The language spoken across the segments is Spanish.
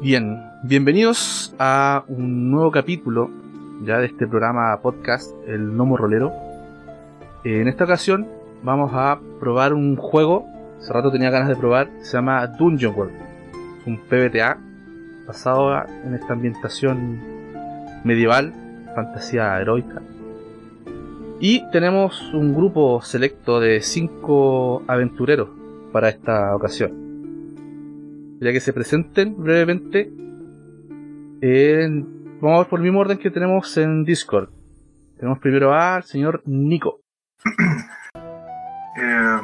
Bien, bienvenidos a un nuevo capítulo ya de este programa podcast, El Nomo Rolero. En esta ocasión vamos a probar un juego, hace rato tenía ganas de probar, se llama Dungeon World, un PBTA basado en esta ambientación medieval, fantasía heroica. Y tenemos un grupo selecto de 5 aventureros para esta ocasión ya que se presenten brevemente. vamos a ver por el mismo orden que tenemos en Discord. Tenemos primero al señor Nico. Eh,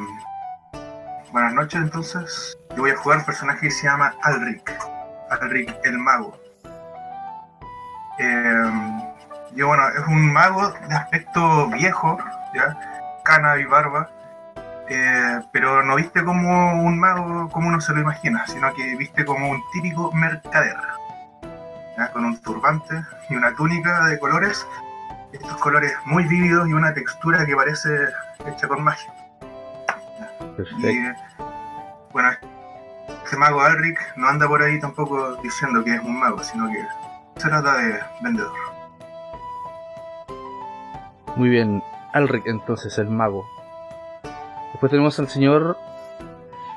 buenas noches, entonces. Yo voy a jugar un personaje que se llama Alric. Alric el mago. Eh, yo, bueno, es un mago de aspecto viejo, ¿ya? Cana y barba eh, pero no viste como un mago como uno se lo imagina, sino que viste como un típico mercader, con un turbante y una túnica de colores, estos colores muy vívidos y una textura que parece hecha con magia. Y, bueno, este mago Alric no anda por ahí tampoco diciendo que es un mago, sino que se trata de vendedor. Muy bien, Alric entonces el mago. Después tenemos al señor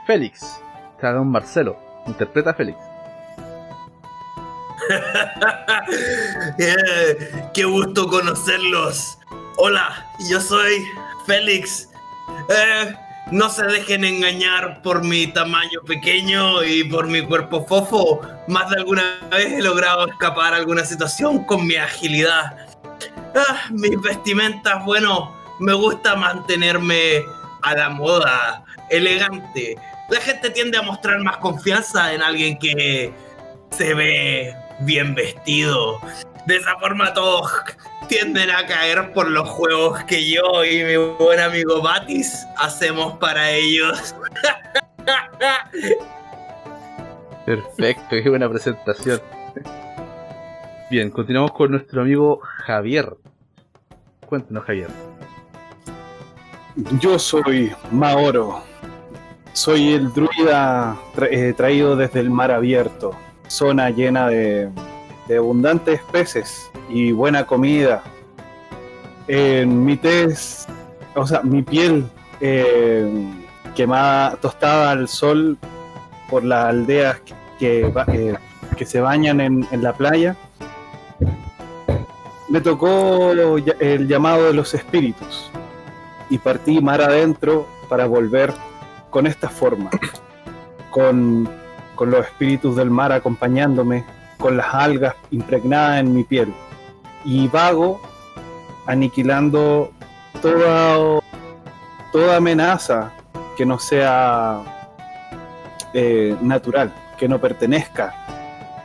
Félix, don Marcelo, interpreta a Félix. Eh, qué gusto conocerlos. Hola, yo soy Félix. Eh, no se dejen engañar por mi tamaño pequeño y por mi cuerpo fofo. Más de alguna vez he logrado escapar a alguna situación con mi agilidad. Ah, mis vestimentas, bueno, me gusta mantenerme a la moda, elegante. La gente tiende a mostrar más confianza en alguien que se ve bien vestido. De esa forma todos tienden a caer por los juegos que yo y mi buen amigo Batis hacemos para ellos. Perfecto, qué buena presentación. Bien, continuamos con nuestro amigo Javier. Cuéntanos, Javier. Yo soy Maoro. Soy el druida eh, traído desde el mar abierto, zona llena de, abundantes peces y buena comida. En mi tez, o sea, mi piel eh, quemada, tostada al sol por las aldeas que, eh, se bañan en la playa, me tocó el llamado de los espíritus y partí mar adentro para volver con esta forma, con, los espíritus del mar acompañándome, con las algas impregnadas en mi piel y vago aniquilando toda, toda amenaza que no sea eh, natural, que no pertenezca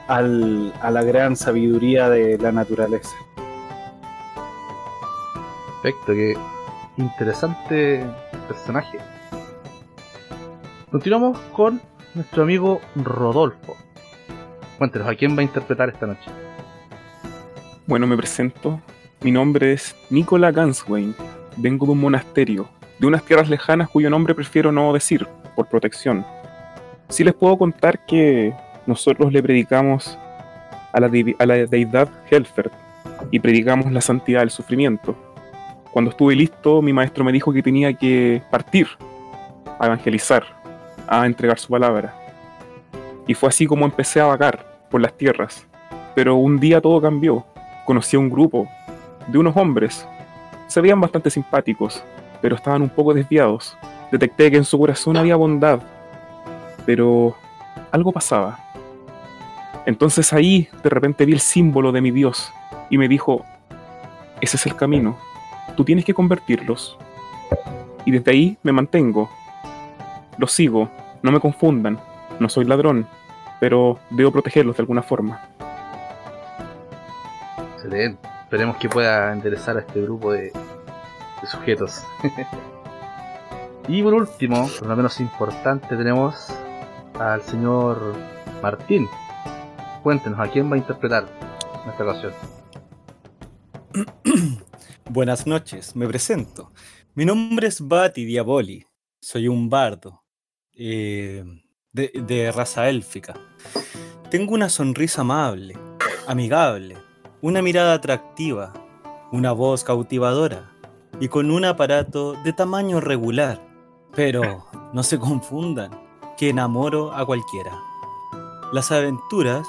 al, a la gran sabiduría de la naturaleza. Perfecto, que interesante personaje. Continuamos con nuestro amigo Rodolfo. Cuéntenos, ¿a quién va a interpretar esta noche? Bueno, me presento. Mi nombre es Nicola Ganswain. Vengo de un monasterio, de unas tierras lejanas cuyo nombre prefiero no decir, por protección. Sí les puedo contar que nosotros le predicamos a la, a la deidad Helfer y predicamos la santidad del sufrimiento cuando estuve listo, mi maestro me dijo que tenía que partir a evangelizar, a entregar su palabra. Y fue así como empecé a vagar por las tierras. Pero un día todo cambió. Conocí a un grupo de unos hombres. Se veían bastante simpáticos, pero estaban un poco desviados. Detecté que en su corazón había bondad, pero algo pasaba. Entonces ahí de repente vi el símbolo de mi Dios y me dijo, ese es el camino tú tienes que convertirlos. Y desde ahí me mantengo. Los sigo, no me confundan, no soy ladrón, pero debo protegerlos de alguna forma. Excelente. Esperemos que pueda interesar a este grupo de, sujetos. y por último, por lo menos importante, tenemos al señor Martín. Cuéntenos, ¿a quién va a interpretar en esta ocasión? Buenas noches, me presento. Mi nombre es Bati Diaboli. Soy un bardo eh, de, raza élfica. Tengo una sonrisa amable, amigable, una mirada atractiva, una voz cautivadora y con un aparato de tamaño regular. Pero no se confundan, que enamoro a cualquiera. Las aventuras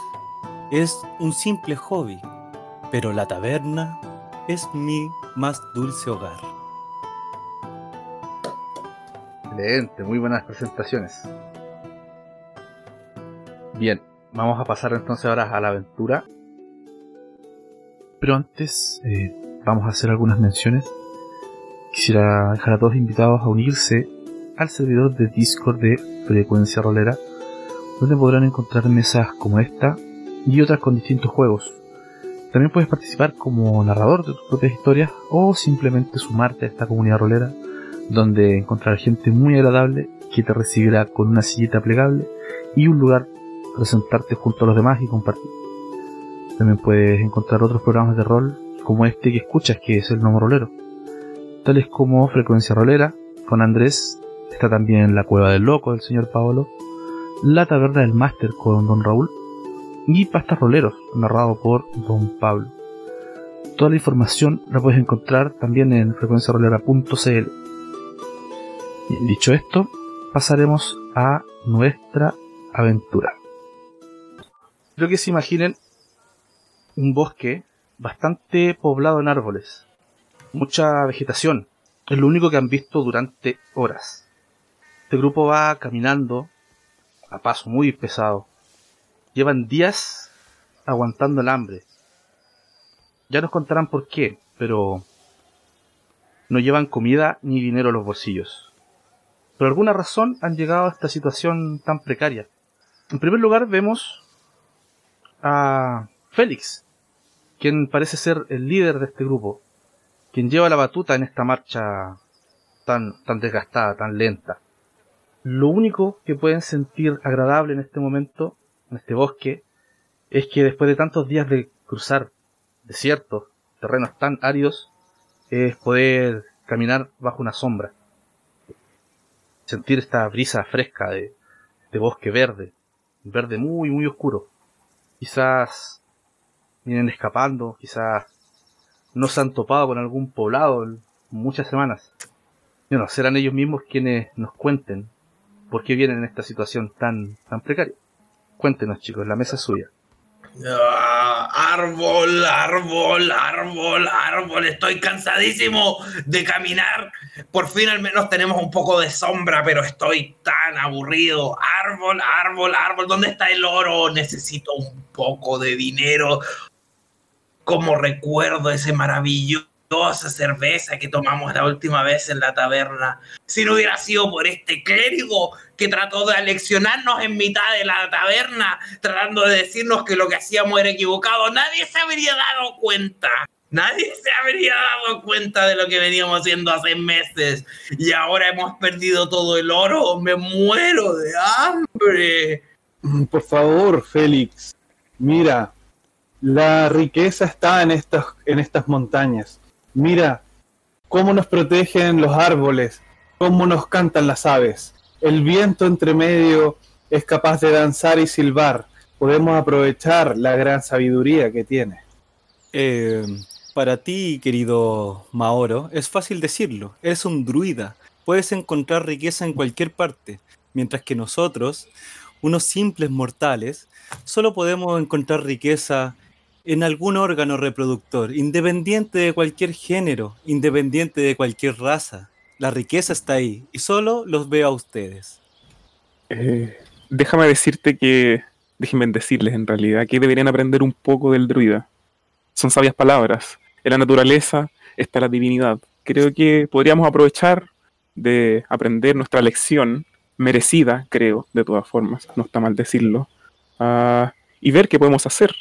es un simple hobby, pero la taberna es mi más dulce hogar. Excelente, muy buenas presentaciones. Bien, vamos a pasar entonces ahora a la aventura. Pero antes eh, vamos a hacer algunas menciones. Quisiera dejar a todos invitados a unirse al servidor de Discord de Frecuencia Rolera, donde podrán encontrar mesas como esta y otras con distintos juegos. También puedes participar como narrador de tus propias historias o simplemente sumarte a esta comunidad rolera, donde encontrarás gente muy agradable que te recibirá con una sillita plegable y un lugar para sentarte junto a los demás y compartir. También puedes encontrar otros programas de rol como este que escuchas, que es el Nomo Rolero, tales como Frecuencia Rolera con Andrés, está también La Cueva del Loco del señor Paolo, La Taberna del Máster con Don Raúl y Pastas Roleros, narrado por Don Pablo. Toda la información la puedes encontrar también en frecuenciarolera.cl. Dicho esto, pasaremos a nuestra aventura. Creo que se imaginen un bosque bastante poblado en árboles, mucha vegetación, es lo único que han visto durante horas. Este grupo va caminando a paso muy pesado. Llevan días aguantando el hambre. Ya nos contarán por qué, pero no llevan comida ni dinero a los bolsillos. Por alguna razón han llegado a esta situación tan precaria. En primer lugar vemos a Félix, quien parece ser el líder de este grupo, quien lleva la batuta en esta marcha tan, tan desgastada, tan lenta. Lo único que pueden sentir agradable en este momento, en este bosque, es que después de tantos días de cruzar desiertos, terrenos tan áridos, es poder caminar bajo una sombra. Sentir esta brisa fresca de, de bosque verde, verde muy, muy oscuro. Quizás vienen escapando, quizás no se han topado con algún poblado en muchas semanas. Bueno, serán ellos mismos quienes nos cuenten por qué vienen en esta situación tan, tan precaria. Cuéntenos chicos, la mesa es suya. Ah, árbol, árbol, árbol, árbol. Estoy cansadísimo de caminar. Por fin al menos tenemos un poco de sombra, pero estoy tan aburrido. Árbol, árbol, árbol. ¿Dónde está el oro? Necesito un poco de dinero. Como recuerdo ese maravillosa cerveza que tomamos la última vez en la taberna. Si no hubiera sido por este clérigo que trató de aleccionarnos en mitad de la taberna, tratando de decirnos que lo que hacíamos era equivocado, nadie se habría dado cuenta. Nadie se habría dado cuenta de lo que veníamos haciendo hace meses. Y ahora hemos perdido todo el oro. Me muero de hambre. Por favor, Félix, mira, la riqueza está en estas, en estas montañas. Mira cómo nos protegen los árboles, cómo nos cantan las aves. El viento entre medio es capaz de danzar y silbar. Podemos aprovechar la gran sabiduría que tiene. Eh, para ti, querido Maoro, es fácil decirlo. Eres un druida. Puedes encontrar riqueza en cualquier parte, mientras que nosotros, unos simples mortales, solo podemos encontrar riqueza en algún órgano reproductor, independiente de cualquier género, independiente de cualquier raza. La riqueza está ahí y solo los veo a ustedes. Eh, déjame decirte que, déjenme decirles en realidad, que deberían aprender un poco del druida. Son sabias palabras. En la naturaleza está la divinidad. Creo que podríamos aprovechar de aprender nuestra lección, merecida, creo, de todas formas, no está mal decirlo, ah, y ver qué podemos hacer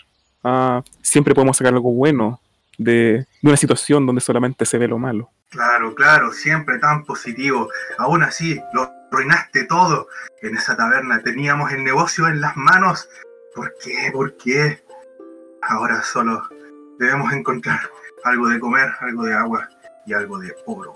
ah, siempre podemos sacar algo bueno de, de, una situación donde solamente se ve lo malo. Claro, claro, siempre tan positivo. Aún así, lo arruinaste todo en esa taberna. Teníamos el negocio en las manos. ¿Por qué? ¿Por qué? Ahora solo debemos encontrar algo de comer, algo de agua y algo de oro.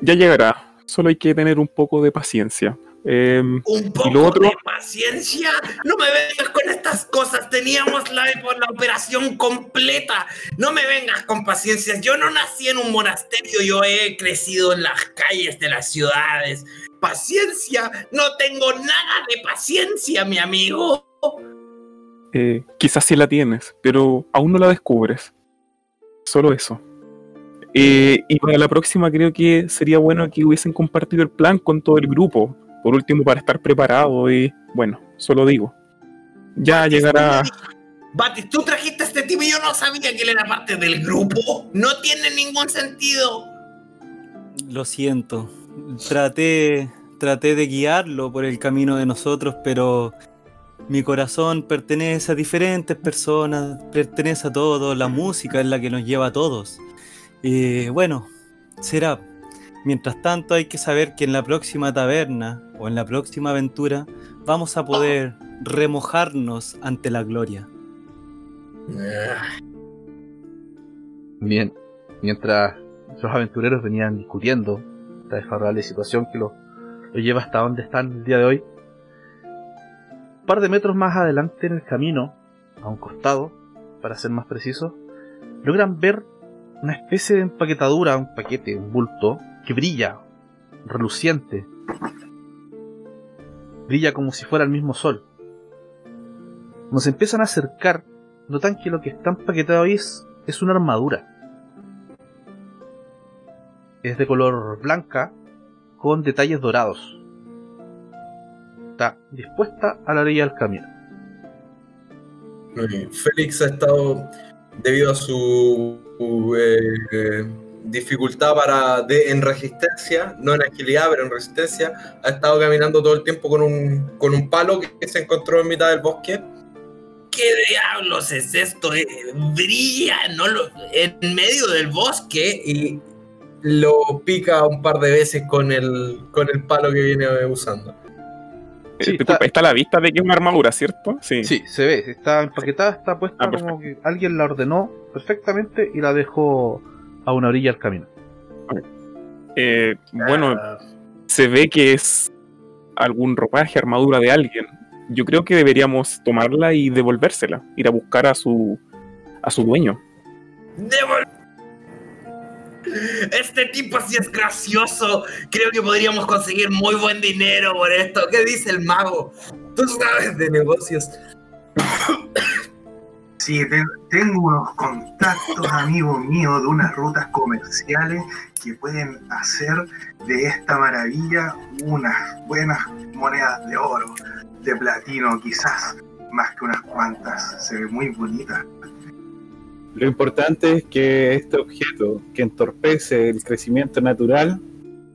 Ya llegará. Solo hay que tener un poco de paciencia. Em, Un poco lo otro? de paciencia. No me vengas con estas cosas. Teníamos la, la operación completa. No me vengas con paciencia. Yo no nací en un monasterio. Yo he crecido en las calles de las ciudades. Paciencia. No tengo nada de paciencia, mi amigo. eh, quizás sí la tienes, pero aún no la descubres. Solo eso. Eh, y para la próxima creo que sería bueno que hubiesen compartido el plan con todo el grupo. Por último, para estar preparado y bueno, solo digo. Ya llegará... Batis, tú trajiste a este tipo y yo no sabía que él era parte del grupo. No tiene ningún sentido. Lo siento. Traté, traté de guiarlo por el camino de nosotros, pero mi corazón pertenece a diferentes personas, pertenece a todos, la música es la que nos lleva a todos. Y bueno, será. Mientras tanto hay que saber que en la próxima taberna o en la próxima aventura vamos a poder remojarnos ante la gloria. Ah, Bien, mientras los aventureros venían discutiendo esta desfavorable situación que los lo lleva hasta donde están el día de hoy, un par de metros más adelante en el camino, a un costado, para ser más precisos, logran ver una especie de empaquetadura, un paquete, un bulto, que brilla, reluciente. Brilla como si fuera el mismo sol. Se empiezan a acercar, notan que lo que está empaquetado ahí es, es una armadura. Es de color blanca con detalles dorados. Está dispuesta a la orilla del camino. bien. Félix ha estado, debido a su eh, dificultad para de, en resistencia, no en agilidad, pero en resistencia, ha estado caminando todo el tiempo con un, con un palo que se encontró en mitad del bosque. ¿Qué diablos es esto? Eh, brilla no lo- en medio del bosque y lo pica un par de veces con el, con el palo que viene usando. eh, Sí, disculpa, está- está... a la vista de que es una armadura, ¿cierto? Sí. Sí, se ve, está empaquetada, está puesta Ah, como que alguien la ordenó perfectamente y la dejó a una orilla del camino. Eh, bueno, Ah, se ve que es algún ropaje, armadura de alguien. Yo creo que deberíamos tomarla y devolvérsela, ir a buscar a su a su dueño. Devol- Este tipo sí es gracioso. Creo que podríamos conseguir muy buen dinero por esto. ¿Qué dice el mago? Tú sabes de negocios. Sí, te- tengo unos contactos, amigos míos, de unas rutas comerciales que pueden hacer de esta maravilla unas buenas monedas de oro, de platino, quizás más que unas cuantas. Se ve muy bonita. Lo importante es que este objeto que entorpece el crecimiento natural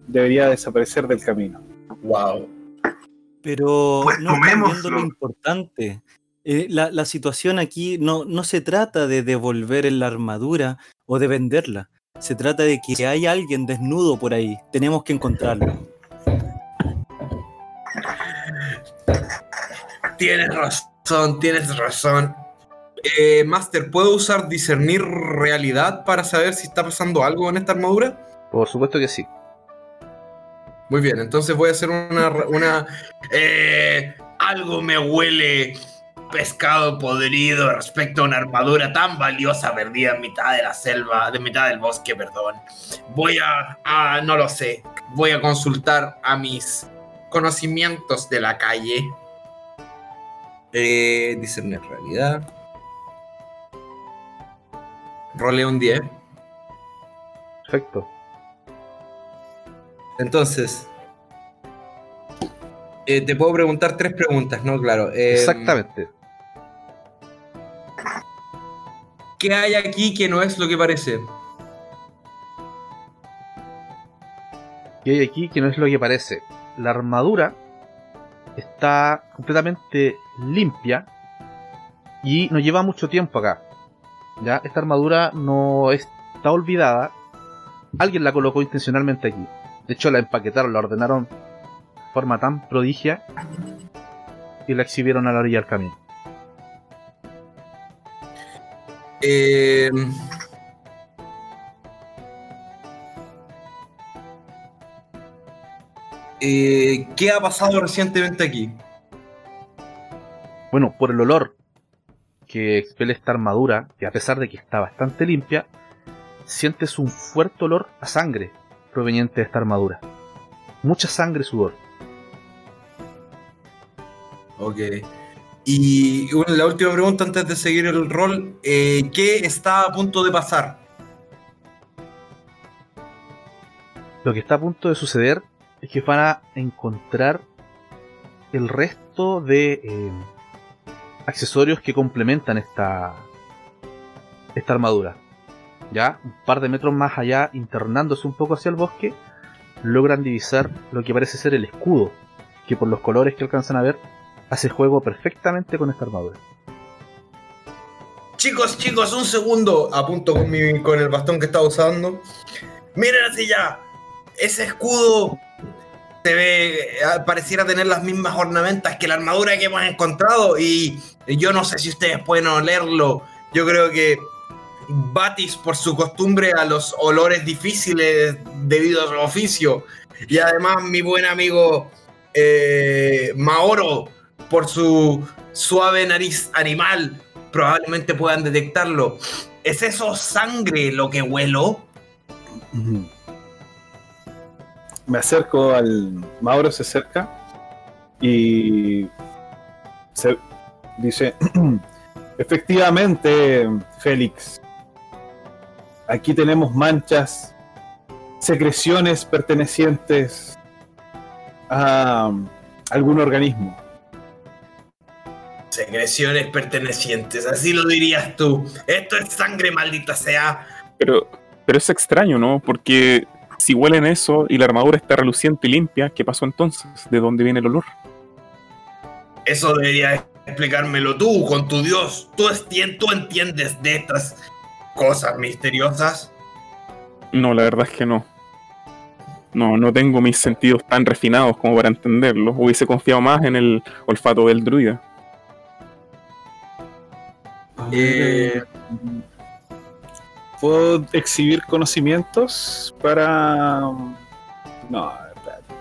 debería desaparecer del camino. Wow. Pero Pues no lo importante. Eh, la, la situación aquí no, no se trata de devolver la armadura o de venderla. Se trata de que hay alguien desnudo por ahí. Tenemos que encontrarlo. Tienes razón, tienes razón. Eh, Master, ¿puedo usar discernir realidad para saber si está pasando algo en esta armadura? Por supuesto que sí. Muy bien, entonces voy a hacer una. una eh, algo me huele pescado podrido respecto a una armadura tan valiosa perdida en mitad de la selva, de mitad del bosque, perdón. Voy a, a- no lo sé, voy a consultar a mis conocimientos de la calle. Eh, discernir realidad. Rolé un 10. Perfecto. Entonces, eh, te puedo preguntar tres preguntas, ¿no? Claro. eh, Exactamente. ¿Qué hay aquí que no es lo que parece? Y hay aquí que no es lo que parece. La armadura está completamente limpia y no lleva mucho tiempo acá. Ya, esta armadura no está olvidada. Alguien la colocó intencionalmente aquí. De hecho, la empaquetaron, la ordenaron de forma tan prodigia y la exhibieron a la orilla del camino. Eh, eh, ¿qué ha pasado recientemente aquí? Bueno, por el olor que expele esta armadura, y a pesar de que está bastante limpia, sientes un fuerte olor a sangre proveniente de esta armadura. Mucha sangre y sudor. Ok. Y bueno, la última pregunta antes de seguir el rol, eh, ¿qué está a punto de pasar? Lo que está a punto de suceder es que van a encontrar el resto de eh, accesorios que complementan esta, esta armadura. Ya, un par de metros más allá, internándose un poco hacia el bosque, logran divisar lo que parece ser el escudo, que por los colores que alcanzan a ver, hace juego perfectamente con esta armadura. Chicos, chicos, un segundo. Apunto con, mi, con el bastón que estaba usando. Miren así ya. Ese escudo se ve, eh, pareciera tener las mismas ornamentas que la armadura que hemos encontrado. Y yo no sé si ustedes pueden olerlo. Yo creo que Batis, por su costumbre a los olores difíciles debido a su oficio. Y además, mi buen amigo eh, Maoro, por su suave nariz animal, probablemente puedan detectarlo. ¿Es eso sangre lo que huelo? Me acerco al. Mauro se acerca y. Se dice: Efectivamente, Félix. Aquí tenemos manchas, secreciones pertenecientes a algún organismo. Secreciones pertenecientes, así lo dirías tú. Esto es sangre, maldita sea. Pero, pero es extraño, ¿no? Porque si huelen eso y la armadura está reluciente y limpia, ¿qué pasó entonces? ¿De dónde viene el olor? Eso deberías explicármelo tú, con tu Dios. ¿Tú, esti- tú entiendes de estas cosas misteriosas? No, la verdad es que no. No, no tengo mis sentidos tan refinados como para entenderlo. Hubiese confiado más en el olfato del druida. Eh, ¿Puedo exhibir conocimientos para.? No, espérate.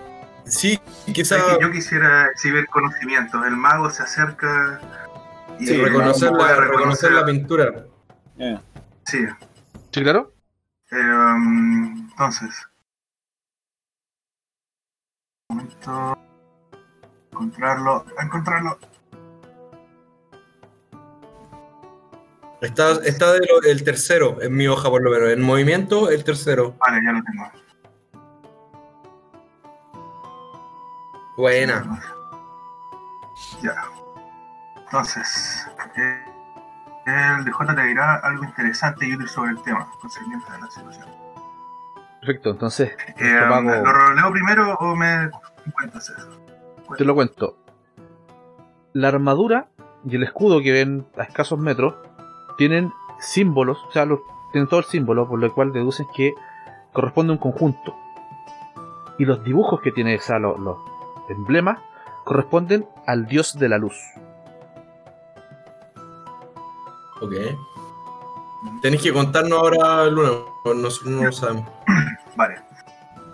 sí, Es quizá que yo quisiera exhibir conocimientos. El mago se acerca y Sí, reconocer, la, reconocer la pintura. Eh, Sí. ¿Sí, claro? Eh, um, entonces. Un momento. Encontrarlo. Encontrarlo. Está, está de lo- el tercero en mi hoja, por lo menos. En movimiento, el tercero. Vale, ya lo tengo. Buena. Ya. Entonces, eh, el DJ te dirá algo interesante y útil sobre el tema concerniente a la situación. Perfecto, entonces, Eh, ¿Lo roleo primero o me cuentas eso? te lo cuento. La armadura y el escudo que ven a escasos metros tienen símbolos, o sea, los- tienen todo el símbolo, por lo cual deducen que corresponde a un conjunto. Y los dibujos que tiene, o sea, los, los emblemas, corresponden al dios de la luz. Ok. Tenéis que contarnos ahora, Luna. Nosotros no lo sabemos. Vale.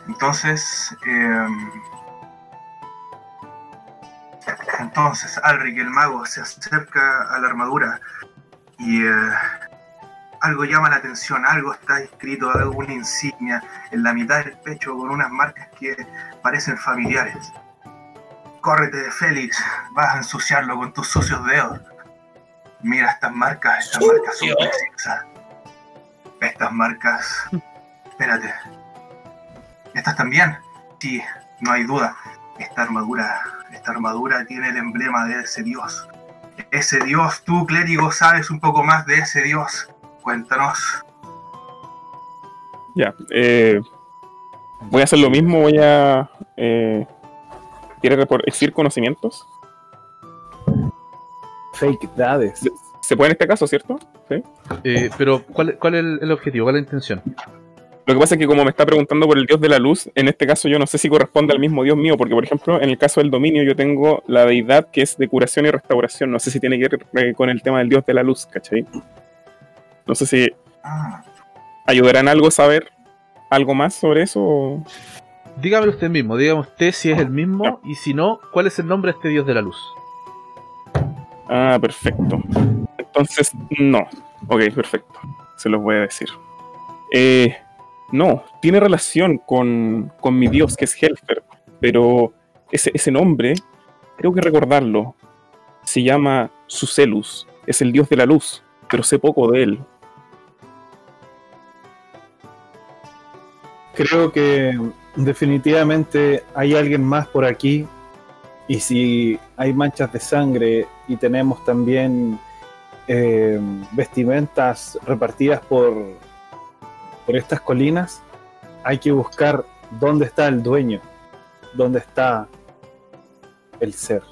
Entonces, eh, entonces Alric el mago se acerca a la armadura y eh, algo llama la atención, algo está escrito, alguna insignia en la mitad del pecho con unas marcas que parecen familiares. Córrete, Félix, vas a ensuciarlo con tus sucios dedos. Mira estas marcas, estas marcas son ¿Sucio? preciosas. Estas marcas. Espérate. ¿Estas también? Sí, no hay duda. Esta armadura, esta armadura tiene el emblema de ese dios. Ese dios, tú clérigo sabes un poco más de ese dios. Cuéntanos. Ya. eh, voy a hacer lo mismo, voy a. Eh, ¿Quiere repor- exhibir conocimientos? fake dades. Se, se puede en este caso, ¿cierto? Sí. Eh, pero, ¿cuál, cuál es el, el objetivo? ¿Cuál es la intención? Lo que pasa es que como me está preguntando por el dios de la luz, en este caso yo no sé si corresponde al mismo dios mío, porque por ejemplo, en el caso del dominio yo tengo la deidad que es de curación y restauración. No sé si tiene que ver con el tema del dios de la luz, ¿cachai? No sé si Ah, ayudará en algo saber algo más sobre eso. o- dígame usted mismo, dígame usted si es el mismo y si no, ¿cuál es el nombre de este dios de la luz? Ah, perfecto. Entonces, no. Ok, perfecto. Se los voy a decir. Eh, no, tiene relación con, con mi dios, que es Helfer, pero ese, ese nombre, creo que recordarlo, se llama Sucelus, es el dios de la luz, pero sé poco de él. Creo que definitivamente hay alguien más por aquí y si hay manchas de sangre y tenemos también eh, vestimentas repartidas por, por estas colinas, hay que buscar dónde está el dueño, dónde está el ser.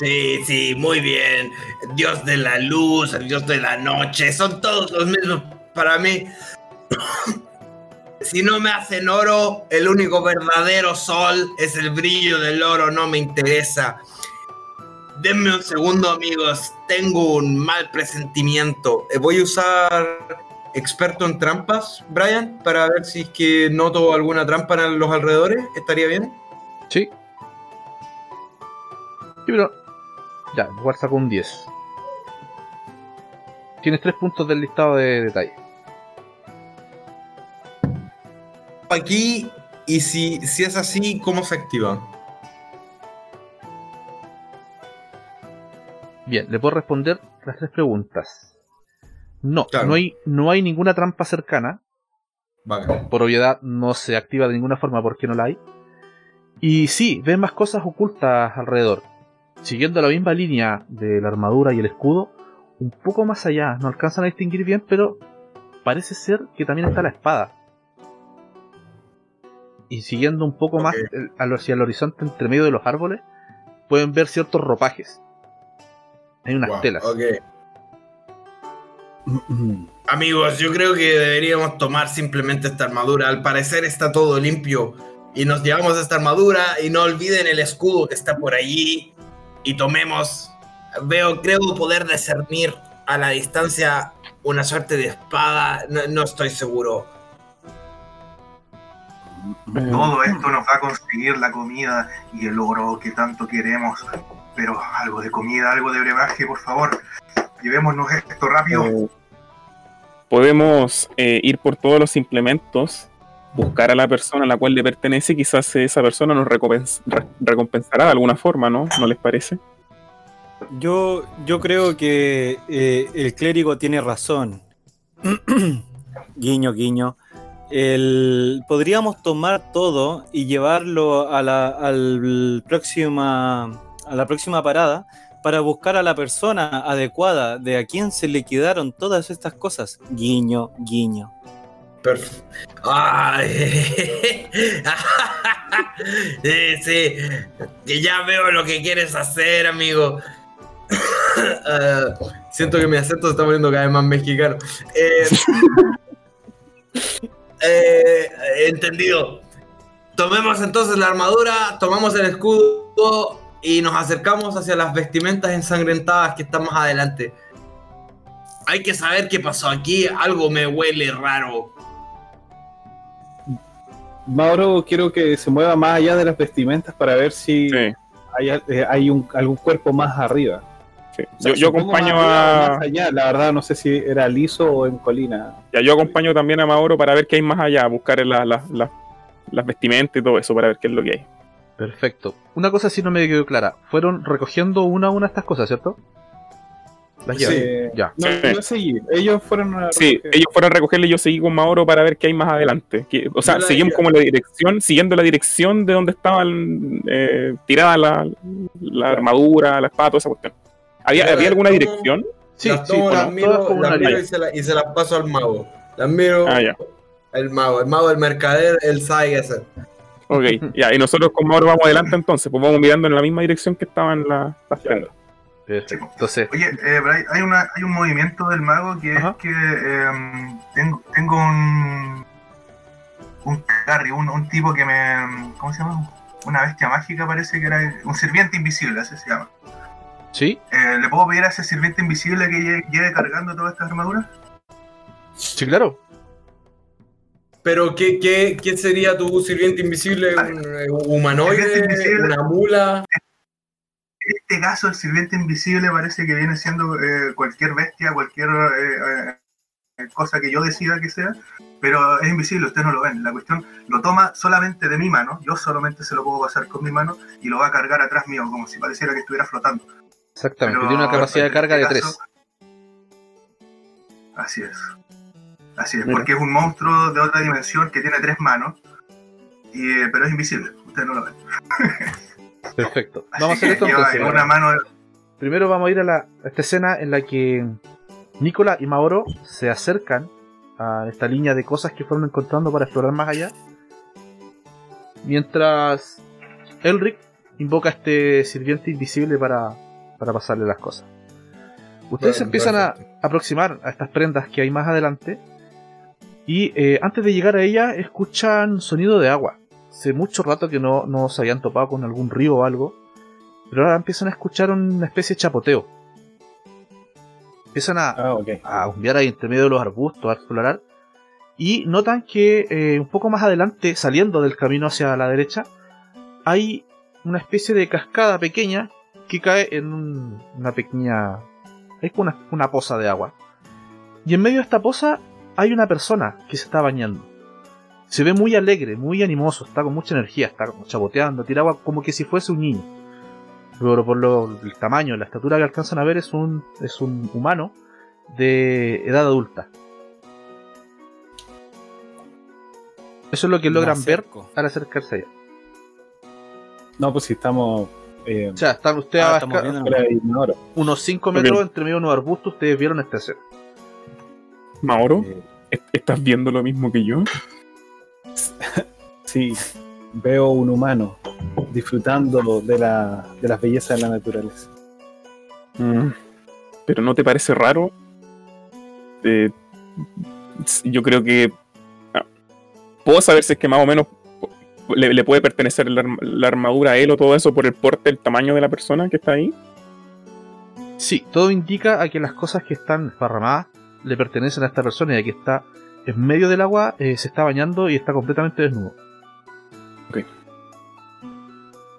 Sí, sí, muy bien. Dios de la luz, el dios de la noche, son todos los mismos para mí. si no me hacen oro, el único verdadero sol es el brillo del oro, no me interesa. Denme un segundo, amigos. Tengo un mal presentimiento. Eh, Voy a usar experto en trampas, Brian, para ver si es que noto alguna trampa en los alrededores. ¿Estaría bien? Sí. Sí, pero. Ya, igual sacó un 10. Tienes tres puntos del listado de detalle. Aquí, y si, si es así, ¿cómo se activa? Bien, le puedo responder las tres preguntas. No, Claro. no, hay, no hay ninguna trampa cercana. Vale. Por obviedad no se activa de ninguna forma porque no la hay. Y sí, ves más cosas ocultas alrededor. Siguiendo la misma línea de la armadura y el escudo, un poco más allá, no alcanzan a distinguir bien, pero parece ser que también está la espada. Y siguiendo un poco más el- hacia el horizonte entre medio de los árboles, pueden ver ciertos ropajes. Hay unas Wow, telas. Amigos, yo creo que deberíamos tomar simplemente esta armadura. Al parecer está todo limpio. Y nos llevamos esta armadura y no olviden el escudo que está por allí. Y tomemos, veo, creo poder discernir a la distancia una suerte de espada. No, no estoy seguro. Todo esto nos va a conseguir la comida y el oro que tanto queremos. Pero algo de comida, algo de brebaje, por favor. Llevémonos esto rápido. Eh, podemos eh, ir por todos los implementos, buscar a la persona a la cual le pertenece, y quizás esa persona nos recompens- re- recompensará de alguna forma, ¿no? ¿No les parece? Yo, yo creo que eh, el clérigo tiene razón. guiño, guiño. El- podríamos tomar todo y llevarlo a la, al próxima, a la próxima parada para buscar a la persona adecuada de a quien se le quedaron todas estas cosas. Guiño, guiño. Perf- Ay. sí, sí. Que ya veo lo que quieres hacer, amigo. Ah, siento que mi acento se está poniendo cada vez más mexicano. Eh, eh, entendido. Tomemos entonces la armadura, tomamos el escudo y nos acercamos hacia las vestimentas ensangrentadas que están más adelante. Hay que saber qué pasó aquí, algo me huele raro. Mauro, quiero que se mueva más allá de las vestimentas para ver si Sí, hay, eh, hay un, algún cuerpo más arriba. sí. O sea, Yo, acompaño más a. más allá. La verdad, no sé si era liso o en colina. ya, yo acompaño también a Mauro para ver qué hay más allá, buscar la- la- la- las vestimentas y todo eso para ver qué es lo que hay. Perfecto. Una cosa sí no me quedó clara. Fueron recogiendo una a una estas cosas, ¿cierto? Las llevan. Eh, Ya. No, Sí. yo seguí. Ellos fueron a Sí, recoger. ellos fueron a recogerle y yo seguí con Mauro para ver qué hay más adelante. Que- o sea, seguimos como la dirección, siguiendo la dirección de donde estaban eh, tirada la, la armadura, la espada, toda esa cuestión. ¿Había, ¿había la alguna tomo- dirección? Sí, las sí, tomo, bueno, las todas miro, las miro y, se la- y se las paso al mago. Las miro, Ah, ya. el mago, el mago del mercader, el sabe qué hacer. Ok, ya. Y nosotros con Mauro vamos adelante entonces, pues vamos mirando en la misma dirección que estaban la- las prendas. Perfecto. Entonces, Oye, eh, Bray, hay, una, hay un movimiento del mago que Ajá. es que em, tengo, tengo un, un carry, un, un tipo que me... ¿Cómo se llama? Una bestia mágica parece que era un sirviente invisible, así se llama. ¿sí? Eh, ¿Le puedo pedir a ese sirviente invisible que llegue, llegue cargando todas estas armaduras? Sí, claro. Pero ¿qué, qué, qué sería tu sirviente invisible? ¿Un eh, humanoide? Invisible. ¿Una mula? En este caso, el sirviente invisible parece que viene siendo eh, cualquier bestia, cualquier eh, eh, cosa que yo decida que sea, pero es invisible, ustedes no lo ven. La cuestión lo toma solamente de mi mano, yo solamente se lo puedo pasar con mi mano y lo va a cargar atrás mío, como si pareciera que estuviera flotando. Exactamente, Pero tiene una capacidad de en carga de este 3. caso- Así es. Así es, Mira. porque es un monstruo de otra dimensión que tiene tres manos, y, eh, pero es invisible, ustedes no lo ven. Perfecto. Así Vamos a hacer esto entonces. en una mano Primero vamos a ir a, la, a esta escena en la que Nicola y Maoro se acercan a esta línea de cosas que fueron encontrando para explorar más allá. Mientras Elric invoca a este sirviente invisible para, para pasarle las cosas. Ustedes se Bueno, empiezan a aproximar a estas prendas que hay más adelante. Y eh, antes de llegar a ella, escuchan sonido de agua. Hace mucho rato que no, no se habían topado con algún río o algo. Pero ahora empiezan a escuchar una especie de chapoteo. Empiezan a, Ah, a ahí entre medio de los arbustos, a explorar. Y notan que eh, un poco más adelante, saliendo del camino hacia la derecha, hay una especie de cascada pequeña que cae en un- una pequeña. Es una, una poza de agua. Y en medio de esta poza hay una persona que se está bañando. Se ve muy alegre, muy animoso, está con mucha energía, está como chapoteando, tira agua como que si fuese un niño. Pero por lo, el tamaño, la estatura que alcanzan a ver, es un, es un humano de edad adulta. Eso es lo que logran ver al acercarse a ella. No, pues si estamos. Eh, O sea, están ustedes Ah, a unos 5 Ok. metros entre medio de unos arbustos, ustedes vieron esta escena. Maoro, Eh, ¿est- ¿estás viendo lo mismo que yo? sí, veo un humano disfrutando de, la, de las bellezas de la naturaleza. Mm, Pero ¿no te parece raro? Eh, yo creo que... ah, Puedo saber si es que más o menos le, le puede pertenecer la armadura a él o todo eso por el porte, el tamaño de la persona que está ahí. Sí, todo indica a que las cosas que están esparramadas le pertenecen a esta persona y a que está en medio del agua, eh, se está bañando y está completamente desnudo.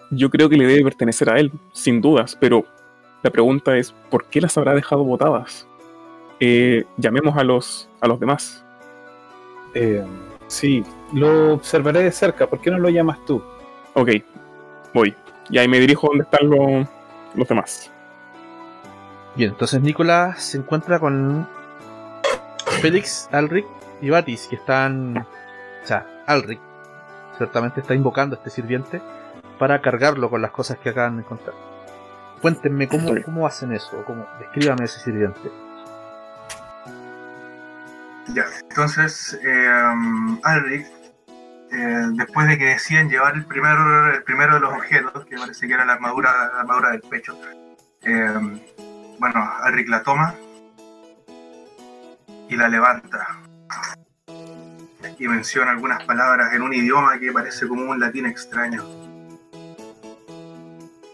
Yo creo que le debe pertenecer a él, sin dudas, pero la pregunta es, ¿por qué las habrá dejado botadas? Eh, llamemos a los, a los demás. Eh, sí, lo observaré de cerca. ¿Por qué no lo llamas tú? Ok, voy. Y ahí me dirijo donde están los, los demás. Bien, entonces Nicolás se encuentra con Félix, Alric y Batis, que están. O sea, Alric ciertamente está invocando a este sirviente para cargarlo con las cosas que acaban de encontrar. Cuéntenme cómo, cómo hacen eso, cómo, descríbame ese sirviente. Ya, entonces, eh, Alric, eh, después de que deciden llevar el primero, el primero de los objetos, que parece que era la armadura, la armadura del pecho, eh, bueno, Alric la toma y la levanta. Y menciona algunas palabras en un idioma que parece como un latín extraño.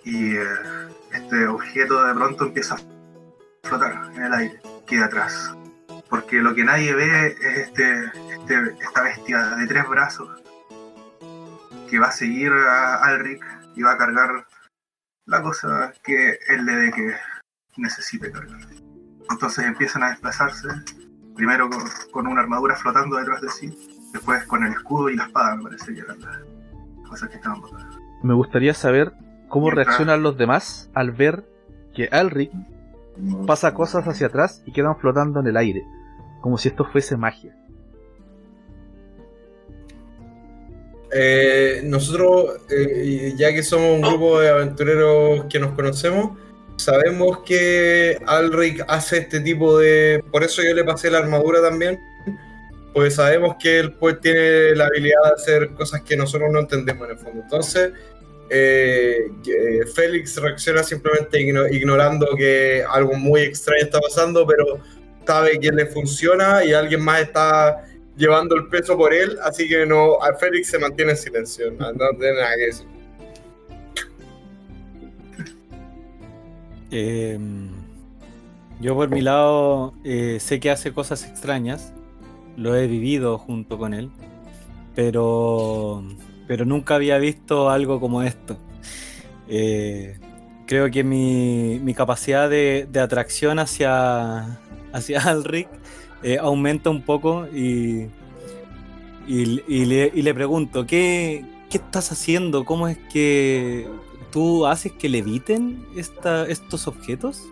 Y eh, este objeto de pronto empieza a flotar en el aire, queda atrás porque lo que nadie ve es este, este- esta bestia de tres brazos que va a seguir a Alric y va a cargar la cosa que él le dé que necesite cargar. Entonces empiezan a desplazarse, primero con, con una armadura flotando detrás de sí, después con el escudo y la espada, me parece que eran las cosas que estaban botadas. Me gustaría saber cómo Mientras- reaccionan los demás al ver que Alric pasa cosas hacia atrás y quedan flotando en el aire, como si esto fuese magia. Eh, nosotros, eh, ya que somos un grupo de aventureros que nos conocemos, sabemos que Alric hace este tipo de... Por eso yo le pasé la armadura también, pues sabemos que él pues, tiene la habilidad de hacer cosas que nosotros no entendemos en el fondo. Entonces, eh, que Félix reacciona simplemente igno- ignorando que algo muy extraño está pasando, pero sabe que le funciona y alguien más está llevando el peso por él, así que no, a Félix se mantiene en silencio, no tiene nada que decir. Eh, yo por mi lado eh, sé que hace cosas extrañas, lo he vivido junto con él pero, pero nunca había visto algo como esto. Eh, creo que mi, mi capacidad de, de atracción hacia, hacia Alric eh, aumenta un poco y, y, y le, y le pregunto, ¿qué, ¿qué estás haciendo? ¿Cómo es que tú haces que leviten esta, estos objetos?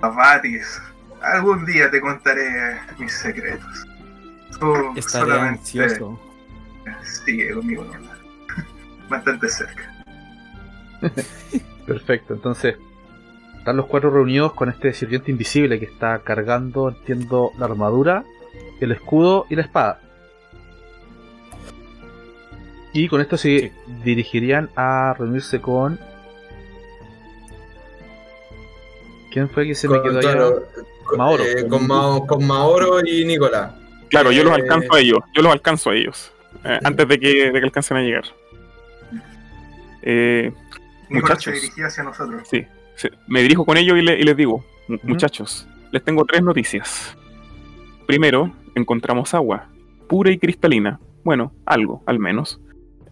Batis, algún día te contaré mis secretos. Tú Estaré solamente ansioso. sigue conmigo. Bastante cerca. Perfecto, entonces están los cuatro reunidos con este sirviente invisible que está cargando, entiendo, la armadura, el escudo y la espada. Y con esto se Sí. dirigirían a reunirse con. ¿Quién fue que se me quedó allá? claro, con- Maoro. eh, con, Mao- con Maoro y Nicolás. Claro, yo los Eh, alcanzo a ellos. Yo los alcanzo a ellos. eh, antes de que, de que alcancen a llegar. Eh, Nicolás se Muchachos. dirigía hacia nosotros. sí, sí, me dirijo con ellos y, le- y les digo, "Mu- Ujú. muchachos, les tengo tres noticias. Primero, encontramos agua, pura y cristalina. Bueno, algo, al menos.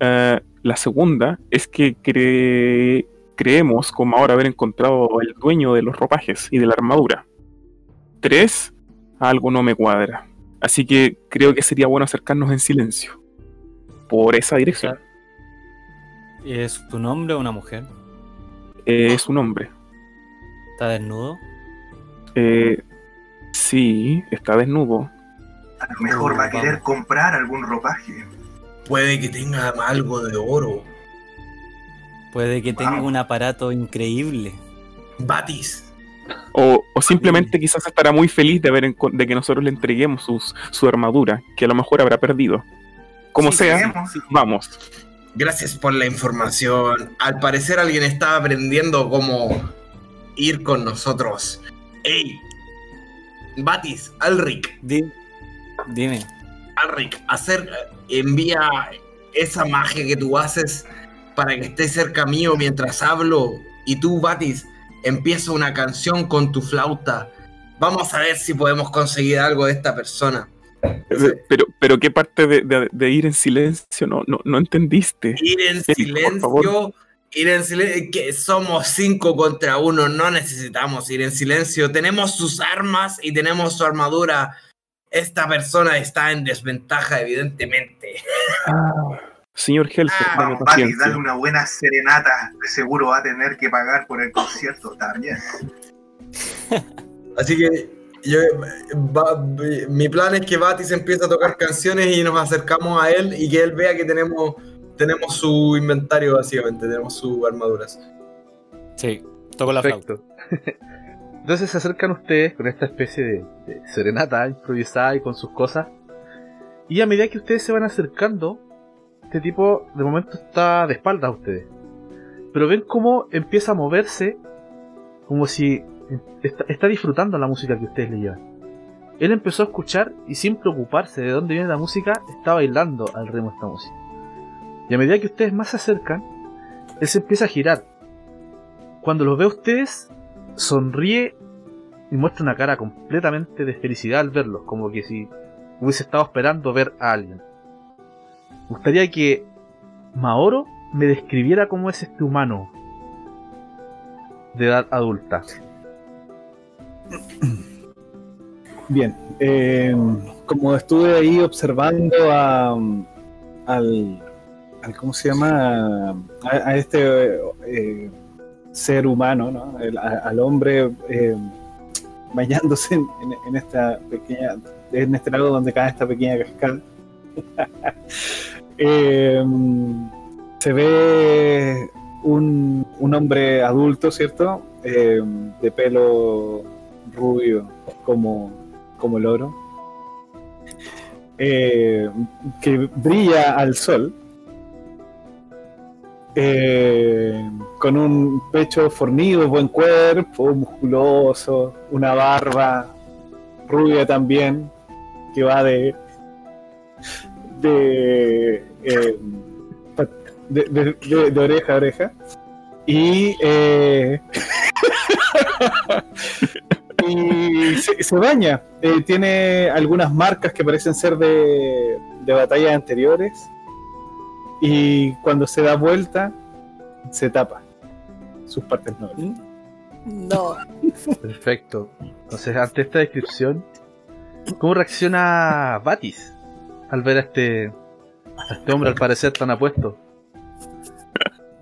Eh, la segunda es que cre- creemos, como ahora, haber encontrado el dueño de los ropajes y de la armadura. Tres, algo no me cuadra. Así que creo que sería bueno acercarnos en silencio. Por esa dirección. ¿Es tu nombre o una mujer? Eh, es un hombre. ¿Está desnudo? Eh, sí, está desnudo. A lo mejor Uh, va a querer vamos. comprar algún ropaje. Puede que tenga algo de oro. Puede que tenga un aparato increíble. Batis. O, o simplemente quizás estará muy feliz de, haber de que nosotros le entreguemos sus- su armadura, que a lo mejor habrá perdido. Como Sí, sea, vamos. Gracias por la información. Al parecer alguien estaba aprendiendo cómo ir con nosotros. ¡Ey! Batis, Alric, Di- dime. Alric, hacer, envía esa magia que tú haces para que esté cerca mío mientras hablo y tú, Batis, empieza una canción con tu flauta. Vamos a ver si podemos conseguir algo de esta persona. Eh, Pero, pero ¿qué parte de, de- de ir en silencio no, no, no entendiste? Ir en silencio. Ir en silencio. Que somos cinco contra uno. No necesitamos ir en silencio. Tenemos sus armas y tenemos su armadura. Esta persona está en desventaja, evidentemente. Señor Helfer, Ah, Vamos, Batis, paciencia. dale una buena serenata. De seguro va a tener que pagar por el concierto también. Así que yo, va- mi plan es que Batis empiece a tocar canciones y nos acercamos a él y que él vea que tenemos, tenemos su inventario, básicamente. Tenemos sus armaduras. Sí, toco la flauta. Entonces se acercan ustedes con esta especie de, de serenata improvisada y con sus cosas. Y a medida que ustedes se van acercando, este tipo de momento está de espaldas a ustedes. Pero ven cómo empieza a moverse como si está, está disfrutando la música que ustedes le llevan. Él empezó a escuchar y sin preocuparse de dónde viene la música, está bailando al ritmo de esta música. Y a medida que ustedes más se acercan, él se empieza a girar. Cuando los ve a ustedes, sonríe y muestra una cara completamente de felicidad al verlos, como que si hubiese estado esperando ver a alguien. Gustaría que Maoro me describiera cómo es este humano de edad adulta. Bien, eh, como estuve ahí observando a, al, al- ¿cómo se llama? A, a este eh, ser humano, ¿no? El- al hombre eh, bañándose en, esta pequeña, en este lago donde cae esta pequeña cascada. Eh, se ve un, un hombre adulto, ¿cierto? Eh, de pelo rubio como, como el oro, eh, que brilla al sol, eh, con un pecho fornido, buen cuerpo, musculoso, una barba rubia también, que va de de, eh, oreja a oreja y eh, y se, se baña. Eh, tiene algunas marcas que parecen ser de, de batallas anteriores y cuando se da vuelta se tapa sus partes nobles. No. Perfecto. Entonces, ante esta descripción, ¿cómo reacciona Batis al ver a este, a este hombre al parecer tan apuesto?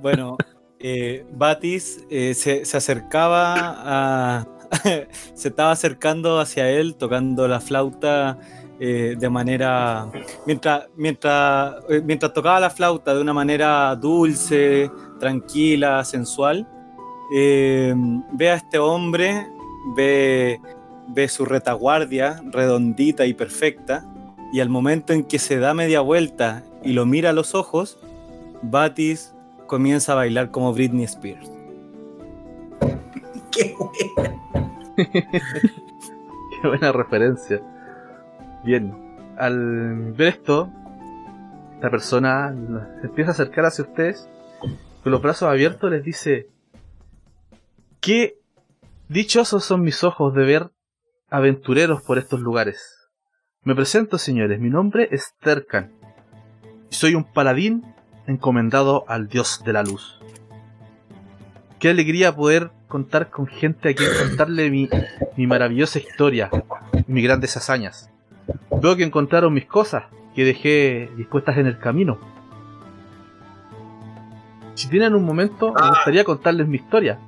Bueno, eh, Batis eh, se, se acercaba a. se estaba acercando hacia él tocando la flauta eh, de manera. Mientras, mientras, eh, mientras tocaba la flauta de una manera dulce, tranquila, sensual, eh, ve a este hombre, ve, ve su retaguardia redondita y perfecta, y al momento en que se da media vuelta y lo mira a los ojos, Batis comienza a bailar como Britney Spears. Qué bueno. Qué buena referencia. Bien, al ver esto, la persona se empieza a acercar hacia ustedes, con los brazos abiertos les dice, qué dichosos son mis ojos de ver aventureros por estos lugares. Me presento, señores, mi nombre es Terkan, y soy un paladín encomendado al dios de la luz. Qué alegría poder contar con gente a quien contarle mi, mi maravillosa historia mis grandes hazañas. Veo que encontraron mis cosas que dejé dispuestas en el camino. Si tienen un momento, me Ah. gustaría contarles mi historia.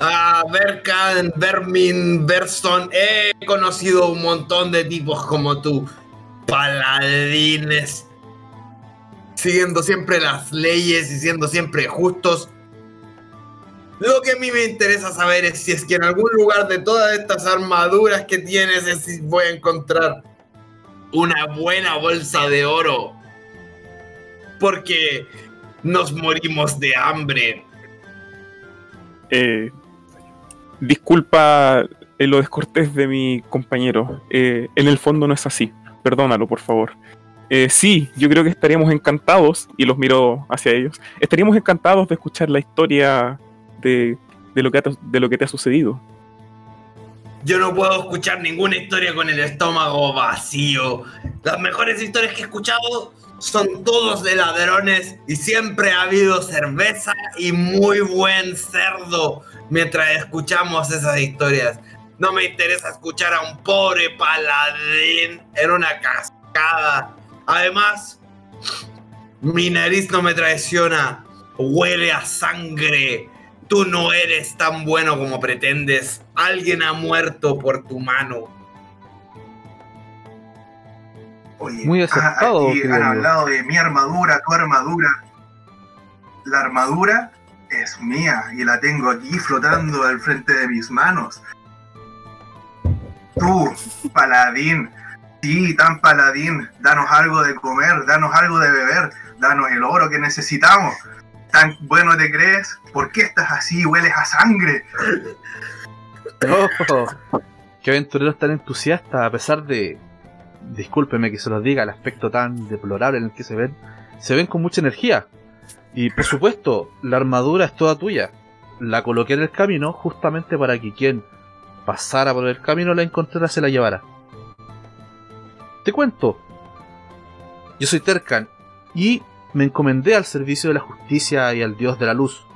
Ah, Berkan, Vermin, Berson, he conocido un montón de tipos como tú, paladines, siguiendo siempre las leyes y siendo siempre justos. Lo que a mí me interesa saber es si es que en algún lugar de todas estas armaduras que tienes es si voy a encontrar una buena bolsa de oro. Porque nos morimos de hambre. Eh, disculpa eh, lo descortés de mi compañero. Eh, en el fondo no es así. Perdónalo, por favor. Eh, sí, yo creo que estaríamos encantados, y los miro hacia ellos, estaríamos encantados de escuchar la historia de, lo, que de lo que te ha sucedido. Yo no puedo escuchar ninguna historia con el estómago vacío. Las mejores historias que he escuchado son todos de ladrones y siempre ha habido cerveza y muy buen cerdo mientras escuchamos esas historias. No me interesa escuchar a un pobre paladín en una cascada. Además, mi nariz no me traiciona. Huele a sangre. Tú no eres tan bueno como pretendes. Alguien ha muerto por tu mano. Oye, Muy acertado, ah, aquí querido han hablado de mi armadura, tu armadura. La armadura es mía y la tengo aquí flotando al frente de mis manos. Tú, paladín, sí, tan paladín, danos algo de comer, danos algo de beber, danos el oro que necesitamos. ¿Tan bueno te crees? ¿Por qué estás así? Hueles a sangre. ¡Oh! ¡Qué aventureros tan entusiasta! A pesar de. Discúlpeme que se los diga, el aspecto tan deplorable en el que se ven. Se ven con mucha energía. Y por supuesto, la armadura es toda tuya. La coloqué en el camino justamente para que quien pasara por el camino la encontrara se la llevara. Te cuento. Yo soy Terkan y me encomendé al servicio de la justicia y al dios de la luz.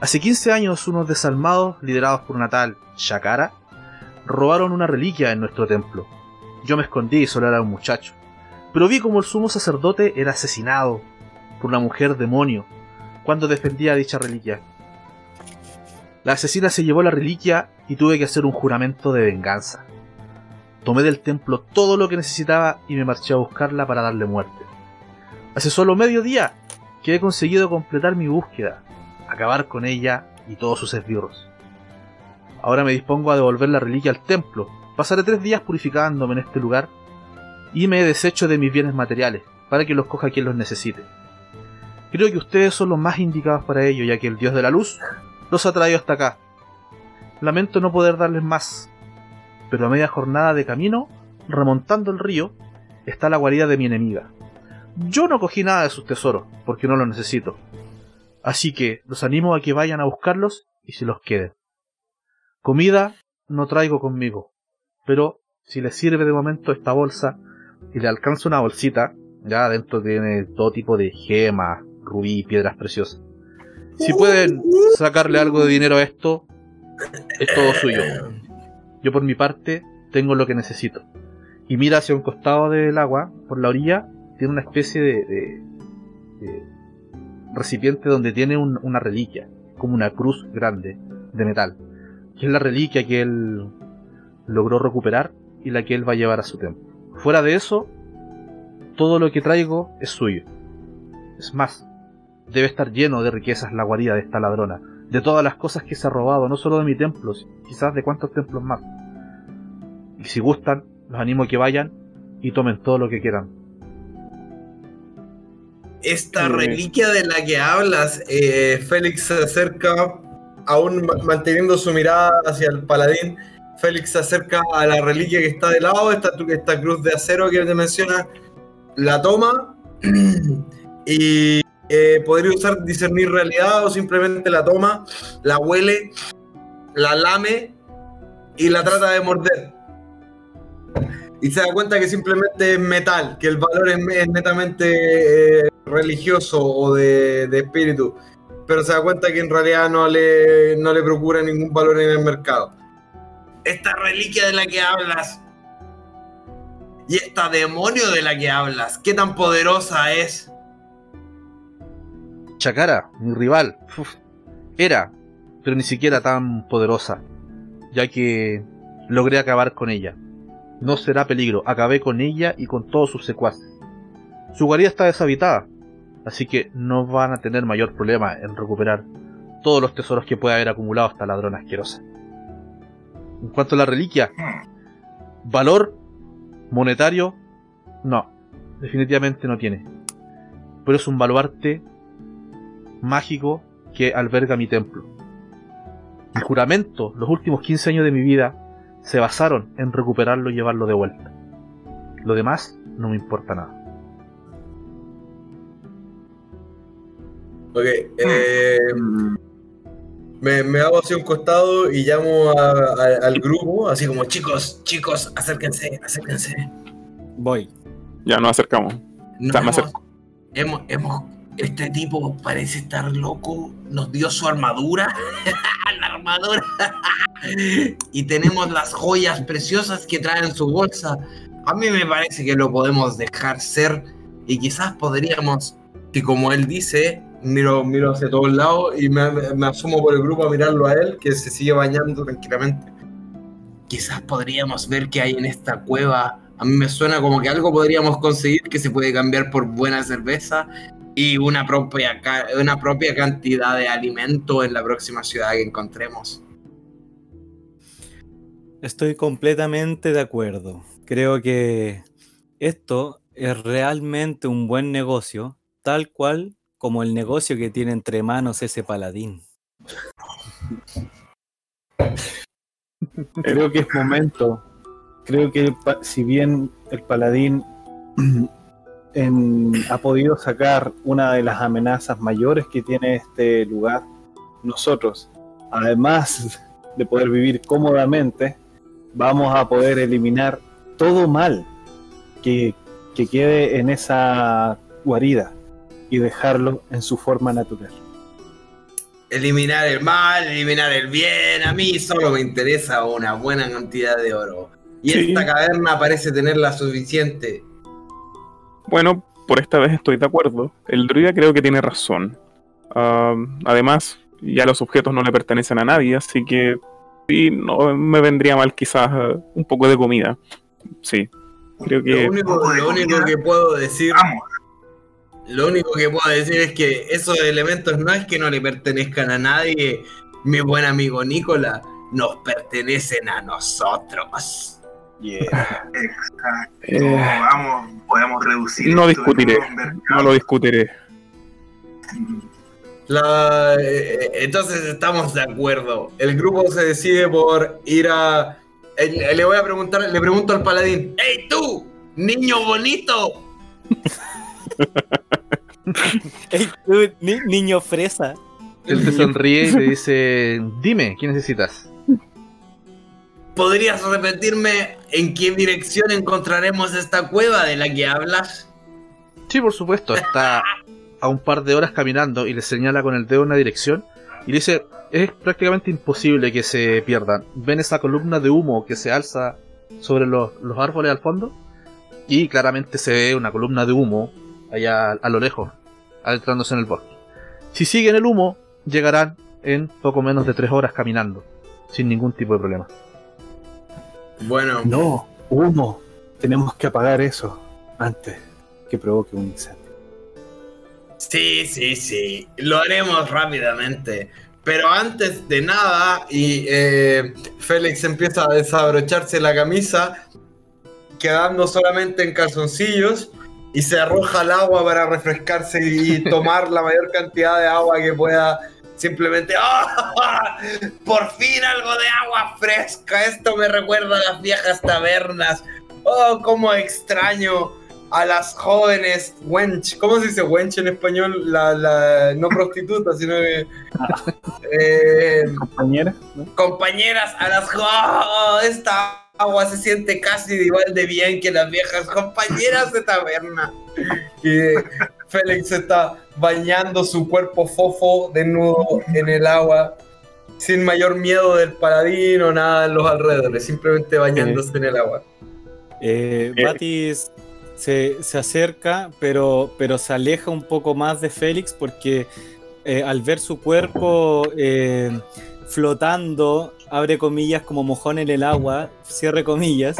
Hace 15 años unos desalmados, liderados por una tal Shakara, robaron una reliquia en nuestro templo. Yo me escondí y solo era un muchacho. Pero vi como el sumo sacerdote era asesinado por una mujer demonio cuando defendía dicha reliquia. La asesina se llevó la reliquia y tuve que hacer un juramento de venganza. Tomé del templo todo lo que necesitaba y me marché a buscarla para darle muerte. Hace solo medio día que he conseguido completar mi búsqueda, acabar con ella y todos sus esbirros. Ahora me dispongo a devolver la reliquia al templo. Pasaré tres días purificándome en este lugar y me deshecho de mis bienes materiales para que los coja quien los necesite. Creo que ustedes son los más indicados para ello, ya que el dios de la luz los ha traído hasta acá. Lamento no poder darles más, pero a media jornada de camino, remontando el río, está la guarida de mi enemiga. Yo no cogí nada de sus tesoros, porque no los necesito. Así que los animo a que vayan a buscarlos y se los queden. Comida no traigo conmigo, pero si le sirve de momento esta bolsa y le alcanza una bolsita, ya adentro tiene todo tipo de gemas, rubí, piedras preciosas. Si pueden sacarle algo de dinero a esto, es todo suyo. Yo por mi parte tengo lo que necesito. Y mira hacia un costado del agua, por la orilla, tiene una especie de, de- recipiente donde tiene un- una reliquia, como una cruz grande de metal, que es la reliquia que él logró recuperar y la que él va a llevar a su templo. Fuera de eso, todo lo que traigo es suyo. Es más, debe estar lleno de riquezas la guarida de esta ladrona, de todas las cosas que se ha robado, no solo de mi templo, quizás de cuántos templos más. Y si gustan, los animo a que vayan y tomen todo lo que quieran. Esta reliquia de la que hablas, eh, Félix se acerca, aún ma- manteniendo su mirada hacia el paladín. Félix se acerca a la reliquia que está de lado, esta, esta cruz de acero que te menciona, la toma y eh, podría usar discernir realidad o simplemente la toma, la huele, la lame y la trata de morder. Y se da cuenta que simplemente es metal, que el valor es, es netamente eh, religioso o de, de espíritu. Pero se da cuenta que en realidad no le, no le procura ningún valor en el mercado. Esta reliquia de la que hablas y esta demonio de la que hablas, ¿qué tan poderosa es? Chakara, mi rival, uf, era, pero ni siquiera tan poderosa, ya que logré acabar con ella. No será peligro, acabé con ella y con todos sus secuaces. Su guarida está deshabitada, así que no van a tener mayor problema en recuperar todos los tesoros que pueda haber acumulado esta ladrona asquerosa. En cuanto a la reliquia, valor monetario, no, definitivamente no tiene. Pero es un baluarte mágico que alberga mi templo. Mi juramento, los últimos 15 años de mi vida, se basaron en recuperarlo y llevarlo de vuelta. Lo demás no me importa nada. Ok, eh, me, me hago hacia un costado y llamo a- a- al grupo, así como chicos, chicos, acérquense, acérquense. Voy. Ya nos acercamos. Nos hemos- acerco. hemos, hemos- este tipo parece estar loco, nos dio su armadura, la armadura, y tenemos las joyas preciosas que trae en su bolsa. A mí me parece que lo podemos dejar ser y quizás podríamos, que como él dice, miro, miro hacia todos lados y me, me- asumo por el grupo a mirarlo a él, que se sigue bañando tranquilamente. Quizás podríamos ver qué hay en esta cueva. A mí me suena como que algo podríamos conseguir que se puede cambiar por buena cerveza y una propia, ca- una propia cantidad de alimento en la próxima ciudad que encontremos. Estoy completamente de acuerdo. Creo que esto es realmente un buen negocio, tal cual como el negocio que tiene entre manos ese paladín. Creo que es momento. Creo que si bien el paladín en- ha podido sacar una de las amenazas mayores que tiene este lugar, nosotros, además de poder vivir cómodamente, vamos a poder eliminar todo mal que, que quede en esa guarida y dejarlo en su forma natural. Eliminar el mal, eliminar el bien. A mí solo me interesa una buena cantidad de oro. Y Sí. esta caverna parece tener la suficiente. Bueno, por esta vez estoy de acuerdo. El druida creo que tiene razón. Además, ya los objetos no le pertenecen a nadie, así que sí, no me vendría mal quizás ah, un poco de comida. Sí, creo que Lo único, lo único que puedo decir, Vamos, lo único que puedo decir es que esos elementos no es que no le pertenezcan a nadie. Mi buen amigo Nicola, nos pertenecen a nosotros. Exacto. Eh, Vamos, podemos reducir. no discutiré, no lo discutiré. La- eh, entonces estamos de acuerdo. El grupo se decide por ir a. eh, le voy a preguntar, le pregunto al paladín. ¡Hey tú! ¡Niño bonito! ¡Ey, tú, ni- niño fresa! Él te sonríe y te dice, dime, ¿qué necesitas? ¿Podrías repetirme en qué dirección encontraremos esta cueva de la que hablas? Sí, por supuesto, está a un par de horas caminando y le señala con el dedo una dirección y dice, es prácticamente imposible que se pierdan. ¿Ven esa columna de humo que se alza sobre los, los árboles al fondo? Y claramente se ve una columna de humo allá a lo lejos, adentrándose en el bosque. Si siguen el humo, llegarán en poco menos de tres horas caminando, sin ningún tipo de problema. Bueno, No, humo. Tenemos que apagar eso antes que provoque un incendio. sí, sí, sí, lo haremos rápidamente. Pero antes de nada, y eh, Félix empieza a desabrocharse la camisa, quedando solamente en calzoncillos, y se arroja al agua para refrescarse y tomar la mayor cantidad de agua que pueda. Simplemente, ¡ah! Por fin algo de agua fresca. Esto me recuerda a las viejas tabernas. Oh, cómo extraño a las jóvenes wench. ¿Cómo se dice wench en español? La, la no prostituta, sino que. eh, Compañera, ¿no? compañeras a las ¡Oh! esta agua se siente casi igual de bien que las viejas compañeras de taberna y Félix está bañando su cuerpo fofo desnudo en el agua sin mayor miedo del paladín o nada en los alrededores simplemente bañándose en el agua Eh, Eh. Batis se, se acerca, pero, pero se aleja un poco más de Félix porque eh, al ver su cuerpo eh, flotando, abre comillas como mojón en el agua, cierre comillas,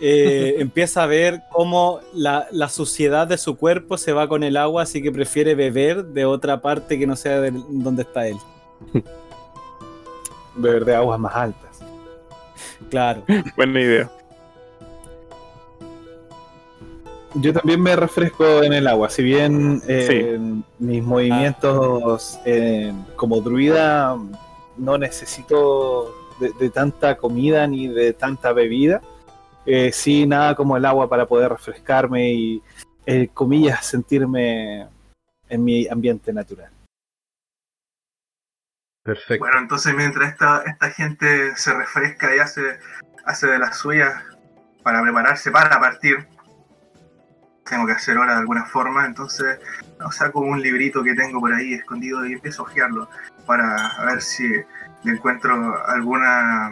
eh, empieza a ver cómo la, la suciedad de su cuerpo se va con el agua, así que prefiere beber de otra parte que no sea de donde está él. beber de aguas más altas. Claro. Buena idea. Yo también me refresco en el agua, si bien eh, mis movimientos eh, como druida no necesito de, de tanta comida ni de tanta bebida, eh, sí nada como el agua para poder refrescarme y, eh, comillas, sentirme en mi ambiente natural. Perfecto. Bueno, entonces mientras esta, esta gente se refresca y hace, hace de las suyas para prepararse para partir, tengo que hacer hora de alguna forma, entonces no, saco un librito que tengo por ahí escondido y empiezo a hojearlo para ver si le encuentro alguna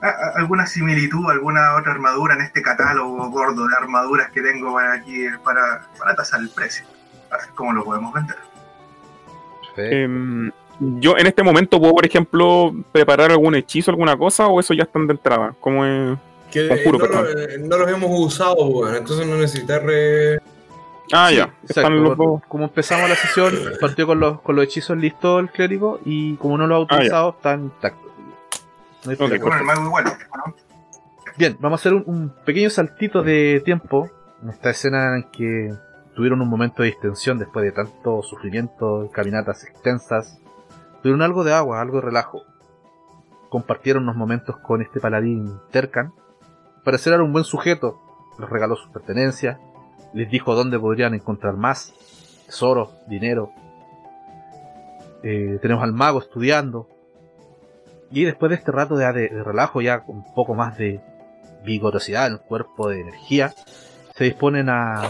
a- a- alguna similitud, alguna otra armadura en este catálogo gordo de armaduras que tengo para aquí para, para tasar el precio, a ver cómo lo podemos vender. Em, yo en este momento puedo, por ejemplo, preparar algún hechizo, alguna cosa, o eso ya están de entrada. Como es. que Conjuro, no, perdón. lo- no los hemos usado bueno, entonces no necesitas re... Ah, Sí, ya. exacto. Los. Como empezamos la sesión, partió con los, con los hechizos listos el clérigo y como no lo ha Ah, utilizado, están intactos. No hay Ok, problema. Bueno, el mago igual, ¿no? Bien, vamos a hacer un, un pequeño saltito de tiempo en esta escena en que tuvieron un momento de distensión después de tanto sufrimiento, caminatas extensas. Tuvieron algo de agua, algo de relajo. Compartieron unos momentos con este paladín Tercan. Parecer era un buen sujeto. Les regaló sus pertenencias. Les dijo dónde podrían encontrar más. Tesoro, dinero. Eh, tenemos al mago estudiando. Y después de este rato de- de relajo, ya con un poco más de vigorosidad en el cuerpo, de energía, se disponen a,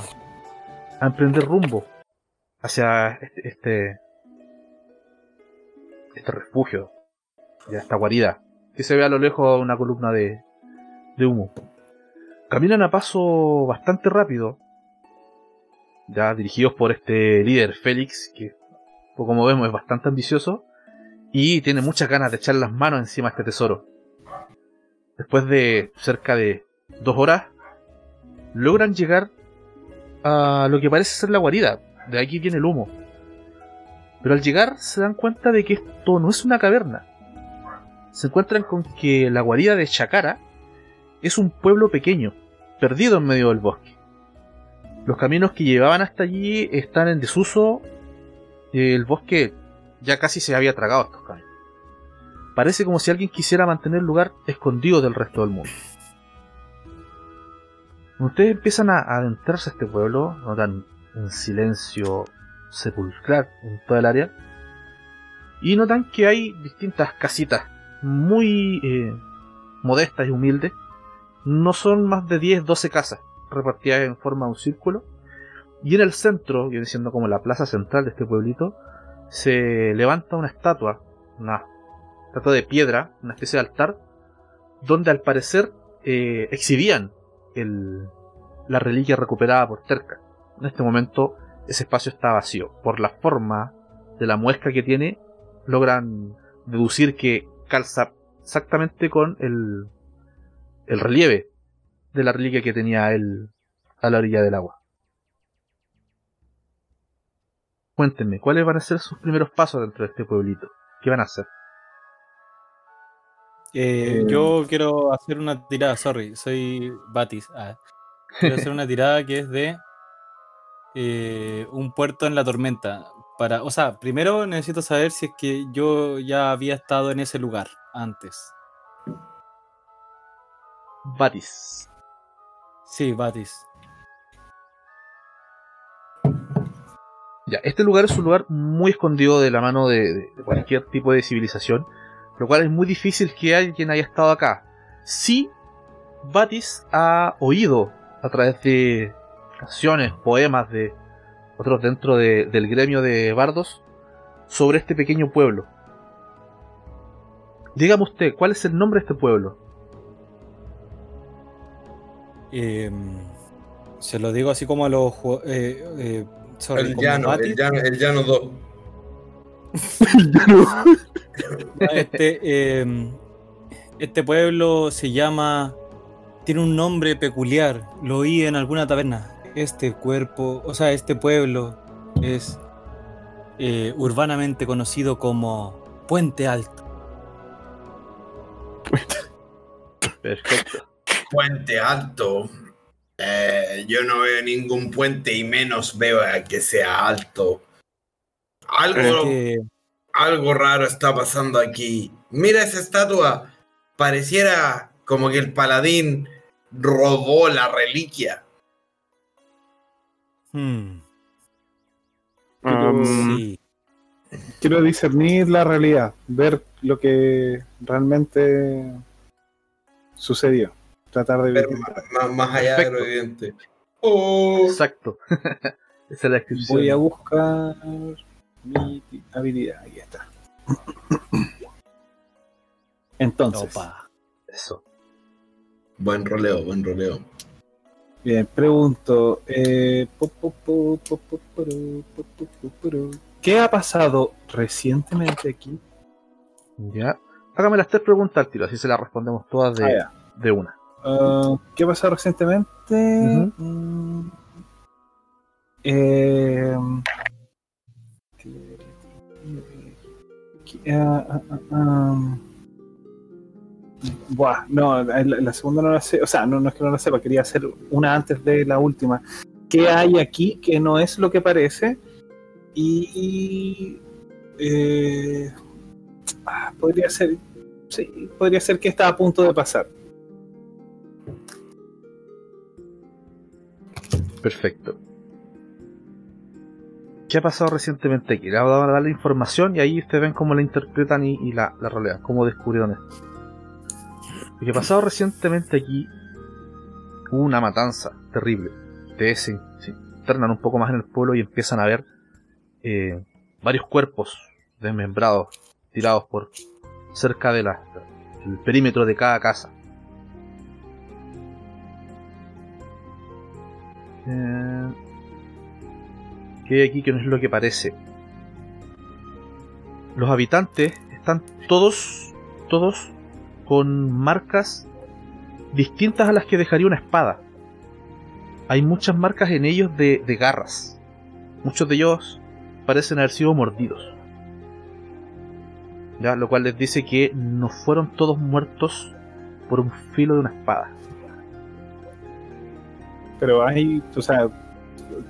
a emprender rumbo hacia este, este, este refugio, ya esta guarida, que se ve a lo lejos una columna de, de humo. Caminan a paso bastante rápido, ya dirigidos por este líder Félix, que pues, como vemos es bastante ambicioso, y tiene muchas ganas de echar las manos encima de este tesoro. Después de cerca de dos horas, logran llegar a lo que parece ser la guarida. De aquí viene el humo. Pero al llegar se dan cuenta de que esto no es una caverna. Se encuentran con que la guarida de Chakara es un pueblo pequeño, perdido en medio del bosque. Los caminos que llevaban hasta allí están en desuso. El bosque ya casi se había tragado estos caminos. Parece como si alguien quisiera mantener el lugar escondido del resto del mundo. Ustedes empiezan a adentrarse a este pueblo, notan un silencio sepulcral en toda el área. Y notan que hay distintas casitas muy eh, modestas y humildes. No son más de 10, 12 casas repartidas en forma de un círculo. Y en el centro, viene siendo como la plaza central de este pueblito, se levanta una estatua, una estatua de piedra, una especie de altar, donde al parecer eh, exhibían la reliquia recuperada por Terca. En este momento ese espacio está vacío. Por la forma de la muesca que tiene, logran deducir que calza exactamente con el relieve de la reliquia que tenía él a la orilla del agua. Cuéntenme, ¿cuáles van a ser sus primeros pasos dentro de este pueblito? ¿Qué van a hacer? Eh, Eh, yo quiero hacer una tirada, sorry, soy Batis. Ah, quiero hacer una tirada que es de eh, un puerto en la tormenta. Para, o sea, primero necesito saber si es que yo ya había estado en ese lugar antes. Batis. Sí, Batis. Ya, este lugar es un lugar muy escondido de la mano de, cualquier tipo de civilización, lo cual es muy difícil que alguien haya estado acá. Sí, Batis ha oído a través de canciones, poemas de otros dentro de- del gremio de bardos sobre este pequeño pueblo. Dígame usted, ¿cuál es el nombre de este pueblo? Em, se lo digo así como a los eh, eh, sorry, El llano, el llano, el llano 2. Este, em, este pueblo se llama. Tiene un nombre peculiar. Lo oí en alguna taberna. Este cuerpo, o sea, este pueblo es eh, urbanamente conocido como Puente Alto. Perfecto. Puente alto. Eh, yo no veo ningún puente y menos veo a que sea alto. Algo, Que- algo raro está pasando aquí. Mira esa estatua. Pareciera como que el paladín robó la reliquia. hmm, Um, sí. Quiero discernir la realidad, ver lo que realmente sucedió. Tratar de Ver más, allá de lo Perfecto. evidente. Oh, Exacto. Esa es la descripción. Voy a buscar mi habilidad. Ahí está. Entonces, Opa. Eso. buen roleo, buen roleo. bien, pregunto. eh. ¿Qué ha pasado recientemente aquí? Ya. Hágame las tres preguntas al tiro, así se las respondemos todas de, Ah, de una. Ah, ¿Qué ha pasado recientemente? Mm, eh, ah, ah, ah, ah. Buah, no, la, la segunda no la sé. O sea, no, no es que no la sepa, quería hacer una antes de la última. ¿Qué hay aquí que no es lo que parece? Y. eh, ah, podría ser. Sí, podría ser que está a punto de pasar. Perfecto. ¿Qué ha pasado recientemente aquí? Le voy a dar la información y ahí ustedes ven cómo la interpretan y, la, la realidad, cómo descubrieron esto. Lo que ha pasado recientemente aquí hubo una matanza terrible. Ustedes se, se internan un poco más en el pueblo y empiezan a ver eh, varios cuerpos desmembrados, tirados por cerca del perímetro de cada casa. Eh, ¿Qué hay aquí que no es lo que parece? Los habitantes están todos, todos con marcas distintas a las que dejaría una espada. Hay muchas marcas en ellos de, de garras. Muchos de ellos parecen haber sido mordidos. ¿Ya? Lo cual les dice que no fueron todos muertos por un filo de una espada. Pero hay, o sea,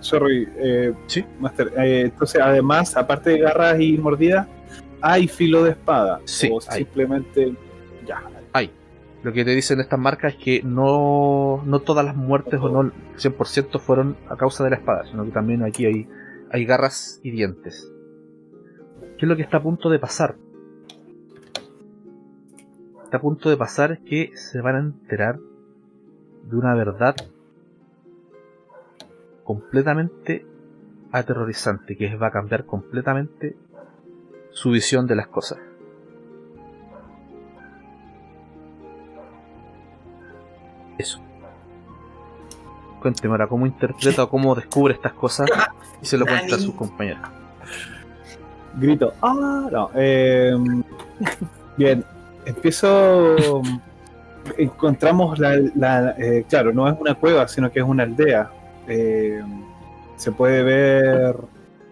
sorry, eh, Sí. Master, eh, entonces además, aparte de garras y mordidas, hay filo de espada. Sí, o hay. simplemente, ya. Lo que te dicen estas marcas es que no, no todas las muertes o no el 100% fueron a causa de la espada, sino que también aquí hay, hay garras y dientes. ¿Qué es lo que está a punto de pasar? está a punto de pasar es que se van a enterar de una verdad completamente aterrorizante que va a cambiar completamente su visión de las cosas. Eso. Cuénteme ahora cómo interpreta o cómo descubre estas cosas y se lo cuenta a sus compañeros. Grito, ah, no. eh, bien, empiezo. Encontramos la. la, eh, claro, no es una cueva, sino que es una aldea. Eh, se puede ver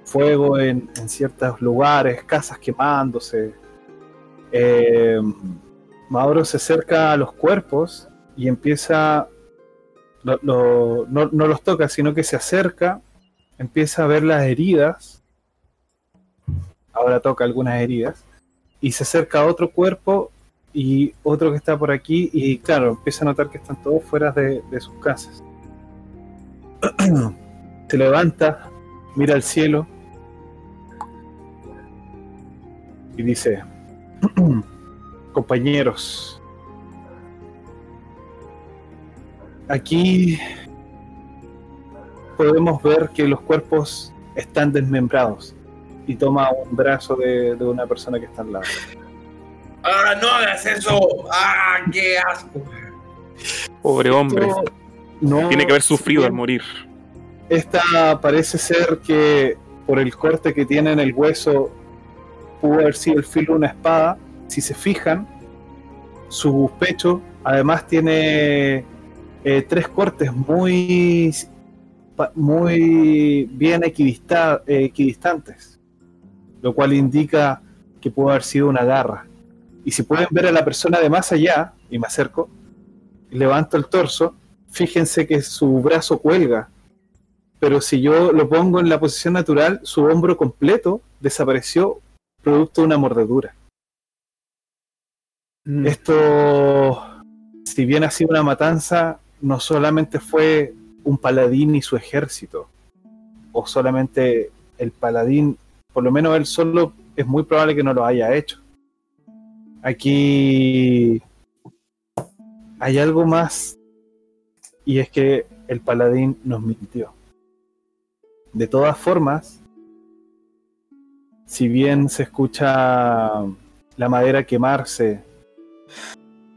fuego en, en ciertos lugares, casas quemándose. Eh, Mauro se acerca a los cuerpos y empieza. no, no los toca, sino que se acerca, empieza a ver las heridas ahora toca algunas heridas, y se acerca a otro cuerpo y otro que está por aquí, y claro, empieza a notar que están todos fuera de, de sus casas. se levanta, mira al cielo y dice, compañeros, aquí podemos ver que los cuerpos están desmembrados y toma un brazo de, de una persona que está al lado. ¡Ah, no hagas eso! ¡Ah, qué asco! Pobre hombre. Esto no- Tiene que haber sufrido al morir. Esta parece ser que por el corte que tiene en el hueso pudo haber sido el filo de una espada. Si se fijan, su pecho además tiene eh, tres cortes muy, muy bien equidista- eh, equidistantes, lo cual indica que pudo haber sido una garra. Y si pueden ver a la persona de más allá, y me acerco, levanto el torso, fíjense que su brazo cuelga pero si yo lo pongo en la posición natural, su hombro completo desapareció producto de una mordedura. Mm. Esto, si bien ha sido una matanza, no solamente fue un paladín y su ejército, o solamente el paladín, por lo menos él solo es muy probable que no lo haya hecho. Aquí hay algo más, y es que el paladín nos mintió. De todas formas, si bien se escucha la madera quemarse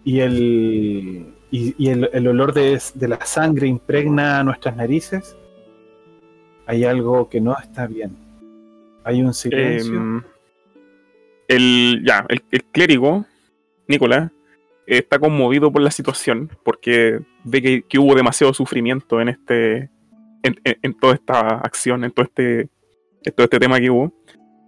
y el, y, el olor de, de la sangre impregna nuestras narices, hay algo que no está bien. Hay un silencio. Em, el, ya, el, el clérigo, Nicolás, está conmovido por la situación porque ve que, que hubo demasiado sufrimiento en este. En, en- en toda esta acción, en todo este. En todo este tema que hubo.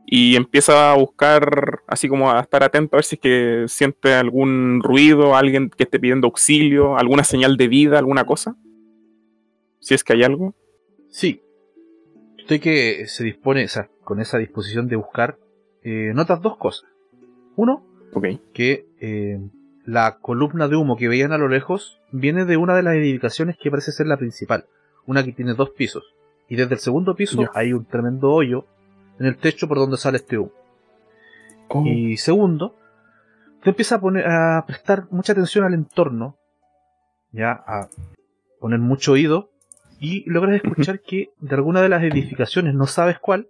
Y empieza a buscar, así como a estar atento a ver si es que siente algún ruido, alguien que esté pidiendo auxilio, alguna señal de vida, alguna cosa. Si es que hay algo. Sí. Usted que se dispone, o sea, con esa disposición de buscar, eh, notas dos cosas. Uno, Ok. que eh, la columna de humo que veían a lo lejos viene de una de las edificaciones que parece ser la principal, una que tiene dos pisos. Y desde el segundo piso hay un tremendo hoyo en el techo por donde sale este humo. Y segundo, usted empieza a, poner, a prestar mucha atención al entorno, ya a poner mucho oído, y logras escuchar que de alguna de las edificaciones, no sabes cuál,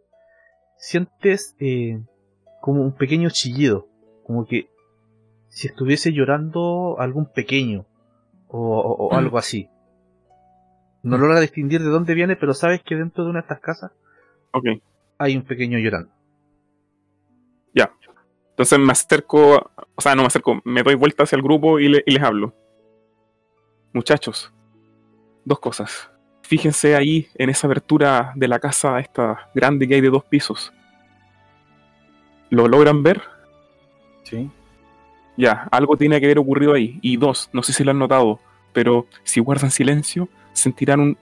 sientes eh, como un pequeño chillido, como que si estuviese llorando algún pequeño o, o- o algo así. No logras distinguir de dónde viene, pero sabes que dentro de una de estas casas hay un pequeño llorando. Entonces me acerco, o sea, no me acerco, me doy vuelta hacia el grupo y, le- y les hablo. Muchachos, dos cosas. Fíjense ahí en esa abertura de la casa esta grande que hay de dos pisos. ¿Lo logran ver? Sí. Ya, algo tiene que haber ocurrido ahí. Y dos, no sé si lo han notado, pero si guardan silencio, sentirán un-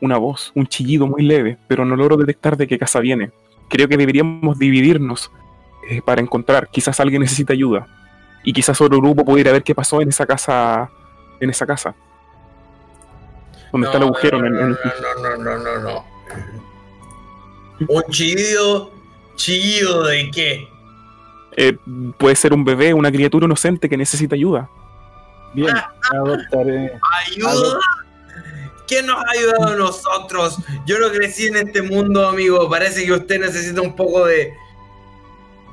una voz, un chillido muy leve, pero no logro detectar de qué casa viene. Creo que deberíamos dividirnos eh, para encontrar. Quizás alguien necesita ayuda. Y quizás otro grupo puede ir a ver qué pasó en esa casa. En esa casa. Donde está el agujero no, en, no, en- no, no, no, no, no. Un chillido, chillido de qué? Eh, puede ser un bebé, una criatura inocente que necesita ayuda. Bien, adoptaré. ¿Ayuda? ¿Quién nos ha ayudado a nosotros? Yo no crecí en este mundo, amigo. Parece que usted necesita un poco de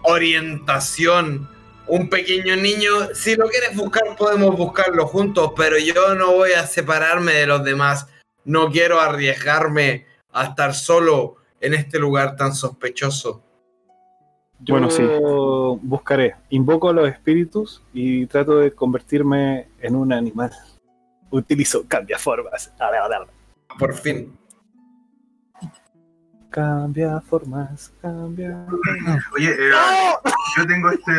orientación. Un pequeño niño, si lo quieres buscar, podemos buscarlo juntos, pero yo no voy a separarme de los demás. No quiero arriesgarme a estar solo en este lugar tan sospechoso. Yo Bueno, sí. buscaré. Invoco a los espíritus y trato de convertirme en un animal. Utilizo cambia formas. A ver, a ver. Por fin. Cambia formas, cambia. Oye, eh, yo tengo este.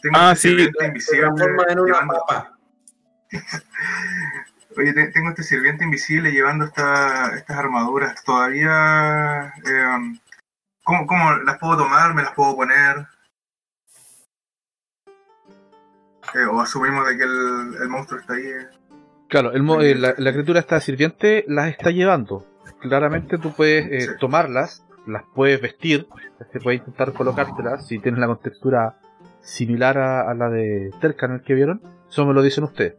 Tengo Ah, este sí. sirviente invisible. Transforma en una llevando- papa. Oye, te- tengo este sirviente invisible llevando esta- estas armaduras. Todavía. eh, ¿cómo, cómo las puedo tomar? ¿Me las puedo poner? Eh, o asumimos de que el, el monstruo está ahí. eh. Claro, el eh, la, la criatura esta sirviente las está llevando. Claramente tú puedes eh, Sí. tomarlas, las puedes vestir, te puedes intentar colocártelas si tienes la contextura similar a, a la de Tercan el que vieron. Eso me lo dicen ustedes.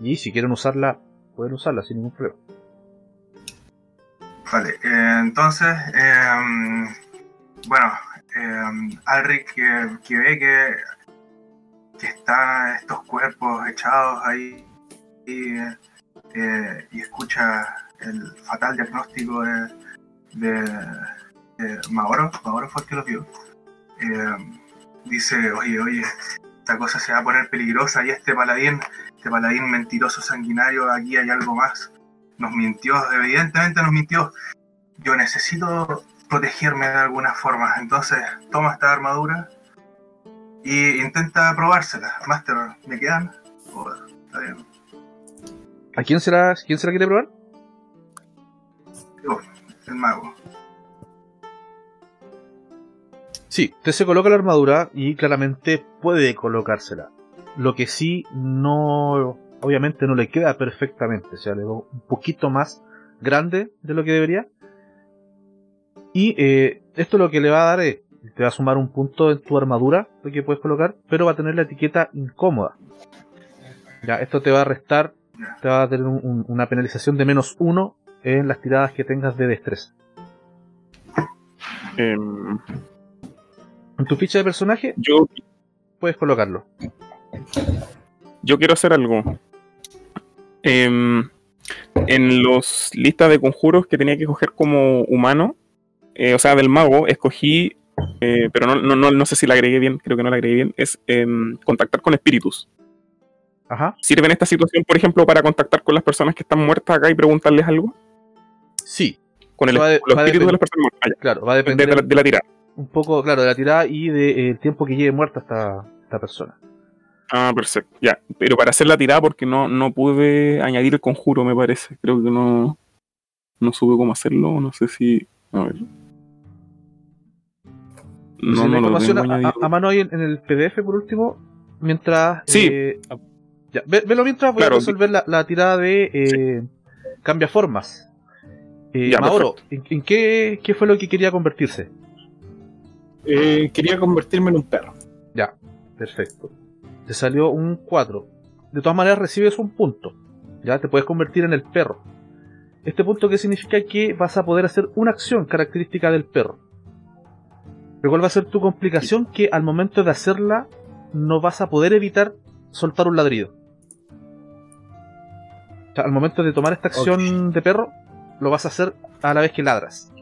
Y si quieren usarla, pueden usarla sin ningún problema. Vale, entonces. Bueno, eh, Alric que, ve que, están estos cuerpos echados ahí y, eh, y escucha el fatal diagnóstico de, de, de fue el que lo vio, eh, dice, oye, oye, esta cosa se va a poner peligrosa y este paladín, este paladín mentiroso sanguinario, aquí hay algo más, nos mintió, evidentemente nos mintió, yo necesito protegerme de alguna forma, entonces toma esta armadura y intenta probársela, Master, ¿me quedan? Oh, está bien. ¿A quién se la, quién se la quiere probar? el mago. Sí, usted se coloca la armadura y claramente puede colocársela. Lo que sí no, obviamente no le queda perfectamente, o sea, le da un poquito más grande de lo que debería. Y eh, esto lo que le va a dar es, te va a sumar un punto en tu armadura, lo que puedes colocar, pero va a tener la etiqueta incómoda. Ya, esto te va a restar, te va a tener un- un- una penalización de menos uno en las tiradas que tengas de destreza. Em, En tu ficha de personaje yo, puedes colocarlo. yo quiero hacer algo. Em, en los listas de conjuros que tenía que coger como humano, eh, o sea, del mago, escogí, eh, pero no, no, no, no sé si la agregué bien, creo que no la agregué bien, es em, contactar con espíritus. Ajá. ¿Sirve en esta situación, por ejemplo, para contactar con las personas que están muertas acá y preguntarles algo? Sí, Con el, Va de- los va espíritus de las personas muertas. Claro, va a De, depender de la, de la tirada. un poco, claro, de la tirada y del tiempo que lleve muerta esta, esta persona. Ah, perfecto. Ya. Pero para hacer la tirada, porque no, no pude añadir el conjuro, me parece. Creo que no, no supe cómo hacerlo. No sé si. A ver. Si No, la no lo información tengo a, mano ahí en, en el PDF por último, mientras... Sí. eh, ya, ve- velo mientras voy Claro. a resolver la, la tirada de eh, cambia formas. Eh, Ya, Mauro, ¿en, en qué, qué fue lo que quería convertirse? Eh, quería convertirme en un perro. Ya, perfecto. Te salió un 4. De todas maneras recibes un punto. Ya te puedes convertir en el perro. Este punto que significa que vas a poder hacer una acción característica del perro. Pero cuál va a ser tu complicación que al momento de hacerla no vas a poder evitar soltar un ladrido. O sea, al momento de tomar esta acción de perro, lo vas a hacer a la vez que ladras.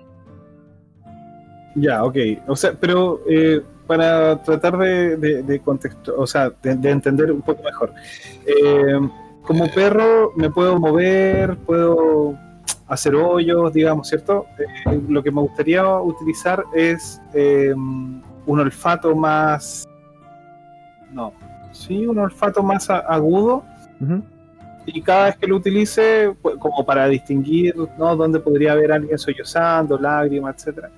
Ya, ok. O sea, pero eh, para tratar de, de, de contexto, o sea, de, de entender un poco mejor. Eh, como perro me puedo mover, puedo hacer hoyos, digamos, ¿cierto? Eh, lo que me gustaría utilizar es eh, un olfato más... No, sí, un olfato más agudo y cada vez que lo utilice, pues, como para distinguir ¿no? dónde podría haber alguien sollozando, lágrimas, etcétera,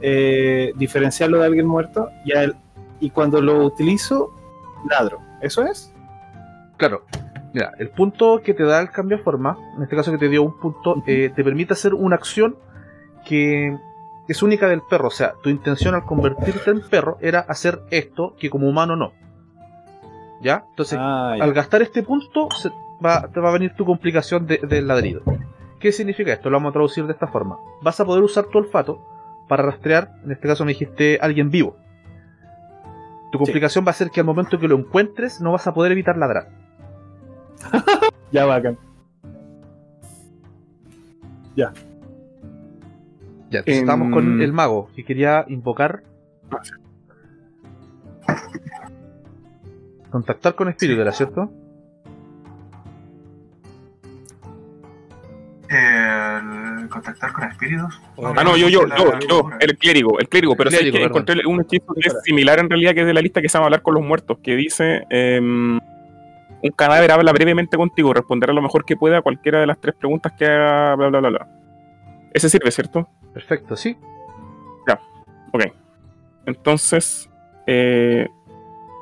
eh, diferenciarlo de alguien muerto y, a él- y cuando lo utilizo, ladro. ¿Eso es? Claro. Mira, el punto que te da el cambio de forma, en este caso que te dio un punto, eh, te permite hacer una acción que es única del perro. O sea, tu intención al convertirte en perro era hacer esto que como humano no. ¿Ya? Entonces, Ah, ya. al gastar este punto, se va- te va a venir tu complicación de- del ladrido. ¿Qué significa esto? Lo vamos a traducir de esta forma. Vas a poder usar tu olfato para rastrear, en este caso me dijiste, alguien vivo. Tu complicación va a ser que al momento que lo encuentres no vas a poder evitar ladrar. Ya bacán. Ya, Em, estamos con el mago que quería invocar. Ah, sí. Contactar con espíritu, ¿era cierto? El contactar con espíritus. Ah, no, yo, yo, yo, yo, el clérigo, el clérigo, pero sí que perdón. encontré un hechizo que es similar en realidad, que es de la lista que se llama hablar con los muertos, que dice, em, un cadáver habla brevemente contigo, responderá lo mejor que pueda a cualquiera de las tres preguntas que haga, bla, bla, bla, bla. Ese sirve, ¿cierto? Perfecto, sí. Ok. Entonces, eh,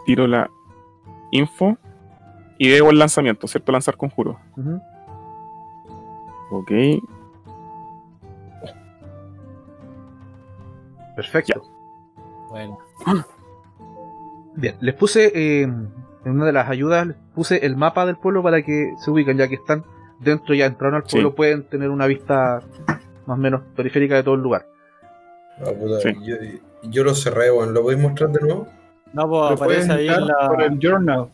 tiro la info y debo el lanzamiento, ¿cierto? Lanzar conjuro. Ujú. Ok. Perfecto. Bueno. Bien, les puse eh, en una de las ayudas, les puse el mapa del pueblo para que se ubiquen, ya que están dentro, ya entraron al pueblo, Sí. pueden tener una vista más o menos periférica de todo el lugar. Ah, puta, Sí. yo, yo lo cerré, weón. ¿Lo podéis mostrar de nuevo? No, pues Lo puedes aparece ahí en entrar por la. el journal.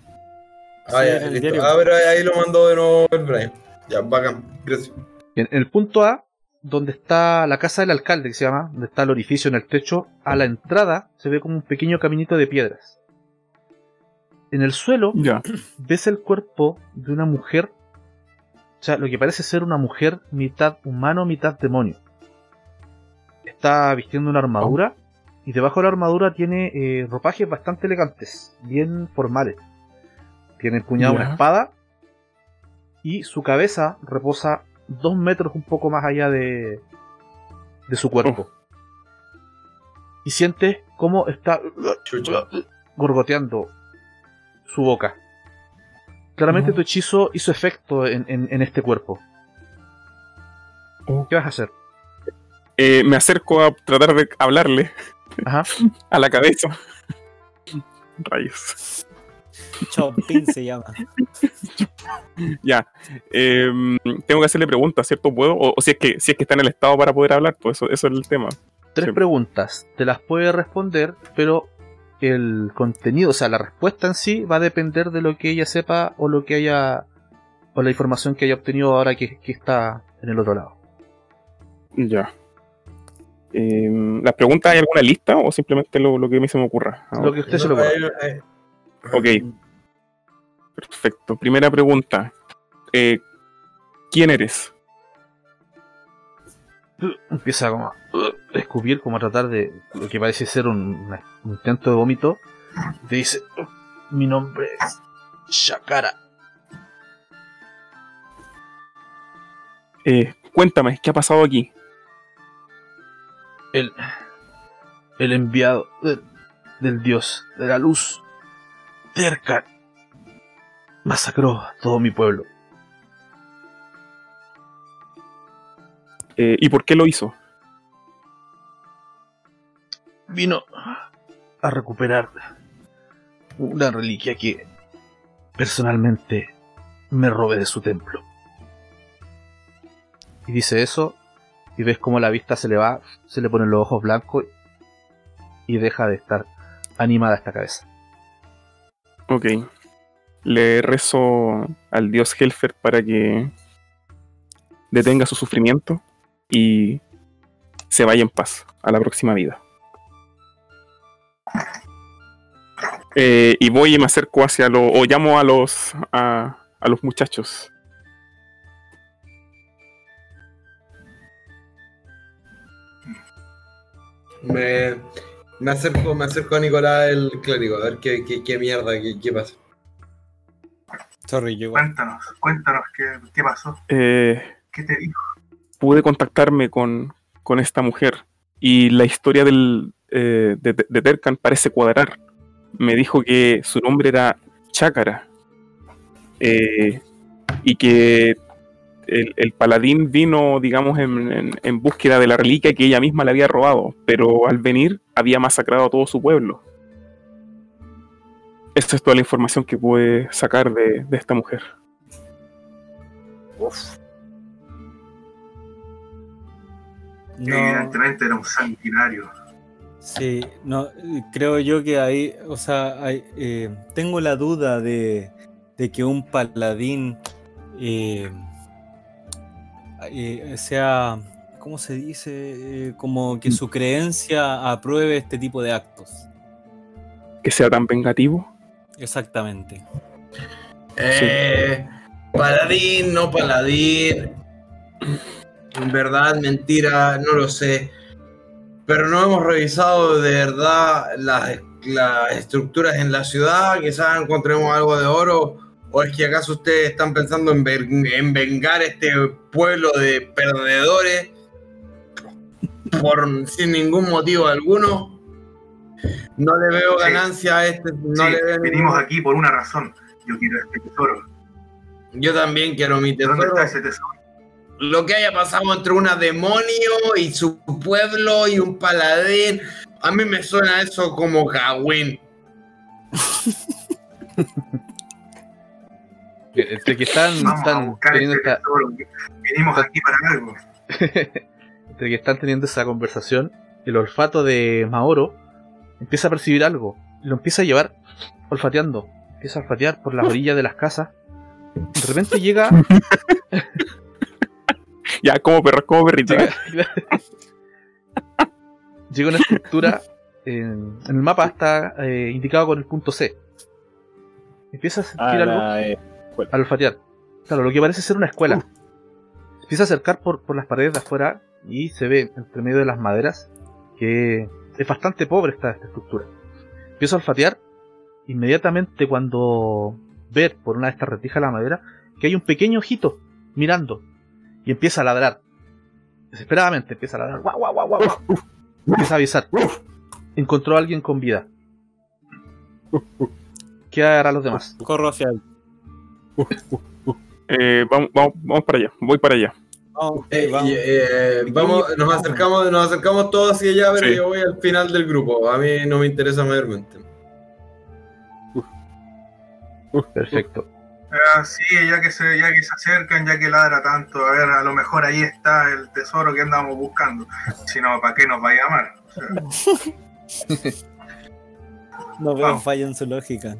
Ah, Sí, ya, en el listo. diario. Ah, pero ahí lo mandó de nuevo el Brian. Ya, bacán. Gracias. Bien, en el punto A, donde está la casa del alcalde, que se llama, donde está el orificio en el techo, a la entrada se ve como un pequeño caminito de piedras. En el suelo Ya. ves el cuerpo de una mujer, o sea, lo que parece ser una mujer mitad humano, mitad demonio. Está vistiendo una armadura y debajo de la armadura tiene eh, ropajes bastante elegantes, bien formales. Tiene empuñada una espada y su cabeza reposa dos metros un poco más allá de, de su cuerpo. Y sientes cómo está Chucha. gorgoteando su boca. Claramente No. tu hechizo hizo efecto en, en- en este cuerpo. Oh. ¿Qué vas a hacer? Eh, me acerco a tratar de hablarle Ajá. a la cabeza. Rayos. Chopin se llama. Ya. Em, tengo que hacerle preguntas, ¿cierto? ¿Puedo? O, o si, es que, si es que está en el estado para poder hablar, pues eso, eso es el tema. Tres Sí. preguntas. Te las puede responder, pero el contenido, o sea, la respuesta en sí va a depender de lo que ella sepa o lo que haya. o la información que haya obtenido ahora que, que está en el otro lado. Ya. Em, ¿Las preguntas hay alguna lista o simplemente lo, lo que a mí se me ocurra? Ah, Lo que usted se le ocurra. ahí- ahí- Ok. Perfecto. Primera pregunta. Eh, ¿Quién eres? Empieza como a uh, escupir, como a tratar de lo que parece ser un, intento de vómito. Te dice: "Uh, Mi nombre es Shakara. Eh, cuéntame, ¿qué ha pasado aquí? el, el enviado del, del dios de la luz, Terkan, masacró a todo mi pueblo. Eh, ¿Y por qué lo hizo? Vino a recuperar una reliquia que personalmente me robé de su templo. Y dice eso, y ves como la vista se le va, se le ponen los ojos blancos y deja de estar animada esta cabeza. Ok. Le rezo al dios Helfer para que detenga su sufrimiento y se vaya en paz a la próxima vida. Eh, y voy y me acerco hacia lo. o llamo a los. a, a los muchachos. Me, me acerco, me acerco a Nicolás el clérigo, a ver qué, qué, qué mierda, qué, qué pasa. Sorry, yo. Cuéntanos, cuéntanos qué, qué pasó, Eh, qué te dijo. Pude contactarme con, con esta mujer y la historia del, eh, de, de Terkan parece cuadrar. Me dijo que su nombre era Chácara eh, y que el, el paladín vino, digamos, en, en- búsqueda de la reliquia que ella misma le había robado, pero al venir había masacrado a todo su pueblo. Esta es toda la información que pude sacar de, de esta mujer. No, Evidentemente era un sanguinario. sí, no, creo yo que ahí, o sea, hay, eh, tengo la duda de, de que un paladín eh, eh, sea, ¿cómo se dice? Eh, como que su creencia apruebe este tipo de actos. Que sea tan vengativo. Exactamente. Eh, paladín, no paladín. Verdad, mentira, no lo sé. Pero no hemos revisado de verdad las, las estructuras en la ciudad. Quizás encontremos algo de oro. ¿O es que acaso ustedes están pensando en, en vengar este pueblo de perdedores por sin ningún motivo alguno? No le veo ganancia a este. No Sí, le veo venimos ningún- aquí por una razón. Yo quiero este tesoro. Yo también quiero mi ¿Dónde tesoro. está ese tesoro? Lo que haya pasado entre una demonio y su pueblo y un paladín, a mí me suena eso como Gawain. Entre que están, están teniendo este esta. Venimos aquí para algo. entre que están teniendo esa conversación, el olfato de Maoro empieza a percibir algo. Lo empieza a llevar olfateando. Empieza a olfatear por las orillas de las casas. De repente llega. Ya, como perro, como perrito. llega, llega una estructura. En, en el mapa está eh, indicado con el punto C. Empieza a sentir Ah, algo. eh, al olfatear. Claro, lo que parece ser una escuela. Empieza a acercar por, por las paredes de afuera y se ve entre medio de las maderas que es bastante pobre esta, esta estructura. Empieza a olfatear. Inmediatamente cuando ver por una de estas retijas de la madera que hay un pequeño ojito mirando y empieza a ladrar. Desesperadamente empieza a ladrar. Guau, guau, guau, guau, guau. Empieza a avisar. Encontró a alguien con vida. ¿Qué harán los demás? Corro hacia él. Eh, vamos, vamos, vamos para allá, voy para allá. Vamos, Eh, vamos. eh, vamos, nos acercamos, nos acercamos todos hacia allá, pero Sí. yo voy al final del grupo. A mí no me interesa mayormente. Perfecto. Ah, sí, ya que, se, ya que se acercan, ya que ladra tanto, a ver, a lo mejor ahí está el tesoro que andamos buscando. Si no, ¿para qué nos va a llamar? O sea, No veo vamos. falla en su lógica.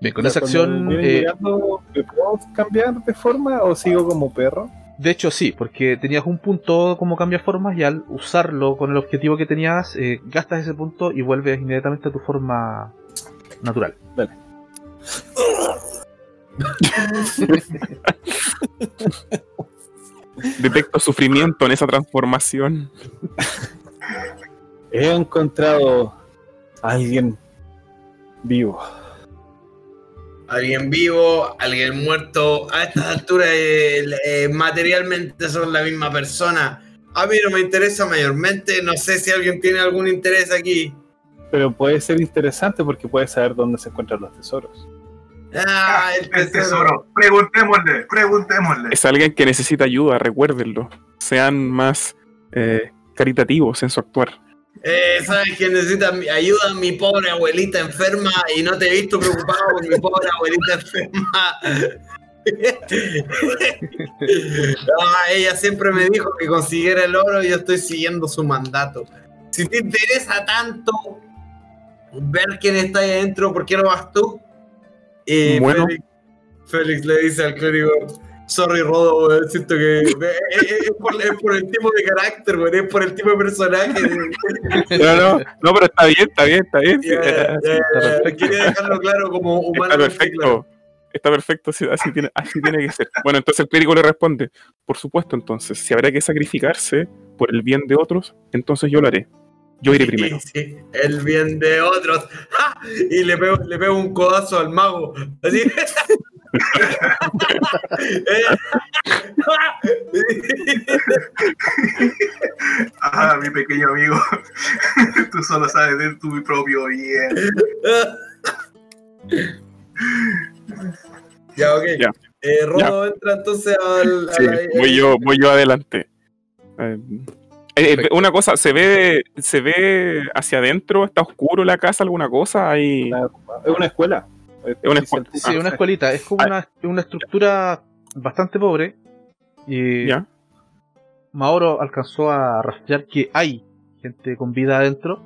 Bien, con Ya, esa acción, eh, llegando, ¿me puedo cambiar de forma o sigo como perro? de hecho sí, porque tenías un punto como cambiar formas y al usarlo con el objetivo que tenías, eh, gastas ese punto y vuelves inmediatamente a tu forma natural. Detecto sufrimiento en esa transformación. He encontrado a alguien vivo. Alguien vivo, alguien muerto. A estas alturas, eh, eh, materialmente son la misma persona. A mí no me interesa mayormente. No sé si alguien tiene algún interés aquí. Pero puede ser interesante porque puedes saber dónde se encuentran los tesoros. Ah, el el tesoro. tesoro. Preguntémosle, preguntémosle. Es alguien que necesita ayuda, recuérdenlo. Sean más eh, caritativos en su actuar. Eh, ¿Sabes quién necesita ayuda? Mi pobre abuelita enferma y no te he visto preocupado por mi pobre abuelita enferma. Ah, ella siempre me dijo que consiguiera el oro y yo estoy siguiendo su mandato. Si te interesa tanto ver quién está ahí adentro, ¿por qué no vas tú? Y Bueno. Félix, Félix le dice al clérigo, sorry Rodo, weón, siento que es, es- es por, es por el tipo de carácter, weón, es por el tipo de personaje. No, no, no, pero está bien, está bien, está bien. Eh, perfecto. Quería dejarlo claro como humano. Está perfecto. Está perfecto, así, así tiene, así tiene que ser. Bueno, entonces el clérigo le responde, por supuesto, entonces, si habrá que sacrificarse por el bien de otros, entonces yo lo haré. Yo iré primero. Sí, el bien de otros. ¡Ja! Y le pego, le pego un codazo al mago. Así. Ah, mi pequeño amigo. Tú solo sabes de tu propio bien. ya, ok. Ya. Eh, Rodo entra entonces al. a Sí, la- voy yo, voy yo adelante. Eh, eh, eh, una cosa, ¿se ve, ¿se ve hacia adentro? ¿Está oscuro la casa? ¿Alguna cosa? Hay... Es una escuela. Es una Sí, escuela. sí, Ah, una escuelita. Es como Ah. una, una estructura bastante pobre. Y ¿Ya? Mauro alcanzó a rastrear que hay gente con vida adentro.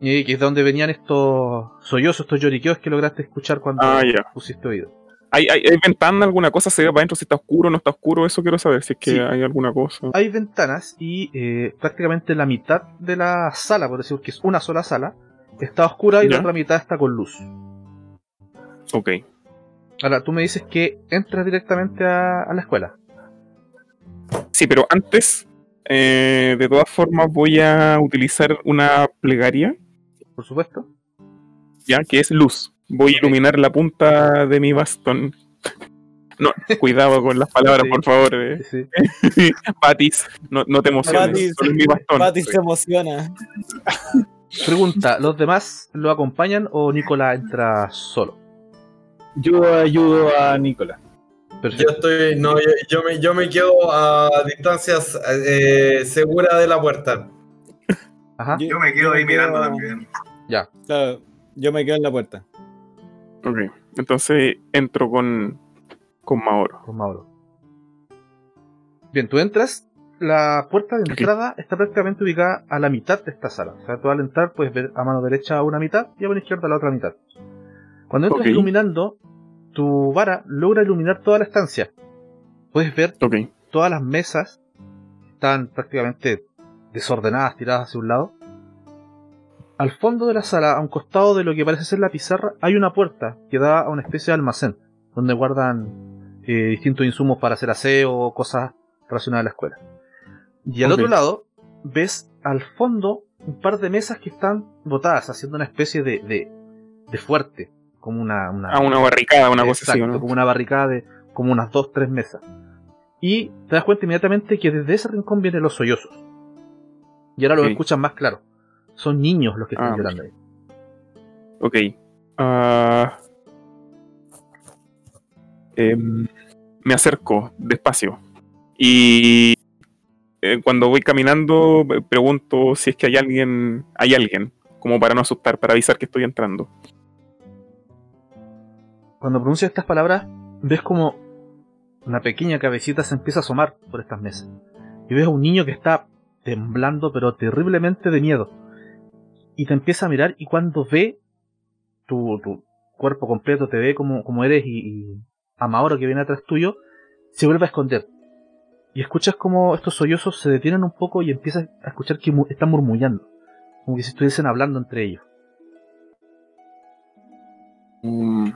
Y que es de donde venían estos sollozos, estos lloriqueos que lograste escuchar cuando Ah, pusiste oído. ¿Hay, hay, hay ventana, alguna cosa? ¿Se ve para adentro si está oscuro o no está oscuro? Eso quiero saber, si es que Sí. hay alguna cosa. Hay ventanas y eh, prácticamente la mitad de la sala, por decir que es una sola sala, está oscura y Ya. la otra mitad está con luz. Ok. Ahora, tú me dices que entras directamente a, a la escuela. Sí, pero antes, eh, de todas formas, voy a utilizar una plegaria, Por supuesto. ya que es luz. Voy a iluminar la punta de mi bastón. No, cuidado con las palabras, Sí. por favor. eh. Sí. Patis, no, no te emociones. Patis, solo mi bastón. Pati se emociona. Pregunta, ¿los demás lo acompañan o Nicolás entra solo? Yo ayudo a Nicolás. Yo Perfecto. estoy. No, yo, yo me, yo me quedo a distancias eh, segura de la puerta. Ajá. Yo me quedo yo ahí mirando quedo- también. Ya. Claro, yo me quedo en la puerta. Ok, entonces entro con, con Maoro. con Mauro. Bien, tú entras, la puerta de entrada está prácticamente ubicada a la mitad de esta sala. O sea, tú al entrar puedes ver a mano derecha una mitad y a mano izquierda la otra mitad. Cuando entras iluminando, tu vara logra iluminar toda la estancia. Puedes ver todas las mesas están prácticamente desordenadas, tiradas hacia un lado. Al fondo de la sala, a un costado de lo que parece ser la pizarra, hay una puerta que da a una especie de almacén, donde guardan eh, distintos insumos para hacer aseo o cosas relacionadas a la escuela. Y al otro lado, ves al fondo un par de mesas que están botadas, haciendo una especie de, de, de fuerte, como una, una, ah, una barricada, una cosa así, ¿o Exacto, ¿no? como una barricada de como unas dos, tres mesas. Y te das cuenta inmediatamente que desde ese rincón vienen los sollozos. Y ahora lo Ok. escuchan más claro. Son niños los que están Ah, llorando ahí. Ok. Ah, em, me acerco despacio. Y eh, cuando voy caminando, me pregunto si es que hay alguien, hay alguien, como para no asustar, para avisar que estoy entrando. Cuando pronuncias estas palabras, ves como una pequeña cabecita se empieza a asomar por estas mesas. Y ves a un niño que está temblando, pero terriblemente de miedo. Y te empieza a mirar y cuando ve tu, cuerpo completo, te ve como, como eres y, y a Mauro que viene atrás tuyo, se vuelve a esconder. Y escuchas como estos sollozos se detienen un poco y empiezas a escuchar que están murmullando. Como que si estuviesen hablando entre ellos. Mm.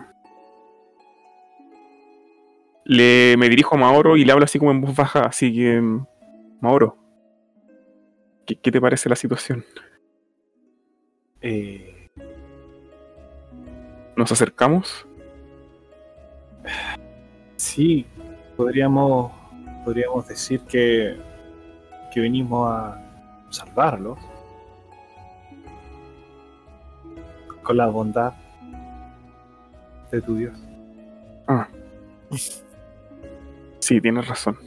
Le, me dirijo a Maoro y le hablo así como en voz baja, así que... mm, Maoro, ¿qué, qué te parece la situación? Eh, ¿Nos acercamos? sí, podríamos, podríamos decir que, que venimos a salvarlos con la bondad de tu Dios. Ah. Sí, tienes razón.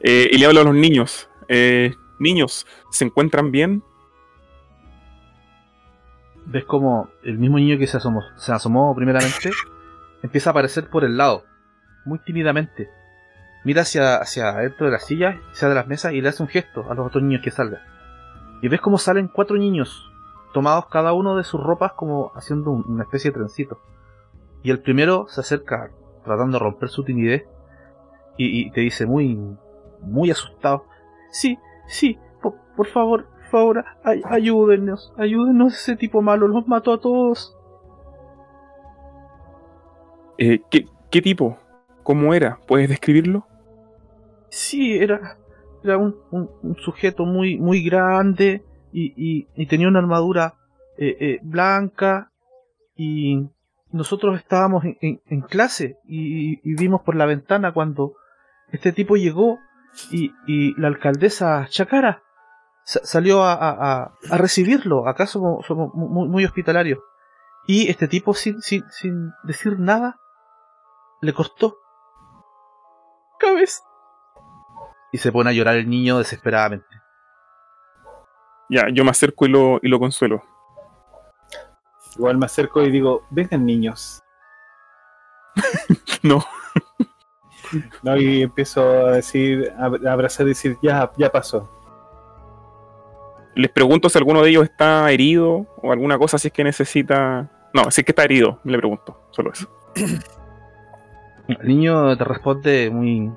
Eh, y le hablo a los niños. Eh, niños, ¿se encuentran bien? Ves como el mismo niño que se asomó, se asomó primeramente empieza a aparecer por el lado, muy tímidamente. Mira hacia, hacia dentro de la silla, hacia de las mesas y le hace un gesto a los otros niños que salgan. Y ves como salen cuatro niños, tomados cada uno de sus ropas como haciendo un- una especie de trencito. Y el primero se acerca tratando de romper su timidez y, y te dice muy, muy asustado, sí, sí, por, por favor, favor, ay- ayúdennos, ayúdennos, ese tipo malo los mató a todos. Eh, ¿qué, qué tipo? ¿Cómo era? ¿Puedes describirlo? Sí, era, era un, un- un sujeto muy, muy grande y, y- y tenía una armadura eh, eh, blanca y nosotros estábamos en, en- en clase y, y vimos por la ventana cuando este tipo llegó y, y la alcaldesa Chacara salió a, a- a- a recibirlo. Acá somos, somos muy, muy hospitalarios. Y este tipo sin, sin, sin decir nada le costó. Cabeza. Y se pone a llorar el niño desesperadamente. Ya, yo me acerco y lo, y lo consuelo. Igual me acerco y digo, vengan niños. No. No, y empiezo a decir, a a abrazar y decir, ya, ya pasó. Les pregunto si alguno de ellos está herido o alguna cosa si es que necesita. No, si es que está herido, le pregunto. Solo eso. El niño te responde muy.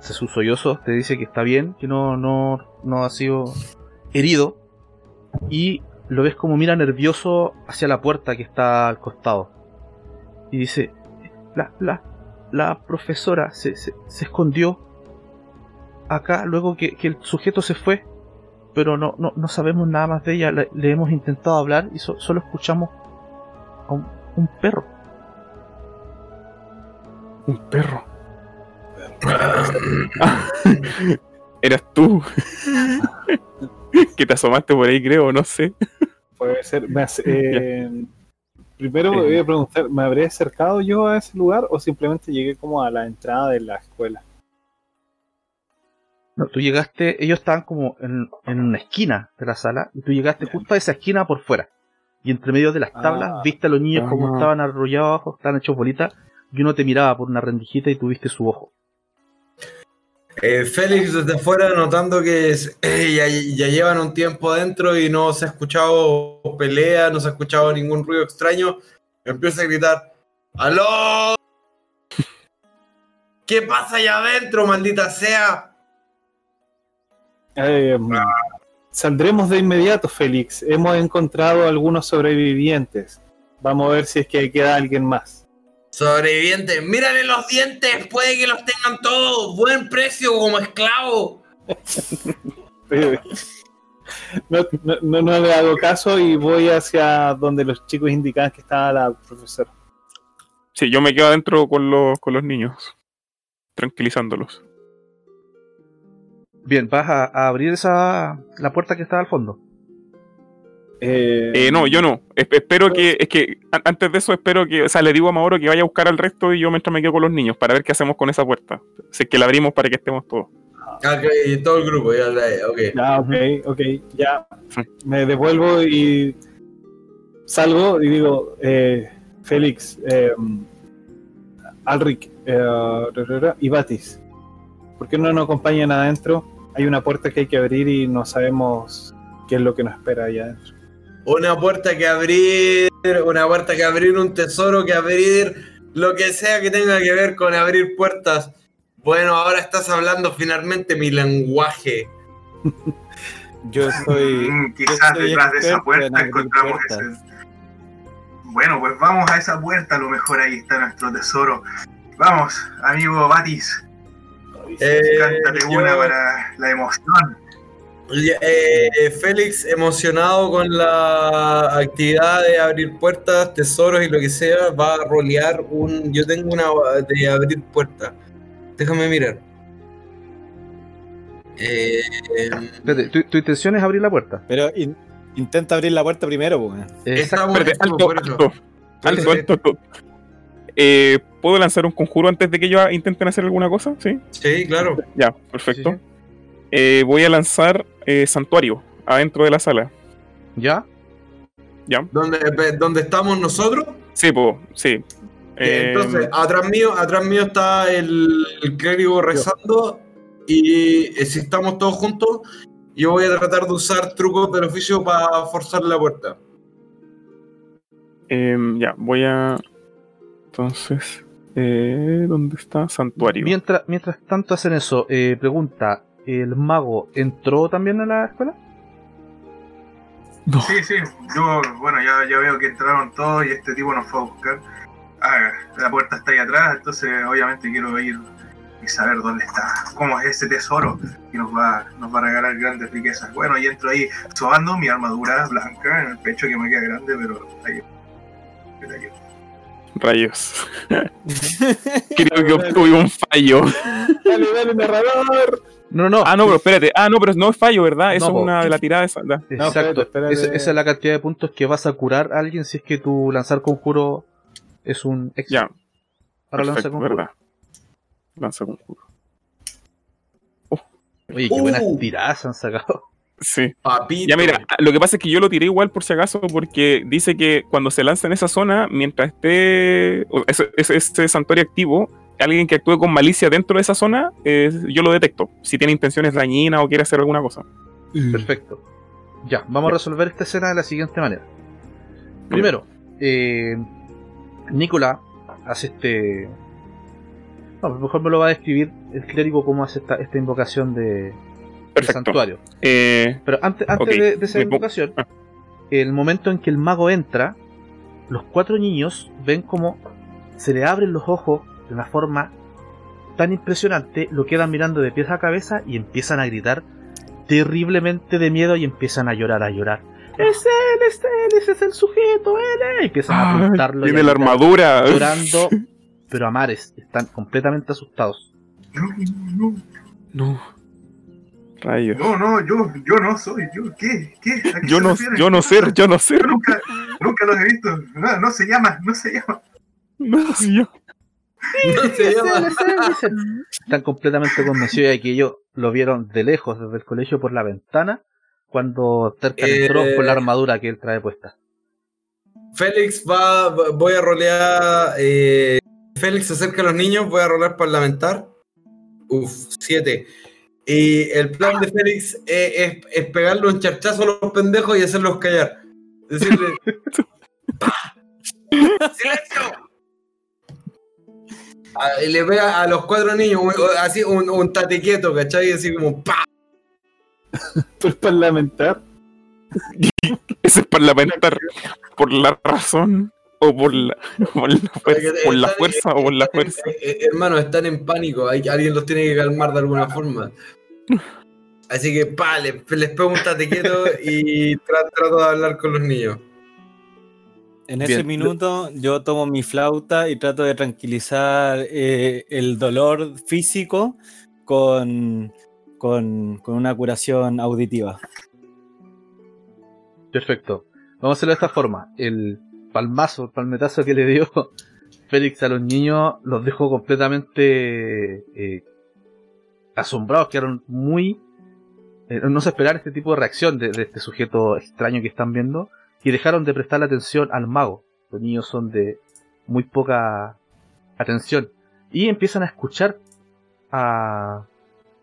Se sus sollozos, te dice que está bien, que no, no, no ha sido herido. Y lo ves como mira nervioso hacia la puerta que está al costado. Y dice: La, la, la profesora se, se, se escondió acá luego que, que el sujeto se fue. Pero no, no, no sabemos nada más de ella. Le, le hemos intentado hablar y so- solo escuchamos a un, un perro. Un perro. Eras tú. que te asomaste por ahí, creo, no sé. Puede ser. me hace- eh, primero voy a preguntar, ¿me habré acercado yo a ese lugar o simplemente llegué como a la entrada de la escuela? No, tú llegaste, ellos estaban como en, en una esquina de la sala y tú llegaste justo a esa esquina por fuera. Y entre medio de las tablas Ah. viste a los niños como estaban arrollados abajo, estaban hechos bolitas y uno te miraba por una rendijita y tuviste su ojo. Eh, Félix desde afuera notando que es- eh, ya, ya llevan un tiempo adentro y no se ha escuchado pelea, no se ha escuchado ningún ruido extraño, empieza a gritar, ¡Aló! ¿Qué pasa allá adentro, maldita sea? Eh, saldremos de inmediato, Félix. Hemos encontrado algunos sobrevivientes. Vamos a ver si es que queda alguien más. Sobreviviente, mírale los dientes, puede que los tengan todos, buen precio como esclavo. No, no, no- no le hago caso y voy hacia donde los chicos indicaban que estaba la profesora. Sí, yo me quedo adentro con los, con los niños. Tranquilizándolos. Bien, vas a, a abrir esa la puerta que está al fondo. Eh, Eh, no, yo no. Es- espero que. Es que an- antes de eso, espero que. O sea, le digo a Mauro que vaya a buscar al resto y yo mientras me quedo con los niños para ver qué hacemos con esa puerta. Si es que la abrimos para que estemos todos. Ok, todo el grupo, ya, ya, ok. Ya, ok, ok, ya. Me devuelvo y salgo y digo, eh, Félix, eh, Alric eh, y Batis, ¿por qué no nos acompañan adentro? Hay una puerta que hay que abrir y no sabemos qué es lo que nos espera allá adentro. Una puerta que abrir, una puerta que abrir, un tesoro que abrir, lo que sea que tenga que ver con abrir puertas. Bueno, ahora estás hablando finalmente mi lenguaje. Yo soy. Mm, yo quizás soy detrás de esa en puerta encontramos puertas. ese. Bueno, pues vamos a esa puerta, a lo mejor ahí está nuestro tesoro. Vamos, amigo Batis, Eh, yo- una para la emoción. eh, Félix, emocionado con la actividad de abrir puertas, tesoros y lo que sea, va a rolear un. Yo tengo una de abrir puertas. Déjame mirar. Eh, Espérate, tu, tu intención es abrir la puerta. Pero in- intenta abrir la puerta primero, pues. Exacto. estamos- Espérate, estamos alto, por eso. alto, alto, alto, alto. Eh, ¿Puedo lanzar un conjuro antes de que ellos intenten hacer alguna cosa? Sí. Sí, claro. Ya, perfecto. Sí, sí. Eh, voy a lanzar eh, Santuario adentro de la sala. ¿Ya? ¿Ya? ¿Dónde, dónde estamos nosotros? Sí, po, sí. Eh, Entonces, atrás mío, atrás mío está el, el clérigo rezando y si estamos todos juntos, yo voy a tratar de usar trucos del oficio para forzar la puerta. em, ya, voy a. Entonces, eh, ¿dónde está? Santuario. Mientras, mientras tanto hacen eso, eh, pregunta, ¿el mago entró también a la escuela? No. Sí, sí, yo, bueno, ya, ya veo que entraron todos y este tipo nos fue a buscar. Ah, la puerta está ahí atrás, entonces obviamente quiero ir y saber dónde está, cómo es ese tesoro que nos va, nos va a regalar grandes riquezas. Bueno, y entro ahí sobando mi armadura blanca en el pecho que me queda grande, pero ahí. pero ahí- Rayos. Creo que obtuve un fallo. Dale, dale, narrador. No, no, Ah, no, pero espérate. Ah, no, pero no es fallo, ¿verdad? Eso No, es una de la tirada esa. da. Exacto. espérate, espérate. Esa, esa es la cantidad de puntos que vas a curar a alguien si es que tu lanzar conjuro es un éxito. Ya. Ahora lanza Perfecto, conjuro. verdad. Lanza conjuro. Oye, qué buenas Uh. tiradas han sacado. Sí. Papito. Ya mira, lo que pasa es que yo lo tiré igual por si acaso, porque dice que cuando se lanza en esa zona, mientras esté ese, ese- ese santuario activo, alguien que actúe con malicia dentro de esa zona, eh, yo lo detecto. Si tiene intenciones dañinas o quiere hacer alguna cosa. Perfecto. Ya, vamos a resolver esta escena de la siguiente manera. Primero, eh, Nicola hace este. No, mejor me lo va a describir el clérigo cómo hace esta, esta invocación de, Perfecto. santuario. Eh, Pero antes, antes Ok, de, de esa invocación, ah. el momento en que el mago entra, los cuatro niños ven como se le abren los ojos de una forma tan impresionante, lo quedan mirando de pies a cabeza y empiezan a gritar terriblemente de miedo y empiezan a llorar, a llorar. Es él, es él, ese es el sujeto, él, es". Y empiezan a ay, apuntarlo. y a tiene la armadura. Llorando, pero a mares, están completamente asustados. No, no, No. Rayos. no, no, yo, yo no soy, yo, ¿qué? ¿Qué? ¿A qué Yo no, yo no ser, yo no ser. Nunca, nunca los he visto. No, no se llama, no se llama. No. No se llama. Dicen. Están completamente convencidos de que ellos lo vieron de lejos, desde el colegio por la ventana, cuando Tercan Eh, entró con la armadura que él trae puesta. Félix va, voy a rolear. eh, Félix se acerca a los niños, voy a rolear parlamentar. Uf, siete. Y el plan de Félix es, es- es pegarle un charchazo a los pendejos y hacerlos callar. Decirle. "Pa, ¡Silencio! Ah, y le pega a los cuatro niños, un- así un, un tate quieto, ¿cachai? Así como ¡pa! Pues parlamentar. Ese es parlamentar. Por la razón o por la, por la, fuerza, por la Están- fuerza o por la fuerza. eh, hermano, están en pánico. Hay, alguien los tiene que calmar de alguna forma. Así que, pa, les, les pego un tate quieto y tra- trato de hablar con los niños. En ese Bien. minuto yo tomo mi flauta y trato de tranquilizar eh, el dolor físico con, con, con una curación auditiva. Perfecto. Vamos a hacerlo de esta forma. El palmazo, el palmetazo que le dio Félix a los niños los dejó completamente eh, asombrados, quedaron muy... eh, no se esperaban este tipo de reacción de, de este sujeto extraño que están viendo y dejaron de prestarle atención al mago. Los niños son de muy poca atención y empiezan a escuchar a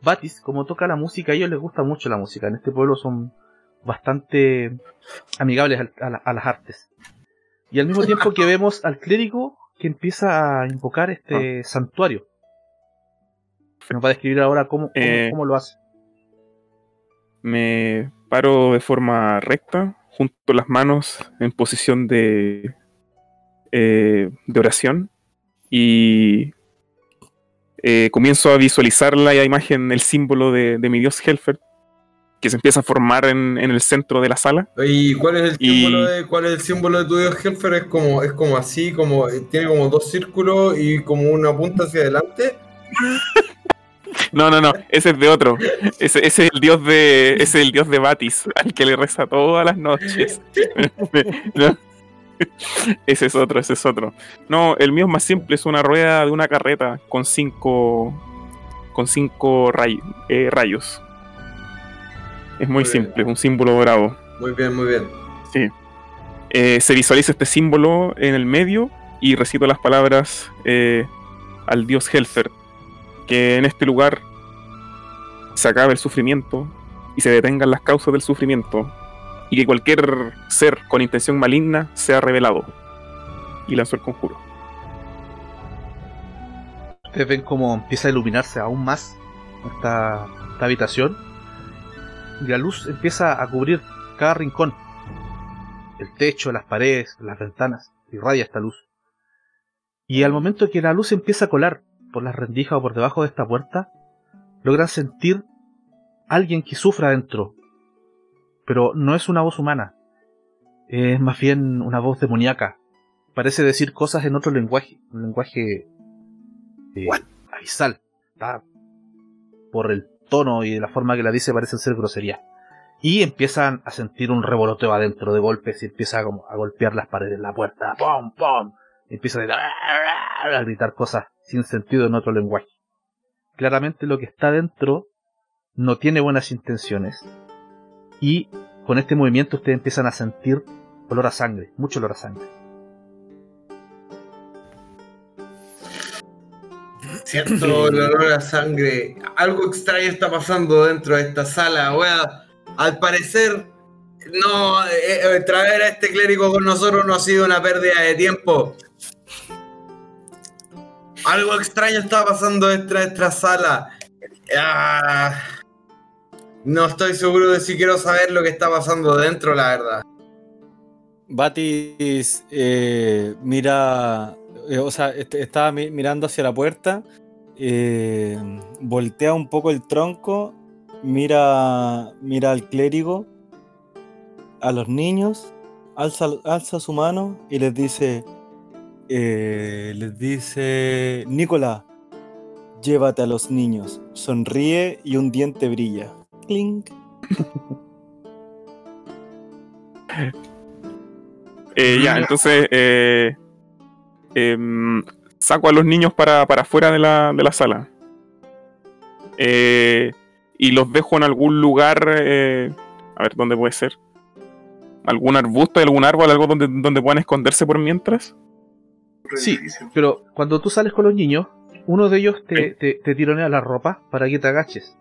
Batis como toca la música. A ellos les gusta mucho la música. En este pueblo son bastante amigables a, la- a las artes. Y al mismo tiempo que vemos al clérigo que empieza a invocar este santuario. Nos va a describir ahora cómo, cómo, Eh, cómo lo hace. Me paro de forma recta, junto las manos en posición de, eh, de oración y eh, comienzo a visualizar la imagen, el símbolo de, de mi dios Helfer, que se empieza a formar en, en el centro de la sala. ¿Y cuál es el Y- símbolo de, cuál es el símbolo de tu dios Helfer? Es como, es como así, como tiene como dos círculos y como una punta hacia adelante. No, no, no, ese es de otro. Ese, ese es el dios de. Ese es el dios de Batis, al que le reza todas las noches. No. Ese es otro, ese es otro. No, el mío es más simple, es una rueda de una carreta con cinco. con cinco ray- eh, rayos. Es muy Muy bien. simple, un símbolo dorado. Muy bien, muy bien. Sí. Eh, se visualiza este símbolo en el medio y recito las palabras eh, al dios Helfer, que en este lugar se acabe el sufrimiento y se detengan las causas del sufrimiento y que cualquier ser con intención maligna sea revelado. Y lanzó el conjuro. Ustedes ven cómo empieza a iluminarse aún más esta, esta habitación. Y la luz empieza a cubrir cada rincón. El techo, las paredes, las ventanas. Irradia esta luz. Y al momento que la luz empieza a colar por las rendijas o por debajo de esta puerta, logran sentir alguien que sufra dentro. Pero no es una voz humana. Es más bien una voz demoníaca. Parece decir cosas en otro lenguaje. Un lenguaje eh, abisal. Está por el tono y la forma que la dice parecen ser groserías. Y empiezan a sentir un revoloteo adentro de golpes y empieza como a golpear las paredes, la puerta, ¡pum, pum! empieza a, a gritar cosas sin sentido en otro lenguaje. Claramente lo que está dentro no tiene buenas intenciones. Y con este movimiento ustedes empiezan a sentir olor a sangre, mucho olor a sangre. Siento el olor a sangre. Algo extraño está pasando dentro de esta sala, wea. Al parecer, no, eh, eh, traer a este clérigo con nosotros no ha sido una pérdida de tiempo. Algo extraño está pasando de esta sala. Ah, no estoy seguro de si quiero saber lo que está pasando dentro, la verdad. Batis eh, mira, eh, o sea, est- estaba mi- mirando hacia la puerta, eh, voltea un poco el tronco, mira, mira al clérigo, a los niños, alza su mano y les dice, eh, les dice, Nicolás, llévate a los niños, sonríe y un diente brilla. Clink. Eh, ya, entonces eh, em, saco a los niños para, para afuera de la, de la sala. Eh, y los dejo en algún lugar. eh, a ver, ¿dónde puede ser? ¿Algún arbusto, algún árbol, algo donde, donde puedan esconderse por mientras? Sí. Pero cuando tú sales con los niños, uno de ellos te, te, te tironea la ropa para que te agaches.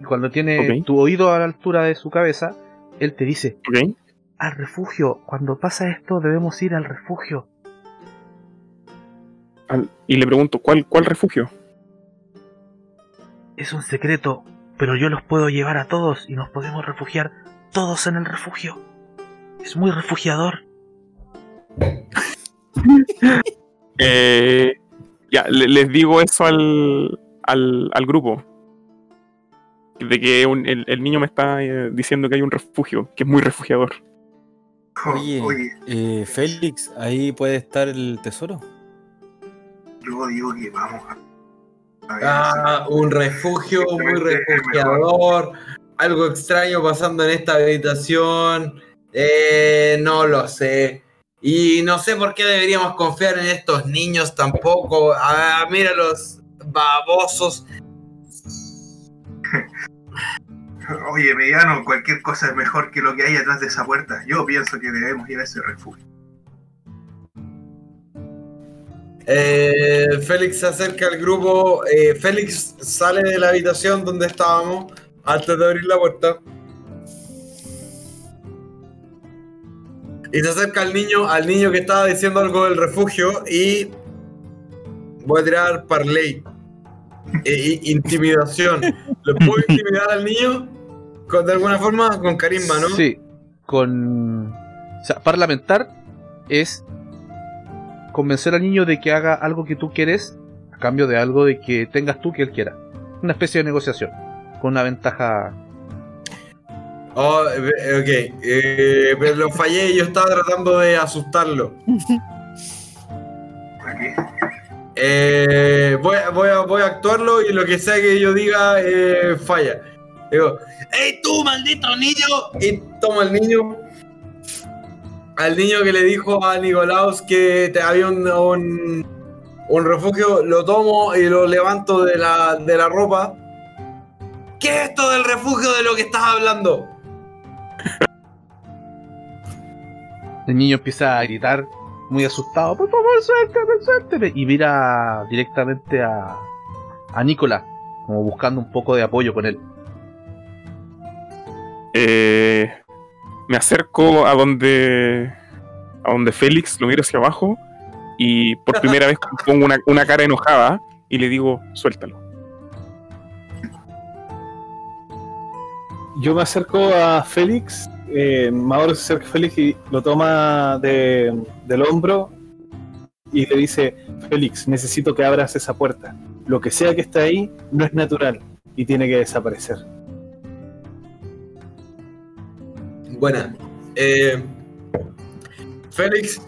Y cuando tiene tu oído a la altura de su cabeza, él te dice, al refugio, cuando pasa esto debemos ir al refugio. Al- y le pregunto, ¿cuál, cuál refugio? Es un secreto, pero yo los puedo llevar a todos y nos podemos refugiar todos en el refugio. Es muy refugiador. Eh, ya, le- les digo eso al, al, al grupo. De que un- el, el niño me está eh, diciendo que hay un refugio, que es muy refugiador. Oh, Oye, Oye, eh, Félix, ahí puede estar el tesoro. yo digo que vamos a. a ver, Ah, un refugio muy Simplemente es refugiador. Algo extraño pasando en esta habitación. Eh, no lo sé. Y no sé por qué deberíamos confiar en estos niños tampoco. Ah, mira los babosos. Oye, mediano, cualquier cosa es mejor que lo que hay atrás de esa puerta. Yo pienso que debemos ir a ese refugio. Eh, Félix se acerca al grupo. eh, Félix sale de la habitación donde estábamos antes de abrir la puerta. Y se acerca al niño, al niño que estaba diciendo algo del refugio y voy a tirar parley. E- intimidación. ¿Lo puedo intimidar al niño? Con, de alguna forma, con carisma, ¿no? Sí, con... O sea, parlamentar es convencer al niño de que haga algo que tú quieres a cambio de algo de que tengas tú que él quiera. Una especie de negociación, con una ventaja... Oh, ok. Eh, pero lo fallé y yo estaba tratando de asustarlo. Eh, voy, voy, a, voy a actuarlo y lo que sea que yo diga eh, falla. Digo, ¡Ey tú, maldito niño! Y toma al niño. Al niño que le dijo a Nicolaus que había un, un, un refugio, lo tomo y lo levanto de la, de la ropa. ¿Qué es esto del refugio de lo que estás hablando? El niño empieza a gritar muy asustado, por favor, suéltame, suéltame. Y mira directamente a, a Nicola, como buscando un poco de apoyo con él. Eh, me acerco a donde a donde Félix lo miro hacia abajo y por primera vez pongo una, una cara enojada y le digo suéltalo Yo me acerco a Félix, eh, Mauro se acerca a Félix y lo toma de- del hombro y le dice, Félix, necesito que abras esa puerta. Lo que sea que está ahí no es natural y tiene que desaparecer. Buena. Eh, Félix,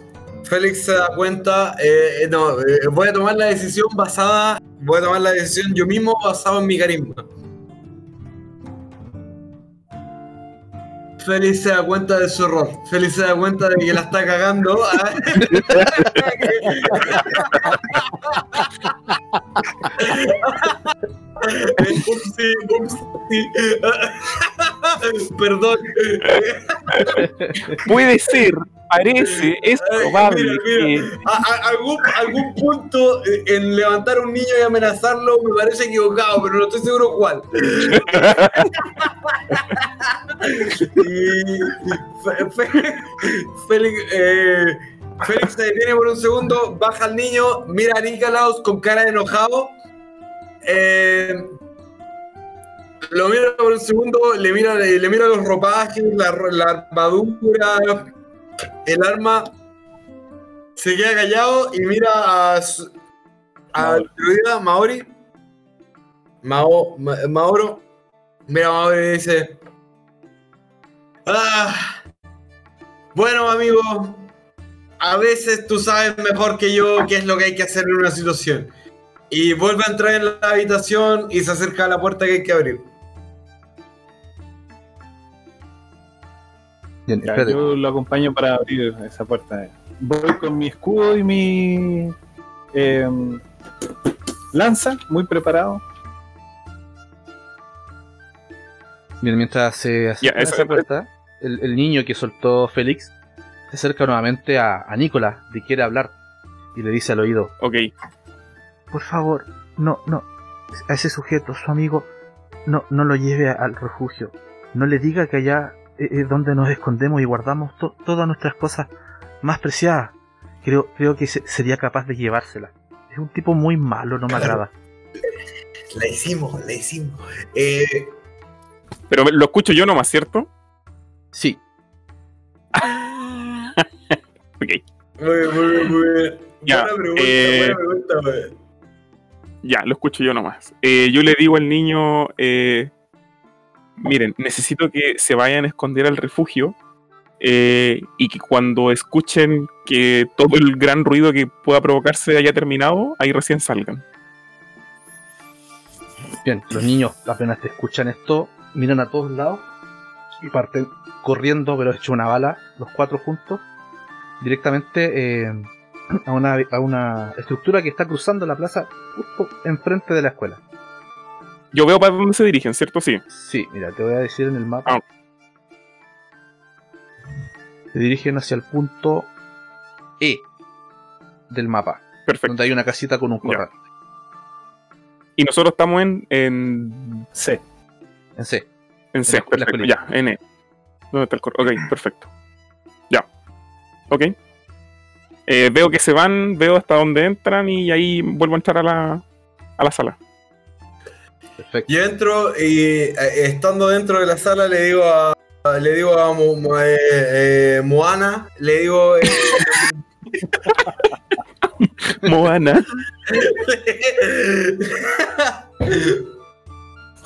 Félix se da cuenta. eh, no, eh, voy a tomar la decisión basada. Voy a tomar la decisión yo mismo basado en mi carisma. Félix se da cuenta de su error. Félix se da cuenta de que la está cagando. Upsi, upsi. Perdón. Puede ser, parece, es probable Mira, mira. que. A- a- algún, algún punto en levantar a un niño y amenazarlo me parece equivocado, pero no estoy seguro cuál. Félix, eh, Félix se detiene por un segundo, baja al niño, mira a Nikolaus con cara de enojado. Eh, lo mira por un segundo, le mira, le mira los ropajes, la, la armadura, el arma, se queda callado y mira a su- druida Maori. Mao, Ma- Maoro. Mira a Maori y dice. Ah, bueno, amigo. A veces tú sabes mejor que yo qué es lo que hay que hacer en una situación. Y vuelve a entrar en la habitación y se acerca a la puerta que hay que abrir. Bien, Ya, yo lo acompaño para abrir esa puerta. Voy con mi escudo y mi em, lanza, muy preparado. Bien, mientras se acerca esa puerta, el, el niño que soltó Félix se acerca nuevamente a, a Nicolás, le quiere hablar y le dice al oído: Ok, Por favor, no, no, a ese sujeto, su amigo, no, no lo lleve a- al refugio. No le diga que allá eh, es donde nos escondemos y guardamos to- todas nuestras cosas más preciadas. Creo, creo que se- sería capaz de llevársela. Es un tipo muy malo, no me agrada. La hicimos, la hicimos. Eh, pero lo escucho yo nomás, ¿cierto? Sí, Ok, muy bien, muy bien, muy bien. Ya, buena pregunta, eh, buena pregunta, wey. Ya, lo escucho yo nomás. Eh, yo le digo al niño, eh, miren, necesito que se vayan a esconder al refugio eh, y que cuando escuchen que todo el gran ruido que pueda provocarse haya terminado, ahí recién salgan. Bien, los niños apenas te escuchan esto, miran a todos lados y parten corriendo, pero hecho una bala, los cuatro juntos, directamente eh, a, una, a una estructura que está cruzando la plaza justo enfrente de la escuela. Yo veo para dónde se dirigen, ¿cierto? Sí. Sí, mira, te voy a decir en el mapa. Ah. Se dirigen hacia el punto E del mapa, Perfecto. donde hay una casita con un Ya. corral. Y nosotros estamos en, en, C. En C. en C, En la- en la perfecto. Ya, en E. ¿Dónde está el cor- Ok, perfecto. Ya. Ok. Eh, veo que se van, veo hasta dónde entran y ahí vuelvo a entrar a la, a la sala. Perfecto. Yo entro y eh, estando dentro de la sala le digo a le digo a Mo- Mo- eh, eh, Moana, le digo eh, Moana.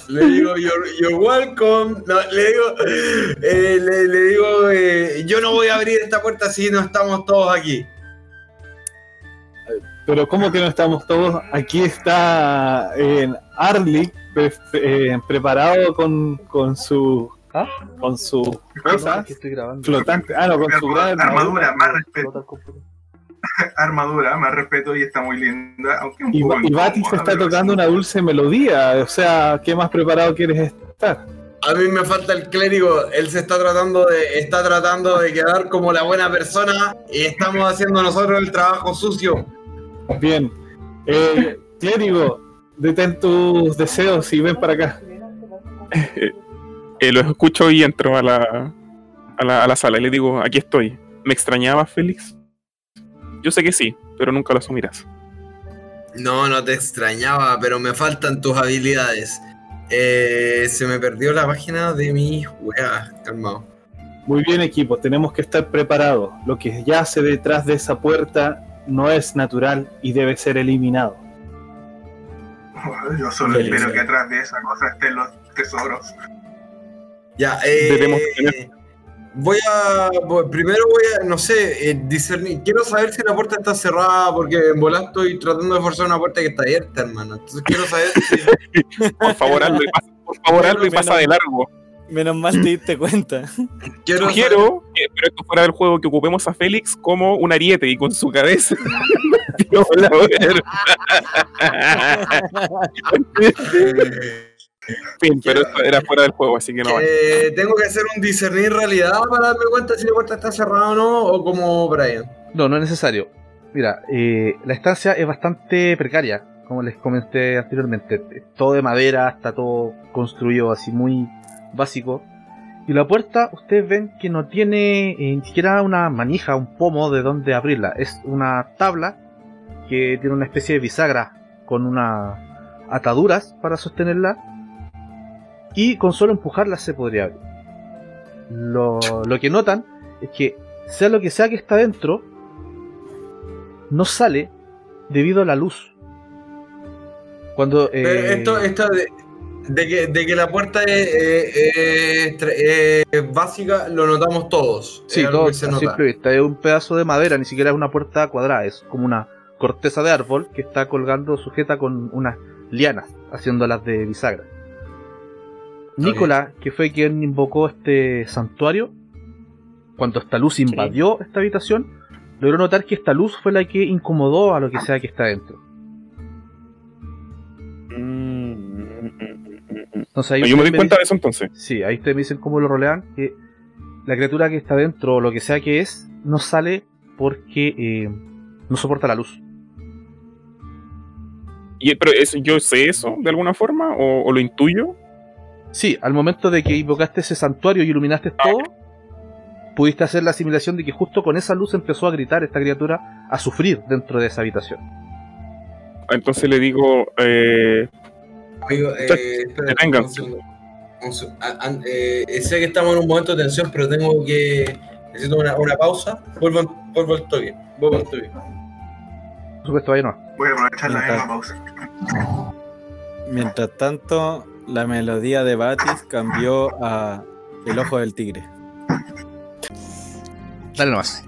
le digo you're, you're welcome, No, le digo eh, le, le digo eh, yo no voy a abrir esta puerta si no estamos todos aquí. Pero ¿cómo que no estamos todos? Aquí está Arlik pre- eh, preparado con, con su ¿Ah? con su cosa flotante. Ah, no, con su gran Armadura, más respeto. Armadura, más respeto y está muy linda. Aunque un Y, poco y Batis está tocando sí. una dulce melodía. O sea, ¿qué más preparado quieres estar? A mí me falta el clérigo, él se está tratando de está tratando de quedar como la buena persona y estamos haciendo nosotros el trabajo sucio. Bien. Eh, clérigo, detén tus deseos y ven para acá. Eh, los escucho y entro a la, a la, a la sala y le digo, aquí estoy. ¿Me extrañaba, Félix? Yo sé que sí, pero nunca lo asumirás. No, no te extrañaba, pero me faltan tus habilidades. Eh, se me perdió la página de mi weá, calmado. Muy bien, equipo, tenemos que estar preparados. Lo que yace detrás de esa puerta no es natural y debe ser eliminado. Yo solo Feliz. espero que atrás de esa cosa estén los tesoros. Ya, eh, voy a. primero voy a, no sé, eh, discernir. Quiero saber si la puerta está cerrada, porque en volar estoy tratando de forzar una puerta que está abierta, hermano. Entonces quiero saber si. Por favor, hazlo y pasa, por favor, hazlo y pasa de largo. Menos mal te diste cuenta. Quiero Sugiero, que, pero esto fuera del juego, que ocupemos a Félix como un ariete y con su cabeza. tiró la verga. En fin, pero esto era fuera del juego, así que no. Eh, tengo que hacer un discernir realidad para darme cuenta si la puerta está cerrada o no, o como Brian. No, no es necesario. Mira, eh, la estancia es bastante precaria, como les comenté anteriormente. Todo de madera, está todo construido así muy básico. Y la puerta, ustedes ven que no tiene eh, ni siquiera una manija, un pomo de donde abrirla. Es una tabla que tiene una especie de bisagra con unas ataduras para sostenerla. Y con solo empujarla se podría abrir. Lo, lo que notan es que, sea lo que sea que está dentro, no sale debido a la luz. Cuando eh, Pero esto, esto de, que, de que la puerta es, eh, eh, eh, básica, lo notamos todos. sí, Es algo todo que se nota. simple vista, es un pedazo de madera, ni siquiera es una puerta cuadrada, es como una corteza de árbol que está colgando sujeta con unas lianas, haciéndolas de bisagra. Nicola, que fue quien invocó este santuario, cuando esta luz invadió esta habitación, logró notar que esta luz fue la que incomodó a lo que sea que está dentro. Mm. Entonces ahí No, yo me doy cuenta de eso entonces. Sí, ahí ustedes me dicen cómo lo rolean, que la criatura que está dentro, o lo que sea que es, no sale porque eh, no soporta la luz. Y, pero eso, ¿yo sé eso de alguna forma? ¿O, o lo intuyo? Sí, al momento de que invocaste ese santuario y iluminaste todo, pudiste hacer la asimilación de que justo con esa luz empezó a gritar esta criatura a sufrir dentro de esa habitación. Entonces le digo, eh, Amigo, eh, espera, Detengan. un segundo. Un a- eh, sé que estamos en un momento de tensión, pero tengo que. Necesito una, una pausa. Vuelvo, vuelvo al toque. Vuelvo al toque. Por supuesto, ahí no. Voy a aprovechar la misma pausa. Mientras tanto, la melodía de Batis cambió a El Ojo del Tigre. Dale nomás.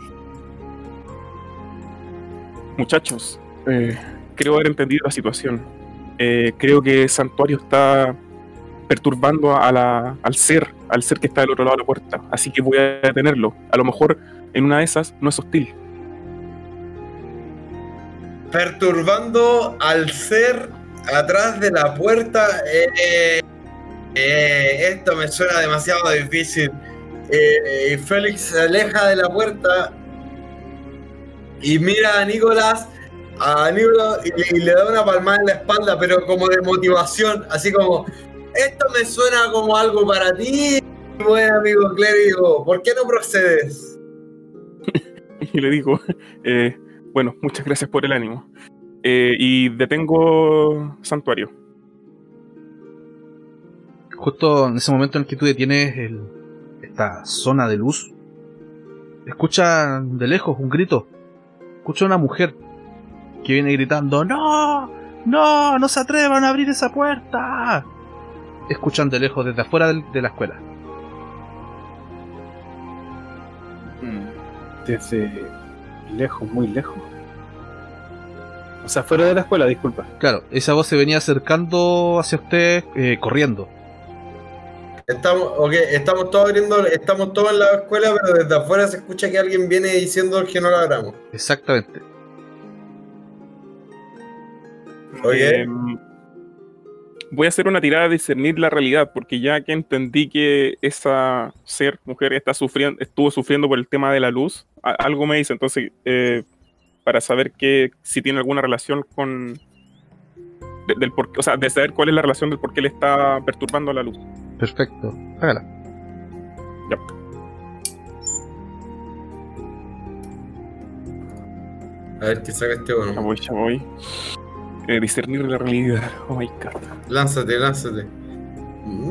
muchachos, eh, creo haber entendido la situación. Eh, creo que Santuario está perturbando al ser, al ser que está del otro lado de la puerta. Así que voy a detenerlo. A lo mejor en una de esas no es hostil. Perturbando al ser atrás de la puerta. eh, eh, esto me suena demasiado difícil. Félix se aleja de la puerta y mira a Nicolás. A Nicolás y, y le da una palmada en la espalda, pero como de motivación, así como, esto me suena como algo para ti, buen amigo clérigo, ¿por qué no procedes? Y le digo, eh, bueno, muchas gracias por el ánimo. Eh, y detengo Santuario. Justo en ese momento en que tú detienes el- esta zona de luz, escucha de lejos un grito. Escucha una mujer que viene gritando: ¡No! ¡No! ¡No se atrevan a abrir esa puerta! Escuchan de lejos, desde afuera de la escuela. Desde lejos, muy lejos. O sea, fuera de la escuela, disculpa. Claro, esa voz se venía acercando hacia usted eh, corriendo. Estamos, ok, estamos todos abriendo, estamos todos en la escuela, pero desde afuera se escucha que alguien viene diciendo que no la abramos. Exactamente. Oye. Eh, voy a hacer una tirada de discernir la realidad, porque ya que entendí que esa ser, mujer, está sufriendo, estuvo sufriendo por el tema de la luz, a- algo me dice, entonces, eh, para saber que, si tiene alguna relación con... de- del por, o sea, de saber cuál es la relación del por qué le está perturbando la luz. Perfecto. Hágala. A ver qué saca este Ya bueno. voy, ya voy. Eh, discernir la realidad. Oh my god. Lánzate, lánzate.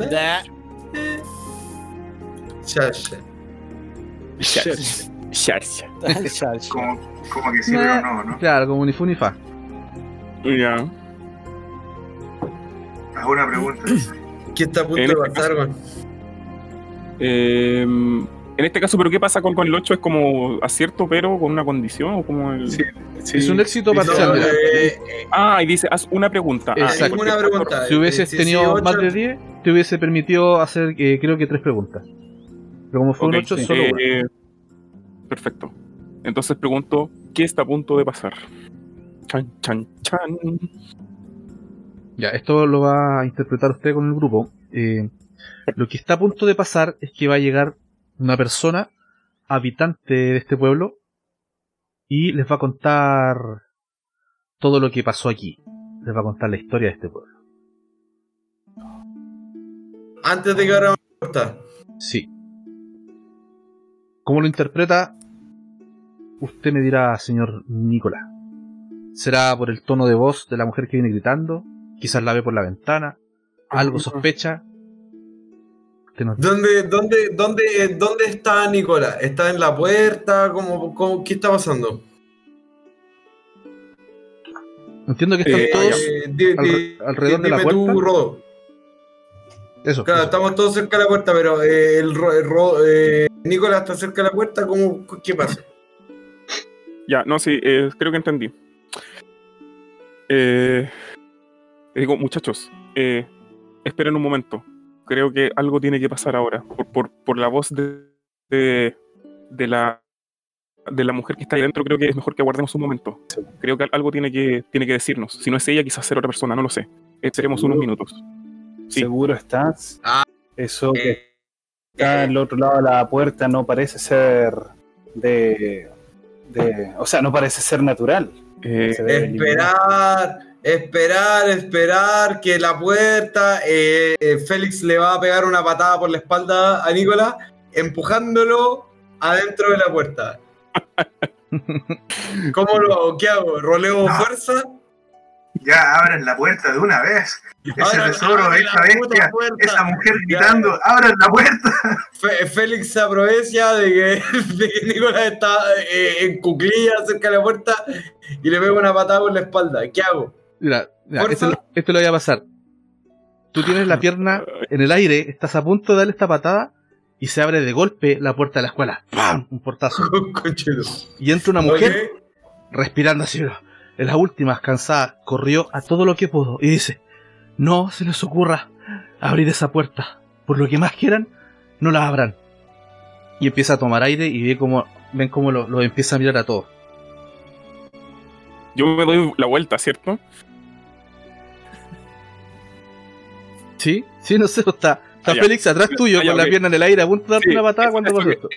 Da. Ya. Ya, ya. Como, como que sí, pero no, ¿no? Claro, como ni fu ni fa. Ya. Hago una pregunta. ¿Qué está a punto de este pasar, weón? Eh, En este caso, ¿pero qué pasa con, con el 8? ¿Es como acierto, pero con una condición? ¿O como el... Sí, sí. Es un éxito parcial. No, eh, eh, Ah, y dice, haz una pregunta. Ah, pregunta. Si hubieses Sí, sí, tenido más de 10, te hubiese permitido hacer, eh, creo que tres preguntas. Pero como fue un Ok, 8, sí. solo una. Eh, Perfecto. Entonces pregunto, ¿qué está a punto de pasar? Chan, chan, chan. Ya, esto lo va a interpretar usted con el grupo. Eh, lo que está a punto de pasar es que va a llegar una persona, habitante de este pueblo, y les va a contar todo lo que pasó aquí. Les va a contar la historia de este pueblo. Antes de que abra la puerta. Sí. ¿Cómo lo interpreta? Usted me dirá, señor Nicolás. ¿Será por el tono de voz de la mujer que viene gritando? Quizás la ve por la ventana. ¿Algo sospecha? ¿Dónde, dónde, dónde, ¿Dónde está Nicolás? ¿Está en la puerta? ¿Cómo, cómo, ¿Qué está pasando? Entiendo que están Eh, todos Eh, di- alre- di- alrededor de la tú, puerta. Rodo. Eso. Claro, eso. estamos todos cerca de la puerta, pero eh, el, Ro- el eh, Nicolás está cerca de la puerta. ¿cómo, ¿Qué pasa? Ya, no, sí, eh, creo que entendí. Eh, digo, muchachos, eh, esperen un momento. Creo que algo tiene que pasar ahora. Por, por, por la voz de, de, de la de la mujer que está ahí dentro, creo que es mejor que aguardemos un momento. Creo que algo tiene que, tiene que decirnos. Si no es ella, quizás ser otra persona, no lo sé. Esperemos unos minutos. Sí. ¿Seguro estás? Ah, Eso que Eh, está eh, al otro lado de la puerta no parece ser de, de o sea, no parece ser natural. Eh, Se debe eliminar. Esperar, esperar, esperar que la puerta. eh, Félix le va a pegar una patada por la espalda a Nicolás, empujándolo adentro de la puerta. ¿Cómo lo hago? ¿Qué hago? ¿Roleo No. fuerza? Ya abran la puerta de una vez. Ese tesoro, esa bestia, puerta. esa mujer Ya. gritando, abran la puerta. Félix se aprovecha de que, de que Nicolás está eh, en cuclillas cerca de la puerta y le pega una patada por la espalda. ¿Qué hago? Mira, mira, esto lo voy a pasar. Tú tienes la pierna en el aire, estás a punto de darle esta patada y se abre de golpe la puerta de la escuela. ¡Pam! Un portazo. Y entra una mujer respirando así. En las últimas, cansada, corrió a todo lo que pudo y dice: No se les ocurra abrir esa puerta. Por lo que más quieran, no la abran. Y empieza a tomar aire y ve como, ven cómo lo, lo empieza a mirar a todos. yo me doy la vuelta, ¿cierto? ¿Sí? Sí, no sé, está, está Ah. Félix atrás tuyo Ah, ya, con la pierna en el aire a punto de darte Sí, una patada cuando pasó esto.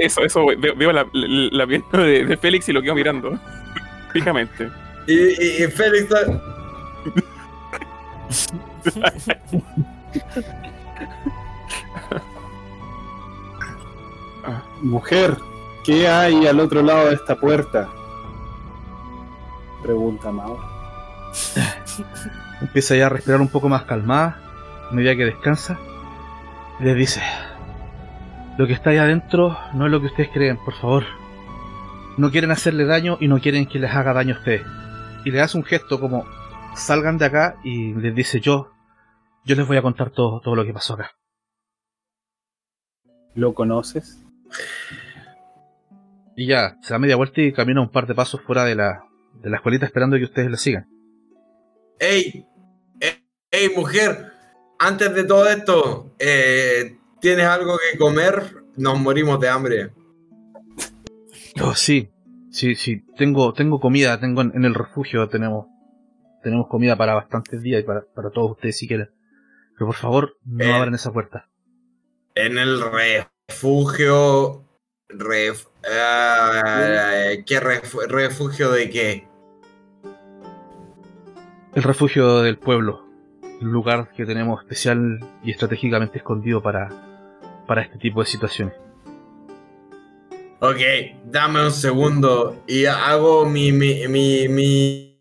Eso, eso, veo, veo la, la, la pierna de, de Félix y lo quedo mirando. Fijamente. Y, y- y Félix Mujer, ¿qué hay al otro lado de esta puerta? Pregunta Mao. Empieza ya a respirar un poco más calmada, a medida que descansa. Y les dice: Lo que está ahí adentro no es lo que ustedes creen, por favor. No quieren hacerle daño y no quieren que les haga daño a ustedes. Y le hace un gesto como: Salgan de acá y les dice: Yo, yo les voy a contar todo, todo lo que pasó acá. ¿Lo conoces? Y ya, se da media vuelta y camina un par de pasos fuera de la, de la escuelita esperando que ustedes la sigan. ¡Ey! ¡Ey, ey, mujer! Antes de todo esto, eh, ¿tienes algo que comer? Nos morimos de hambre. Oh, sí, sí, sí, tengo, tengo comida, tengo en, en el refugio, tenemos, tenemos comida para bastantes días y para, para todos ustedes si quieren. Pero por favor, no Eh. abran esa puerta. En el refugio. Ref, eh, ¿Qué ref- refugio de qué? El refugio del pueblo, un lugar que tenemos especial y estratégicamente escondido para, para este tipo de situaciones. Ok, dame un segundo y hago mi, mi, mi, mi,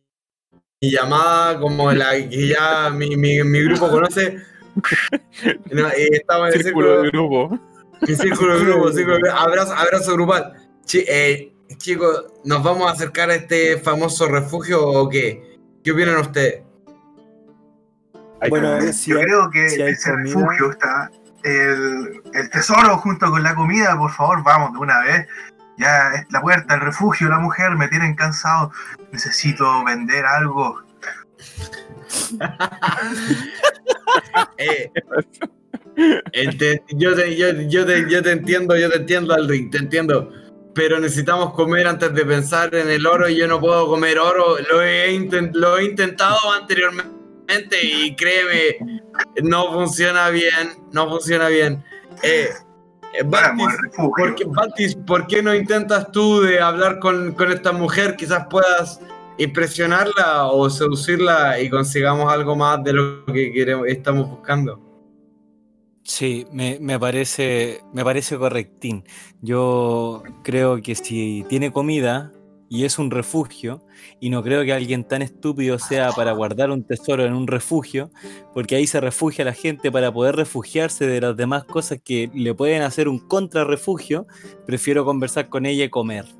mi llamada como la que ya mi, mi, mi grupo conoce. No, y estamos en el Círculo círculo, de grupo. mi círculo de grupo, círculo de grupo. abrazo, abrazo grupal. Eh, chicos, ¿nos vamos a acercar a este famoso refugio o qué? ¿Qué opinan ustedes? Bueno, si Yo hay- creo que si ese comida- refugio está el, el tesoro junto con la comida, por favor, vamos de una vez. Ya es la puerta, el refugio, la mujer, me tienen cansado. Necesito vender algo. Eh, yo, te, yo, yo te, yo te entiendo, yo te entiendo, Aldrin, te entiendo. Pero necesitamos comer antes de pensar en el oro y yo no puedo comer oro. Lo he, inten- lo he intentado anteriormente y créeme, no funciona bien, no funciona bien. Eh, eh, refugio. ¿por qué, Baltis, ¿por qué no intentas tú de hablar con, con esta mujer? Quizás puedas impresionarla o seducirla y consigamos algo más de lo que queremos, estamos buscando. Sí, me, me parece, me parece correctín. Yo creo que si tiene comida y es un refugio, y no creo que alguien tan estúpido sea para guardar un tesoro en un refugio, porque ahí se refugia la gente para poder refugiarse de las demás cosas que le pueden hacer un contrarrefugio, prefiero conversar con ella y comer.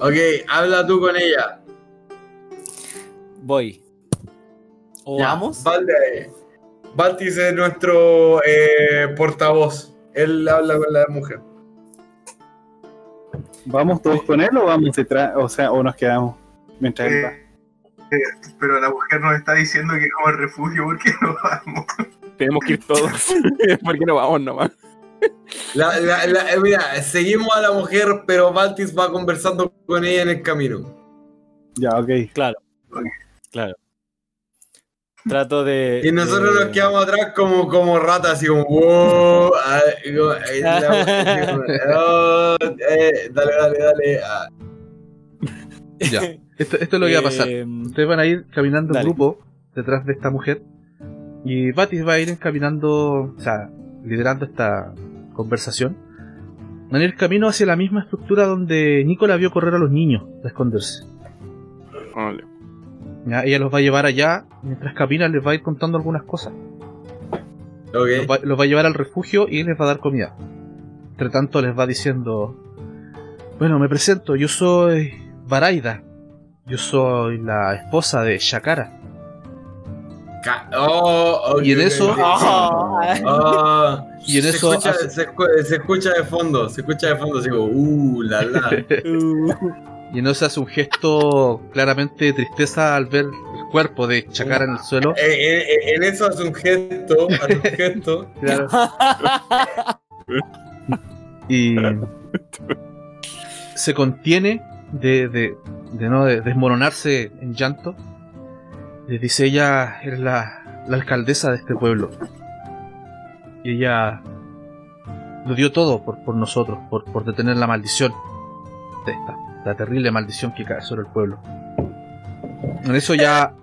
Ok, habla tú con ella. Voy. ¿O Ya, vamos? Valde- Baltis es nuestro eh, portavoz. Él habla con la mujer. ¿Vamos todos con él o vamos detrás? O sea, o nos quedamos mientras él va. Eh, eh, pero la mujer nos está diciendo que vamos al refugio, ¿por qué no vamos? Tenemos que ir todos. ¿Por qué no vamos nomás? La- la- la- mira, seguimos a la mujer, pero Baltis va conversando con ella en el camino. Ya, ok. Claro. Claro. Trato de. Y nosotros de- nos quedamos atrás como, como ratas, así como, wow. oh, eh, dale, dale, dale. ah. Ya. Esto, esto es lo que va a pasar. Eh, Ustedes van a ir caminando en grupo detrás de esta mujer. Y Batis va a ir caminando, o sea, liderando esta conversación. Van a ir camino hacia la misma estructura donde Nicola vio correr a los niños a esconderse. Vale. Ya, ella los va a llevar allá, mientras camina les va a ir contando algunas cosas. Los va, los va a llevar al refugio y les va a dar comida. Entre tanto les va diciendo, bueno, me presento, yo soy Varaida. Yo soy la esposa de Shakara. Ca- Oh, Y en eso-. Ah, Y en se eso escucha, hace- se, escu- se escucha de fondo, se escucha de fondo, así como, uh, la la. Y en eso hace un gesto claramente de tristeza al ver el cuerpo de Shakara en el suelo. Eh, eh, eh, en eso hace un gesto, hace un gesto. Y se contiene de, de, de no de desmoronarse en llanto. Les dice ella es la, la alcaldesa de este pueblo. Y ella lo dio todo por, por nosotros, por, por detener la maldición de esta, la terrible maldición que cae sobre el pueblo. En eso ya,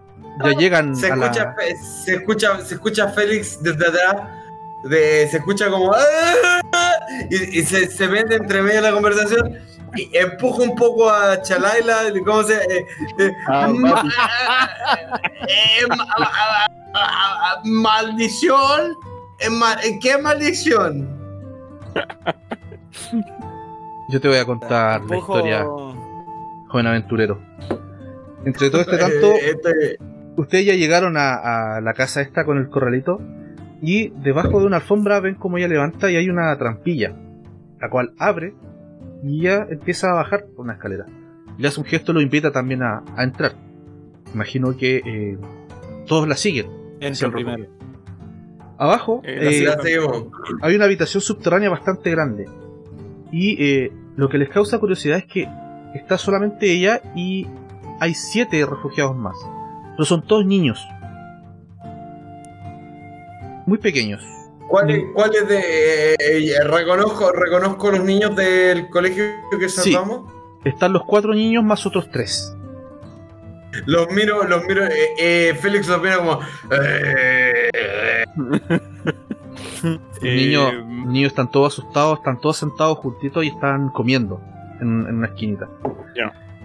ya llegan Se a la... escucha, fe- se escucha, se escucha Félix desde atrás. De, se escucha como "Ah", y, y se, se mete entre medio de la conversación y empuja un poco a Chalaila ¿cómo se eh, eh, Ah, ma- eh, ma- ah, ah, ah, maldición ma- ¿qué maldición? Yo te voy a contar la historia, joven aventurero. Entre todo este tanto, Eh, este- ustedes ya llegaron a, a la casa esta con el corralito y debajo de una alfombra ven como ella levanta y hay una trampilla, la cual abre y ella empieza a bajar por una escalera. Le hace un gesto y lo invita también a, a entrar. Imagino que eh, todos la siguen. Entro Hacia el primero. Abajo Eh, eh, hay una habitación subterránea bastante grande. Y eh, lo que les causa curiosidad es que está solamente ella y hay siete refugiados más. Pero son todos niños. Muy pequeños. ¿Cuál es, cuál es de eh, eh, reconozco reconozco los niños del colegio que Sí. salvamos? Están los cuatro niños más otros tres. Los miro, los miro, eh, eh, Félix los mira como. Los niños, los niños están todos asustados, están todos sentados juntitos y están comiendo en, en una esquinita.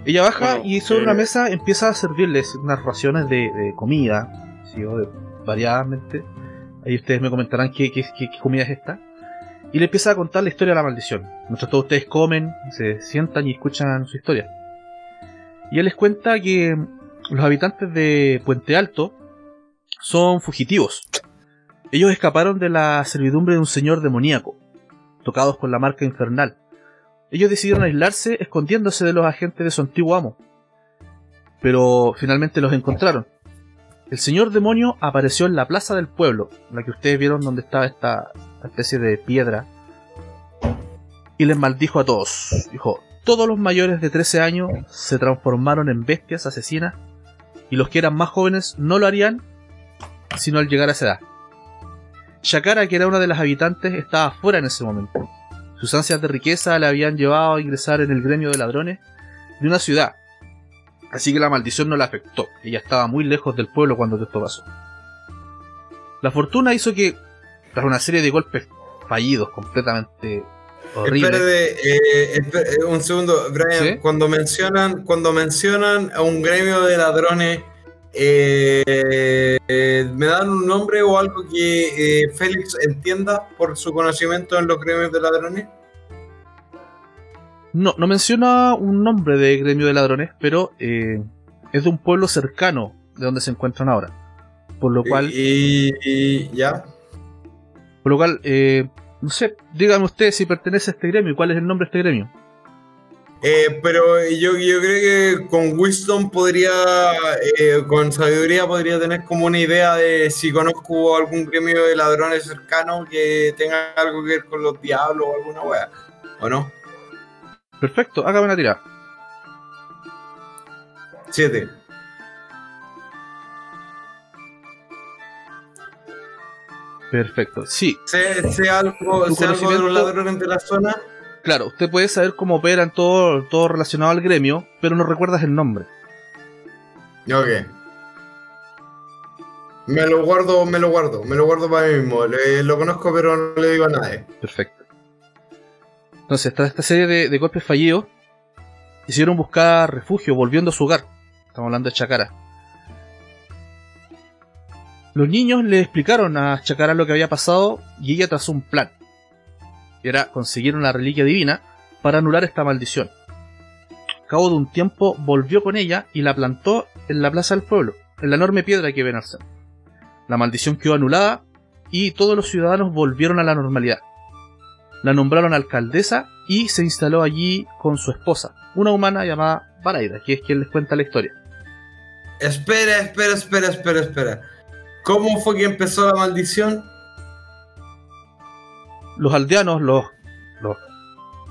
Ella baja Bueno, y sobre eh, una mesa empieza a servirles unas raciones de, de comida, ¿sí? o de- variadamente. Ahí ustedes me comentarán qué, qué, qué- qué comida es esta. Y le empieza a contar la historia de la maldición. Mientras todos ustedes comen, se sientan y escuchan su historia. Y él les cuenta que los habitantes de Puente Alto son fugitivos. Ellos escaparon de la servidumbre de un señor demoníaco, tocados con la marca infernal. Ellos decidieron aislarse escondiéndose de los agentes de su antiguo amo. Pero finalmente los encontraron. El señor demonio apareció en la plaza del pueblo, la que ustedes vieron donde estaba esta especie de piedra, y les maldijo a todos. Dijo, todos los mayores de 13 años se transformaron en bestias asesinas y los que eran más jóvenes no lo harían sino al llegar a esa edad. Shakara, que era una de las habitantes, estaba fuera en ese momento. Sus ansias de riqueza le habían llevado a ingresar en el gremio de ladrones de una ciudad, así que la maldición no la afectó. Ella estaba muy lejos del pueblo cuando esto pasó. La fortuna hizo que, tras una serie de golpes fallidos completamente horribles, eh, eh, un segundo, Brian. ¿Sí? Cuando mencionan, cuando mencionan a un gremio de ladrones, eh, eh, ¿me dan un nombre o algo que eh, Félix entienda por su conocimiento en los gremios de ladrones? No, no menciona un nombre de gremio de ladrones, pero eh, es de un pueblo cercano de donde se encuentran ahora. Por lo cual, Y, y- ya. por lo cual eh, no sé, díganme ustedes si pertenece a este gremio y cuál es el nombre de este gremio. Eh, pero yo, yo creo que con Wisdom podría, eh, con sabiduría podría tener como una idea de si conozco algún gremio de ladrones cercano que tenga algo que ver con los diablos o alguna wea. ¿O no? Perfecto, hágame una tirada. Siete. Perfecto. Sí, ¿Sé, sé algo, sé algo de los ladrones de la zona? Claro, usted puede saber cómo operan todo, todo relacionado al gremio, pero no recuerdas el nombre. Ok. Me lo guardo, me lo guardo, me lo guardo para mí mismo. Le- lo conozco pero no le digo a nadie. Perfecto. Entonces, tras esta serie de, de golpes fallidos, hicieron buscar refugio volviendo a su hogar. Estamos hablando de Chakara. Los niños le explicaron a Chakara lo que había pasado y ella trazó un plan. Era conseguir una reliquia divina para anular esta maldición. Al cabo de un tiempo volvió con ella y la plantó en la plaza del pueblo, en la enorme piedra que ven al centro. La maldición quedó anulada y todos los ciudadanos volvieron a la normalidad. La nombraron alcaldesa y se instaló allí con su esposa, una humana llamada Baraida, que es quien les cuenta la historia. Espera, espera, espera, espera, espera. ¿Cómo fue que empezó la maldición? Los aldeanos, los, los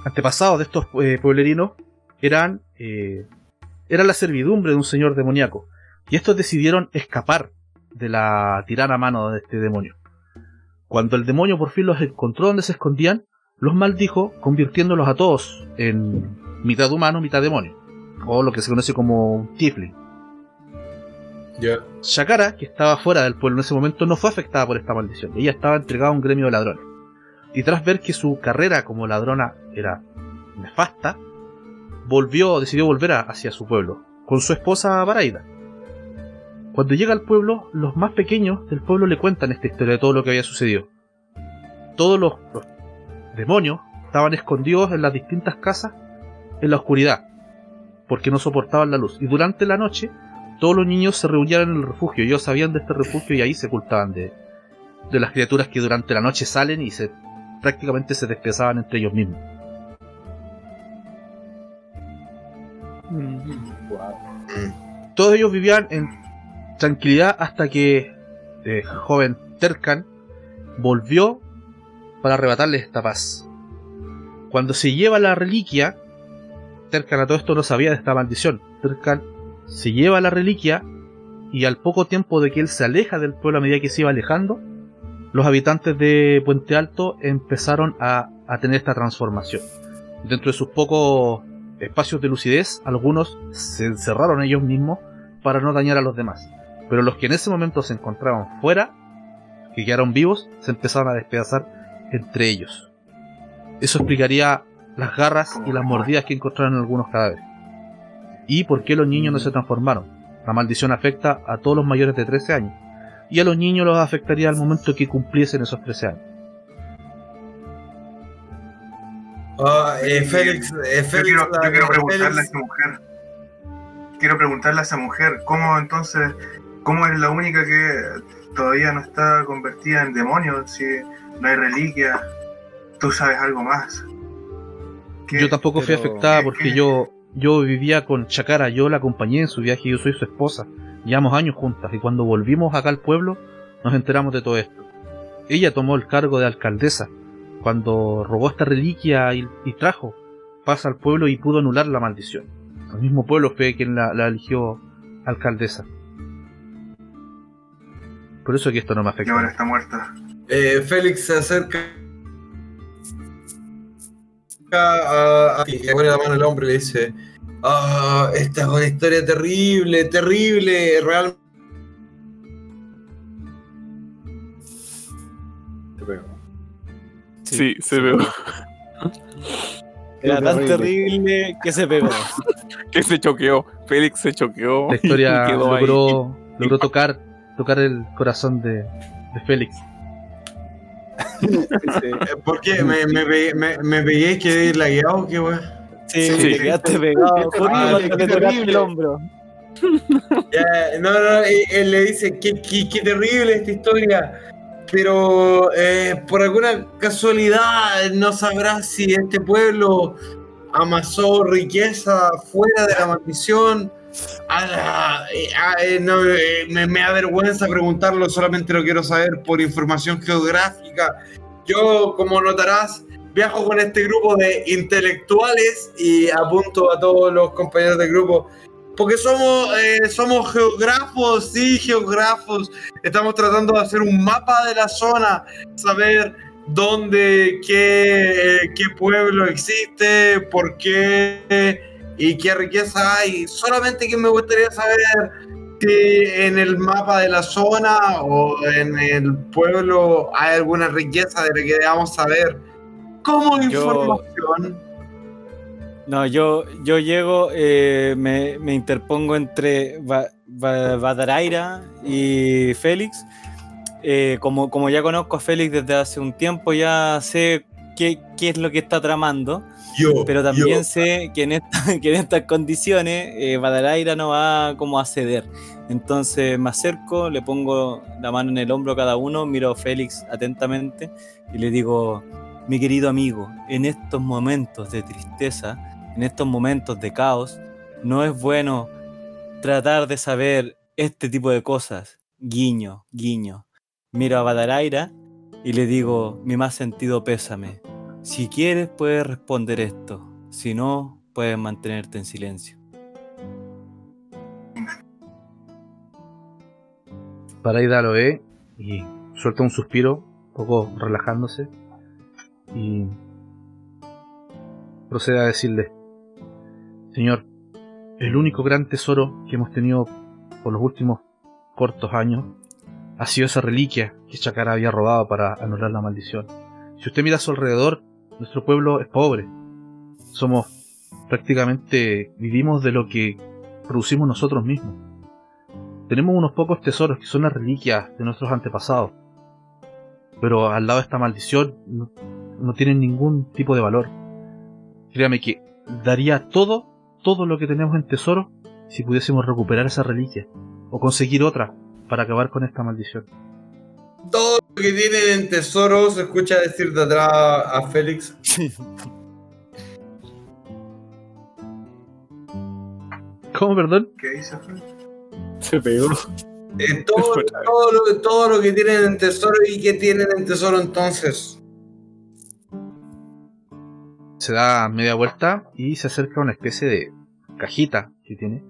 antepasados de estos eh, pueblerinos, eran, eh, eran la servidumbre de un señor demoníaco. Y estos decidieron escapar de la tirana mano de este demonio. Cuando el demonio por fin los encontró donde se escondían, los maldijo, convirtiéndolos a todos en mitad humano, mitad demonio. O lo que se conoce como un tiefling. Ya. Shakara, que estaba fuera del pueblo en ese momento, no fue afectada por esta maldición. Ella estaba entregada a un gremio de ladrones. Y tras ver que su carrera como ladrona era nefasta, volvió, decidió volver hacia su pueblo, con su esposa Baraida. Cuando llega al pueblo, los más pequeños del pueblo le cuentan esta historia de todo lo que había sucedido. Todos los, los demonios estaban escondidos en las distintas casas en la oscuridad, porque no soportaban la luz. Y durante la noche, todos los niños se reunían en el refugio. Ellos sabían de este refugio y ahí se ocultaban de, de las criaturas que durante la noche salen y se prácticamente se despezaban entre ellos mismos. Todos ellos vivían en tranquilidad hasta que el joven Terkan volvió para arrebatarles esta paz. Cuando se lleva la reliquia, Terkan a todo esto no sabía de esta maldición. Terkan se lleva la reliquia y al poco tiempo de que él se aleja del pueblo a medida que se iba alejando, los habitantes de Puente Alto empezaron a, tener esta transformación. Dentro de sus pocos espacios de lucidez, algunos se encerraron ellos mismos para no dañar a los demás. Pero los que en ese momento se encontraban fuera, que quedaron vivos, se empezaron a despedazar entre ellos. Eso explicaría las garras y las mordidas que encontraron en algunos cadáveres. ¿Y por qué los niños no se transformaron? La maldición afecta a todos los mayores de 13 años. Y a los niños los afectaría al momento que cumpliesen esos 13 años. Ah, eh, Félix, eh, Yo Félix, quiero, yo quiero preguntarle a esa mujer. Quiero preguntarle a esa mujer cómo entonces, cómo es la única que todavía no está convertida en demonio, si no hay reliquia, tú sabes algo más. ¿Qué? Yo tampoco fui afectada ¿qué- porque qué? yo, yo vivía con Chakara, yo la acompañé en su viaje, yo soy su esposa. Llevamos años juntas y cuando volvimos acá al pueblo nos enteramos de todo esto. Ella tomó el cargo de alcaldesa cuando robó esta reliquia y, y trajo paz al pueblo y pudo anular la maldición. El mismo pueblo fue quien la, la eligió alcaldesa. Por eso que esto no me Y ahora afecta. está muerta. Eh, Félix se acerca a, a ti, le pone la mano al hombre y le dice: Ah, esta es una historia terrible, terrible, realmente. Se pegó. Sí, se pegó. Era tan Terrible. que se pegó. Que se choqueó. Félix se choqueó. La historia y quedó ahí. logró, logró tocar, tocar el corazón de, de Félix. ¿Por qué? ¿Me, me, me, me pegué y quedé lagueado? ¿Qué weón? Sí, Sí. te quedaste pegado. Te tocaste el hombro. Ya, no, no, él le dice, qué, qué, qué terrible esta historia, pero eh, por alguna casualidad no sabrás si este pueblo amasó riqueza fuera de la maldición. A la- eh, a- no, eh, me, me da vergüenza preguntarlo, solamente lo quiero saber por información geográfica. Yo, como notarás, viajo con este grupo de intelectuales y apunto a todos los compañeros del grupo porque somos, eh, somos geógrafos, sí, geógrafos. Estamos tratando de hacer un mapa de la zona, saber dónde, qué, eh, qué pueblo existe, por qué y qué riqueza hay. Solamente que me gustaría saber si en el mapa de la zona o en el pueblo hay alguna riqueza de la que debamos saber. Como Yo- información. No, yo, yo llego, eh, me, me interpongo entre Ba- Ba- Badaraira y Félix. Eh, como, como ya conozco a Félix desde hace un tiempo, ya sé qué, qué es lo que está tramando. Yo, Pero también yo. sé que en, esta- que en estas condiciones eh, Badaraira no va como a ceder. Entonces me acerco, le pongo la mano en el hombro a cada uno, miro a Félix atentamente y le digo, mi querido amigo, en estos momentos de tristeza, en estos momentos de caos, no es bueno tratar de saber este tipo de cosas. Guiño, guiño. Miro a Badaraira y le digo, mi más sentido pésame. Si quieres puedes responder esto, si no, puedes mantenerte en silencio. Paraida lo ve y suelta un suspiro, un poco relajándose, y procede a decirle, Señor, el único gran tesoro que hemos tenido por los últimos cortos años ha sido esa reliquia que Chakara había robado para anular la maldición. Si usted mira a su alrededor, nuestro pueblo es pobre. Somos prácticamente, vivimos de lo que producimos nosotros mismos. Tenemos unos pocos tesoros que son las reliquias de nuestros antepasados. Pero al lado de esta maldición no, tienen ningún tipo de valor. Créame que daría todo, todo lo que tenemos en tesoro si pudiésemos recuperar esa reliquia. O conseguir otra para acabar con esta maldición. Todo lo que tienen en tesoro se escucha decir de atrás a Félix. ¿Cómo, perdón? ¿Qué dice? Se pegó. Eh, todo, todo, lo, todo lo que tienen en tesoro y que tienen en tesoro entonces. Se da media vuelta y se acerca a una especie de cajita que tiene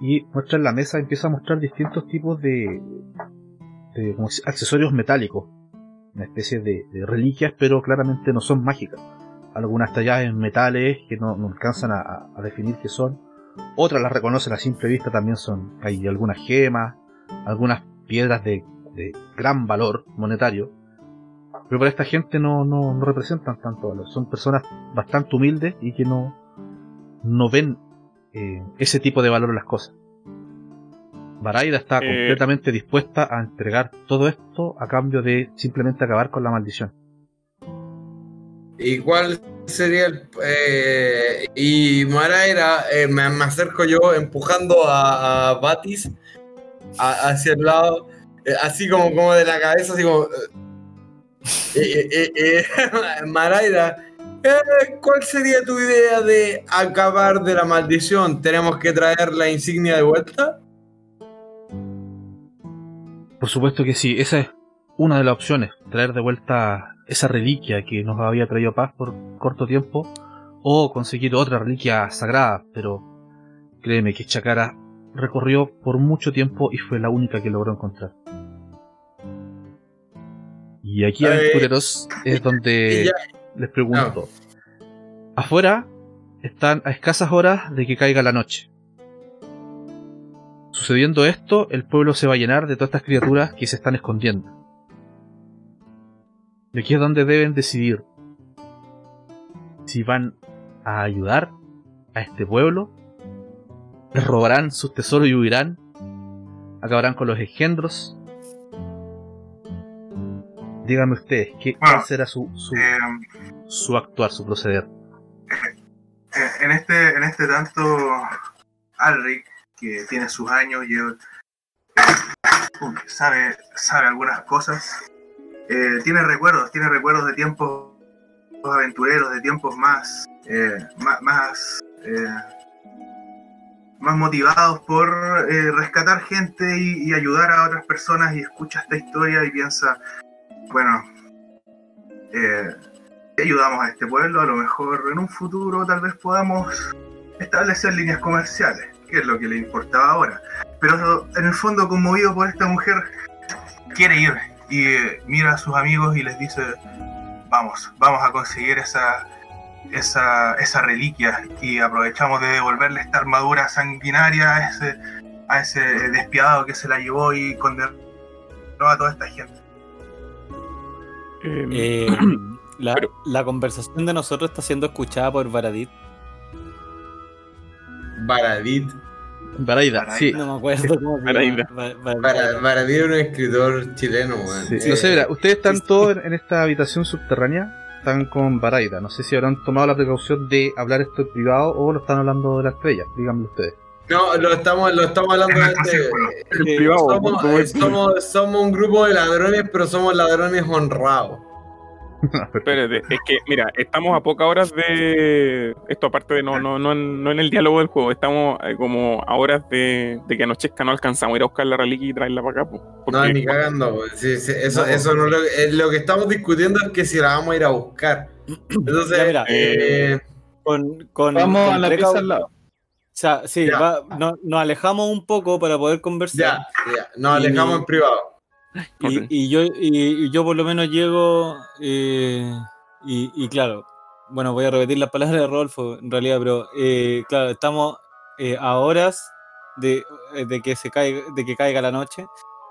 y muestra en la mesa empieza a mostrar distintos tipos de, accesorios metálicos una especie de, reliquias pero claramente no son mágicas. Algunas talladas en metales que no, alcanzan a definir qué son. Otras las reconocen a simple vista también son hay algunas gemas algunas piedras de, de gran valor monetario pero para esta gente no, no, no representan tanto valor. Son personas bastante humildes y que no, no ven eh, ese tipo de valor en las cosas. Baraida está Eh. completamente dispuesta a entregar todo esto a cambio de simplemente acabar con la maldición. ¿Y cuál sería el...? eh, y Maraira, eh, me, me acerco yo empujando a, a Batis a- hacia el lado. eh, así como, como de la cabeza, así como. Eh, eh, eh, Maraida, eh, ¿cuál sería tu idea de acabar de la maldición? ¿Tenemos que traer la insignia de vuelta? Por supuesto que sí, esa es una de las opciones, traer de vuelta esa reliquia que nos había traído paz por corto tiempo, o conseguir otra reliquia sagrada, pero créeme que Chakara recorrió por mucho tiempo y fue la única que logró encontrar. Y aquí, aventureros, es donde les pregunto. Afuera están a escasas horas de que caiga la noche. Sucediendo esto, el pueblo se va a llenar de todas estas criaturas que se están escondiendo. Y aquí es donde deben decidir si van a ayudar a este pueblo, les robarán sus tesoros y huirán, acabarán con los engendros. Díganme ustedes, ¿qué, Bueno, ¿cuál será su, su, Eh, su actuar, su proceder? eh, en este en este tanto Alric que tiene sus años y eh, sabe sabe algunas cosas eh, tiene recuerdos tiene recuerdos de tiempos aventureros de tiempos más eh, más más, más motivados por rescatar gente y, y ayudar a otras personas y escucha esta historia y piensa bueno eh, ayudamos a este pueblo, a lo mejor en un futuro tal vez podamos establecer líneas comerciales, que es lo que le importaba ahora. Pero en el fondo, conmovido por esta mujer, quiere ir y eh, mira a sus amigos y les dice, vamos, vamos a conseguir esa, esa, esa reliquia y aprovechamos de devolverle esta armadura sanguinaria a ese, a ese despiadado que se la llevó y condenó a toda esta gente. Eh, Eh, la, Pero- la conversación de nosotros está siendo escuchada por Varadit. Baradit. Baraida, sí. No me acuerdo cómo se Baraida. llama. Ba- ba- Bara- Baradit era un escritor chileno, weón. Sí, Eh, No sé, mira, ustedes están sí, sí. todos en, esta habitación subterránea, están con Baraida. No sé si habrán tomado la precaución de hablar esto en privado o lo están hablando de la estrella. Díganme ustedes. No, lo estamos, lo estamos hablando En de eh, privado, somos, eh, somos, somos un grupo de ladrones, pero somos ladrones honrados. Espérate, es que, mira, estamos a pocas horas de. Esto, aparte de no, no, no, en, no en el diálogo del juego, estamos eh, como a horas de, de que anochezca no alcanzamos a ir a buscar la reliquia y traerla para acá. po. No, Porque- ni cagando. Sí, sí, eso, No. eso no lo, eh, lo que estamos discutiendo es que si la vamos a ir a buscar. Entonces, Ya, mira. eh, Con, con, Vamos con a la pieza al lado. O sea, sí, Ya. va- no- nos alejamos un poco para poder conversar. ya, ya, nos alejamos Y- en privado. Y, Ok. y yo, y, y yo por lo menos llego eh, y, y claro, bueno, voy a repetir las palabras de Rodolfo en realidad, pero eh, claro, estamos eh, a horas de, de que se caiga, de que caiga la noche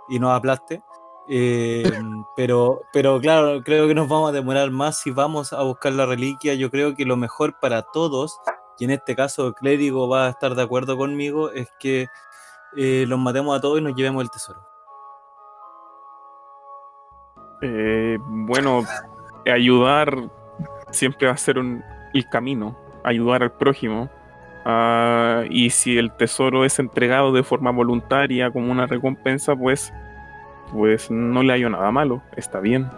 y nos aplaste. eh, pero, pero claro, creo que nos vamos a demorar más si vamos a buscar la reliquia. Yo creo que lo mejor para todos, y en este caso el clérigo va a estar de acuerdo conmigo, es que eh, los matemos a todos y nos llevemos el tesoro. Eh, bueno, ayudar siempre va a ser un- el camino, ayudar al prójimo. Ah, y si el tesoro es entregado de forma voluntaria como una recompensa, pues, pues no le hallo nada malo, está bien.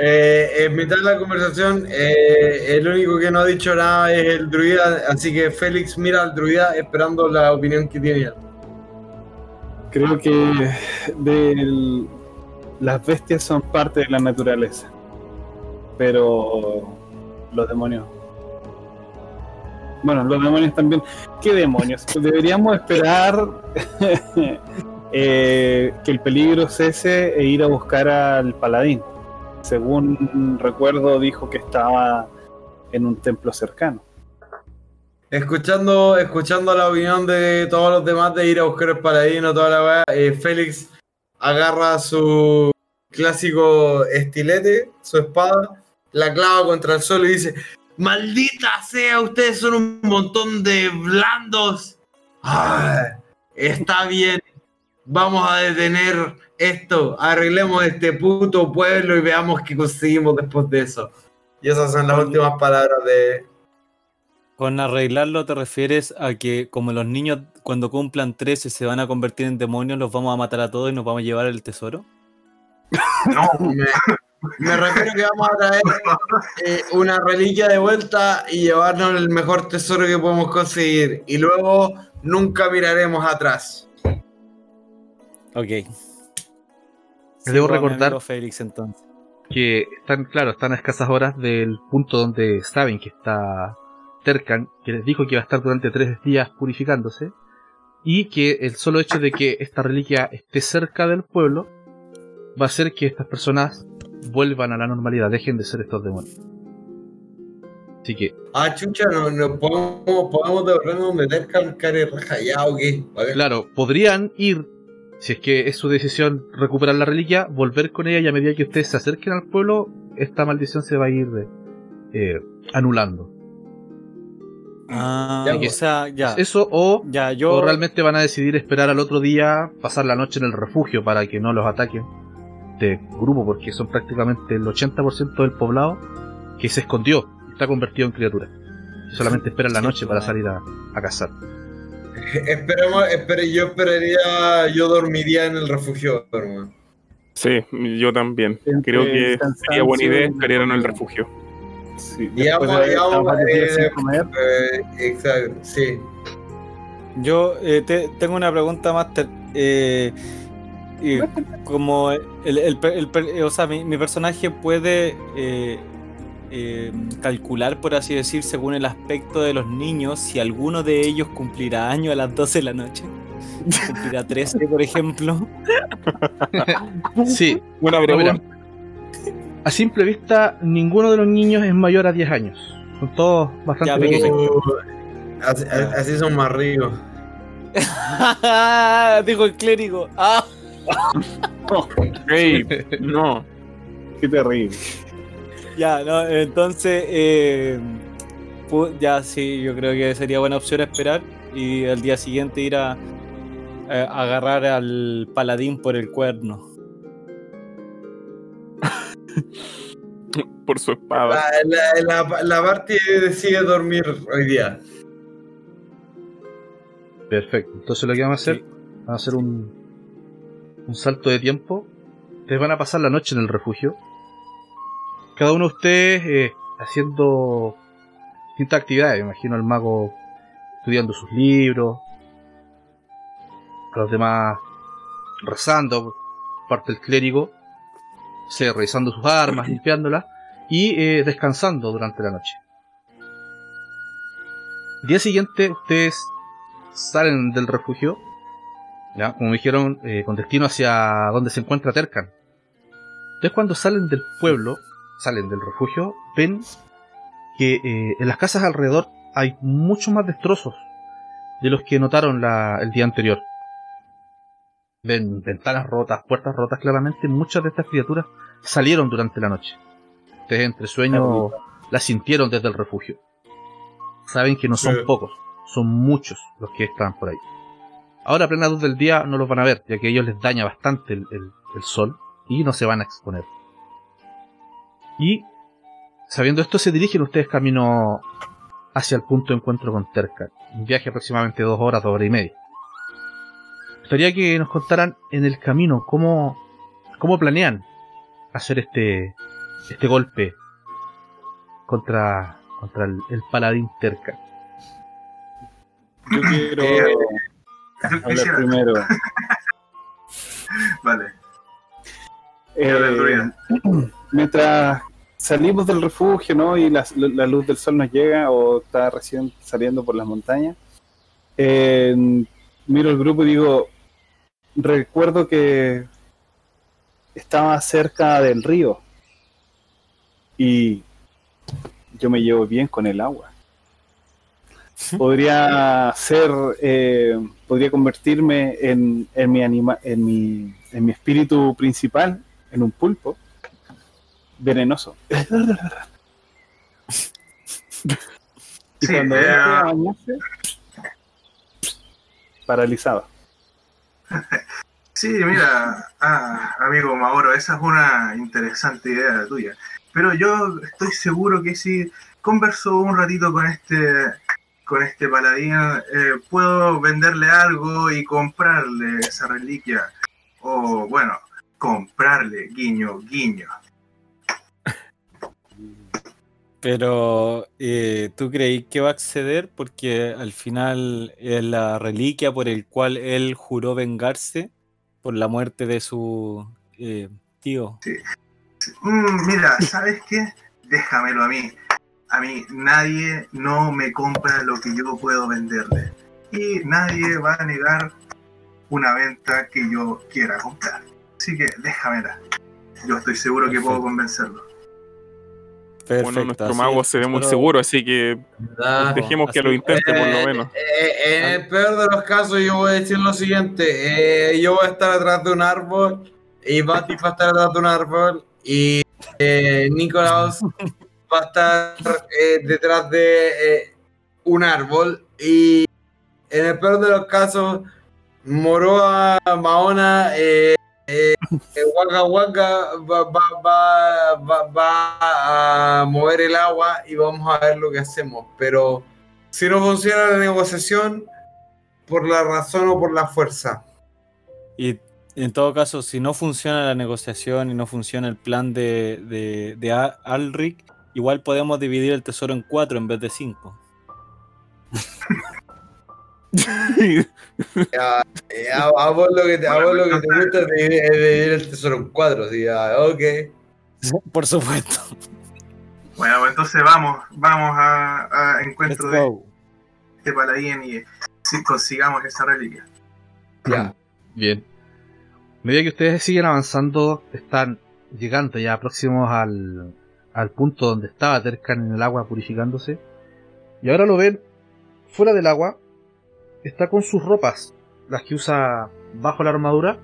Eh, en mitad de la conversación, eh, el único que no ha dicho nada es el druida, así que Félix mira al druida esperando la opinión que tiene él. Creo que del- las bestias son parte de la naturaleza. Pero los demonios. Bueno, los demonios también. ¿Qué demonios? Deberíamos esperar eh, que el peligro cese e ir a buscar al paladín. Según recuerdo, dijo que estaba en un templo cercano. Escuchando, escuchando la opinión de todos los demás de ir a buscar el paladino, toda la weá, eh, Félix agarra su clásico estilete, su espada, la clava contra el suelo y dice: ¡Maldita sea! Ustedes son un montón de blandos. Ah, está bien. Vamos a detener esto. Arreglemos este puto pueblo y veamos qué conseguimos después de eso. Y esas son las últimas palabras de, Con arreglarlo te refieres a que como los niños cuando cumplan 13 se van a convertir en demonios, los vamos a matar a todos y nos vamos a llevar el tesoro? No, Me, me refiero que vamos a traer eh, una reliquia de vuelta y llevarnos el mejor tesoro que podemos conseguir. Y luego nunca miraremos atrás. Ok. debo recordar- Félix entonces. que están, claro, están a escasas horas del punto donde saben que está Terkan, que les dijo que iba a estar durante tres días purificándose, y que el solo hecho de que esta reliquia esté cerca del pueblo va a hacer que estas personas vuelvan a la normalidad, dejen de ser estos demonios. Así que, Ah, chucha, no, no podemos, podemos devolvernos meter con cara ya o qué. Claro, podrían ir, si es que es su decisión recuperar la reliquia, volver con ella y a medida que ustedes se acerquen al pueblo, esta maldición se va a ir eh, anulando. Ah, Ya, o pues. sea, ya. Eso o Ya, yo. O realmente van a decidir esperar al otro día, pasar la noche en el refugio para que no los ataquen de grupo, porque son prácticamente el 80% del poblado que se escondió está convertido en criatura. Y solamente esperan la noche para salir a, a cazar. Esperemos, espere, yo esperaría, yo dormiría en el refugio, hermano. Sí, yo también. Creo que sería buena idea esperar en el refugio. Sí, Digamos, digamos, eh, Eh, exacto, sí. Yo eh, te- tengo una pregunta más. ter- eh, y como el, el el o sea, mi, mi personaje puede eh, calcular, por así decir, según el aspecto de los niños, si alguno de ellos cumplirá año a las 12 de la noche. Cumplirá 13, por ejemplo. Sí, Buena pregunta. a simple vista, ninguno de los niños es mayor a 10 años. Son todos bastante Ya, pequeños. Uh, así, así son más ricos. Dijo el clérigo. Ah. No. qué terrible. Ya, no, entonces, eh, ya sí, yo creo que sería buena opción esperar y al día siguiente ir a, agarrar al paladín por el cuerno. Por su espada. La, la, la, la parte decide dormir hoy día. Perfecto. Entonces lo que vamos a hacer, Sí. vamos a hacer un, un salto de tiempo. Ustedes van a pasar la noche en el refugio. Cada uno de ustedes eh, haciendo distintas actividades. Me imagino al mago estudiando sus libros. A los demás rezando. Parte del clérigo. o sea, revisando sus armas, limpiándolas. Y eh, descansando durante la noche. El día siguiente ustedes salen del refugio, ya, como dijeron, eh, con destino hacia donde se encuentra Tercan. Entonces cuando salen del pueblo, salen del refugio, ven que eh, en las casas alrededor hay muchos más destrozos de los que notaron la- el día anterior. Ven ventanas rotas, puertas rotas, claramente muchas de estas criaturas salieron durante la noche. Ustedes entre sueños las sintieron desde el refugio. Saben que no son Sí. pocos, son muchos los que están por ahí. Ahora a plena luz del día no los van a ver, ya que a ellos les daña bastante el, el- el sol y no se van a exponer. Y sabiendo esto se dirigen ustedes camino hacia el punto de encuentro con Terca. Un viaje aproximadamente dos horas, dos horas y media. Me gustaría que nos contaran en el camino cómo, cómo planean hacer este, este golpe contra, contra el, el paladín Terca. Yo quiero Eh, hablar quisiera- primero. Vale. Eh. mientras salimos del refugio, ¿no? Y la, la luz del sol nos llega o está recién saliendo por las montañas, eh, miro el grupo y digo, recuerdo que estaba cerca del río y yo me llevo bien con el agua. Podría ser, eh, podría convertirme en, en mi anima, en mi, en mi espíritu principal, en un pulpo venenoso. y Sí, cuando eh, entre a bañarse, paralizado. Sí, mira, ah, amigo Mauro, esa es una interesante idea tuya. Pero yo estoy seguro que si converso un ratito con este con este paladín eh, puedo venderle algo y comprarle esa reliquia. O bueno, comprarle, guiño, guiño. Pero, eh, ¿tú creí que va a acceder? Porque al final es la reliquia por el cual él juró vengarse por la muerte de su eh, tío. Mm, mira, ¿sabes qué? Déjamelo a mí. A mí nadie no me compra lo que yo puedo venderle. Y nadie va a negar una venta que yo quiera comprar. Así que déjamela. Yo estoy seguro que puedo Perfecto. Bueno, nuestro mago se ve muy pero- seguro, así que dejemos que así- lo intente por Eh, lo menos. eh, en el peor de los casos, yo voy a decir lo siguiente: eh, yo voy a estar atrás de un árbol, y Bati va a estar atrás de un árbol, y eh, Nicolás va a estar eh, detrás de eh, un árbol, y en el peor de los casos, Moroa Mahona, eh, eh, Waka Waka va, va- va- va- va a mover el agua y vamos a ver lo que hacemos. Pero si no funciona la negociación, por la razón o por la fuerza. Y en todo caso, si no funciona la negociación y no funciona el plan de, de, de Alric, igual podemos dividir el tesoro en cuatro en vez de cinco. Ya, eh, a, a vos lo que te, lo que te gusta es dividir, el tesoro en cuatro. así, ya, ok. Por supuesto. Bueno, pues entonces vamos, vamos a, encuentro de go. este paladín y si consigamos esa reliquia. Ya. Bien. A medida que ustedes siguen avanzando, están llegando ya próximos al, al punto donde estaba Tercan en el agua purificándose. Y ahora lo ven fuera del agua. Está con sus ropas, las que usa bajo la armadura.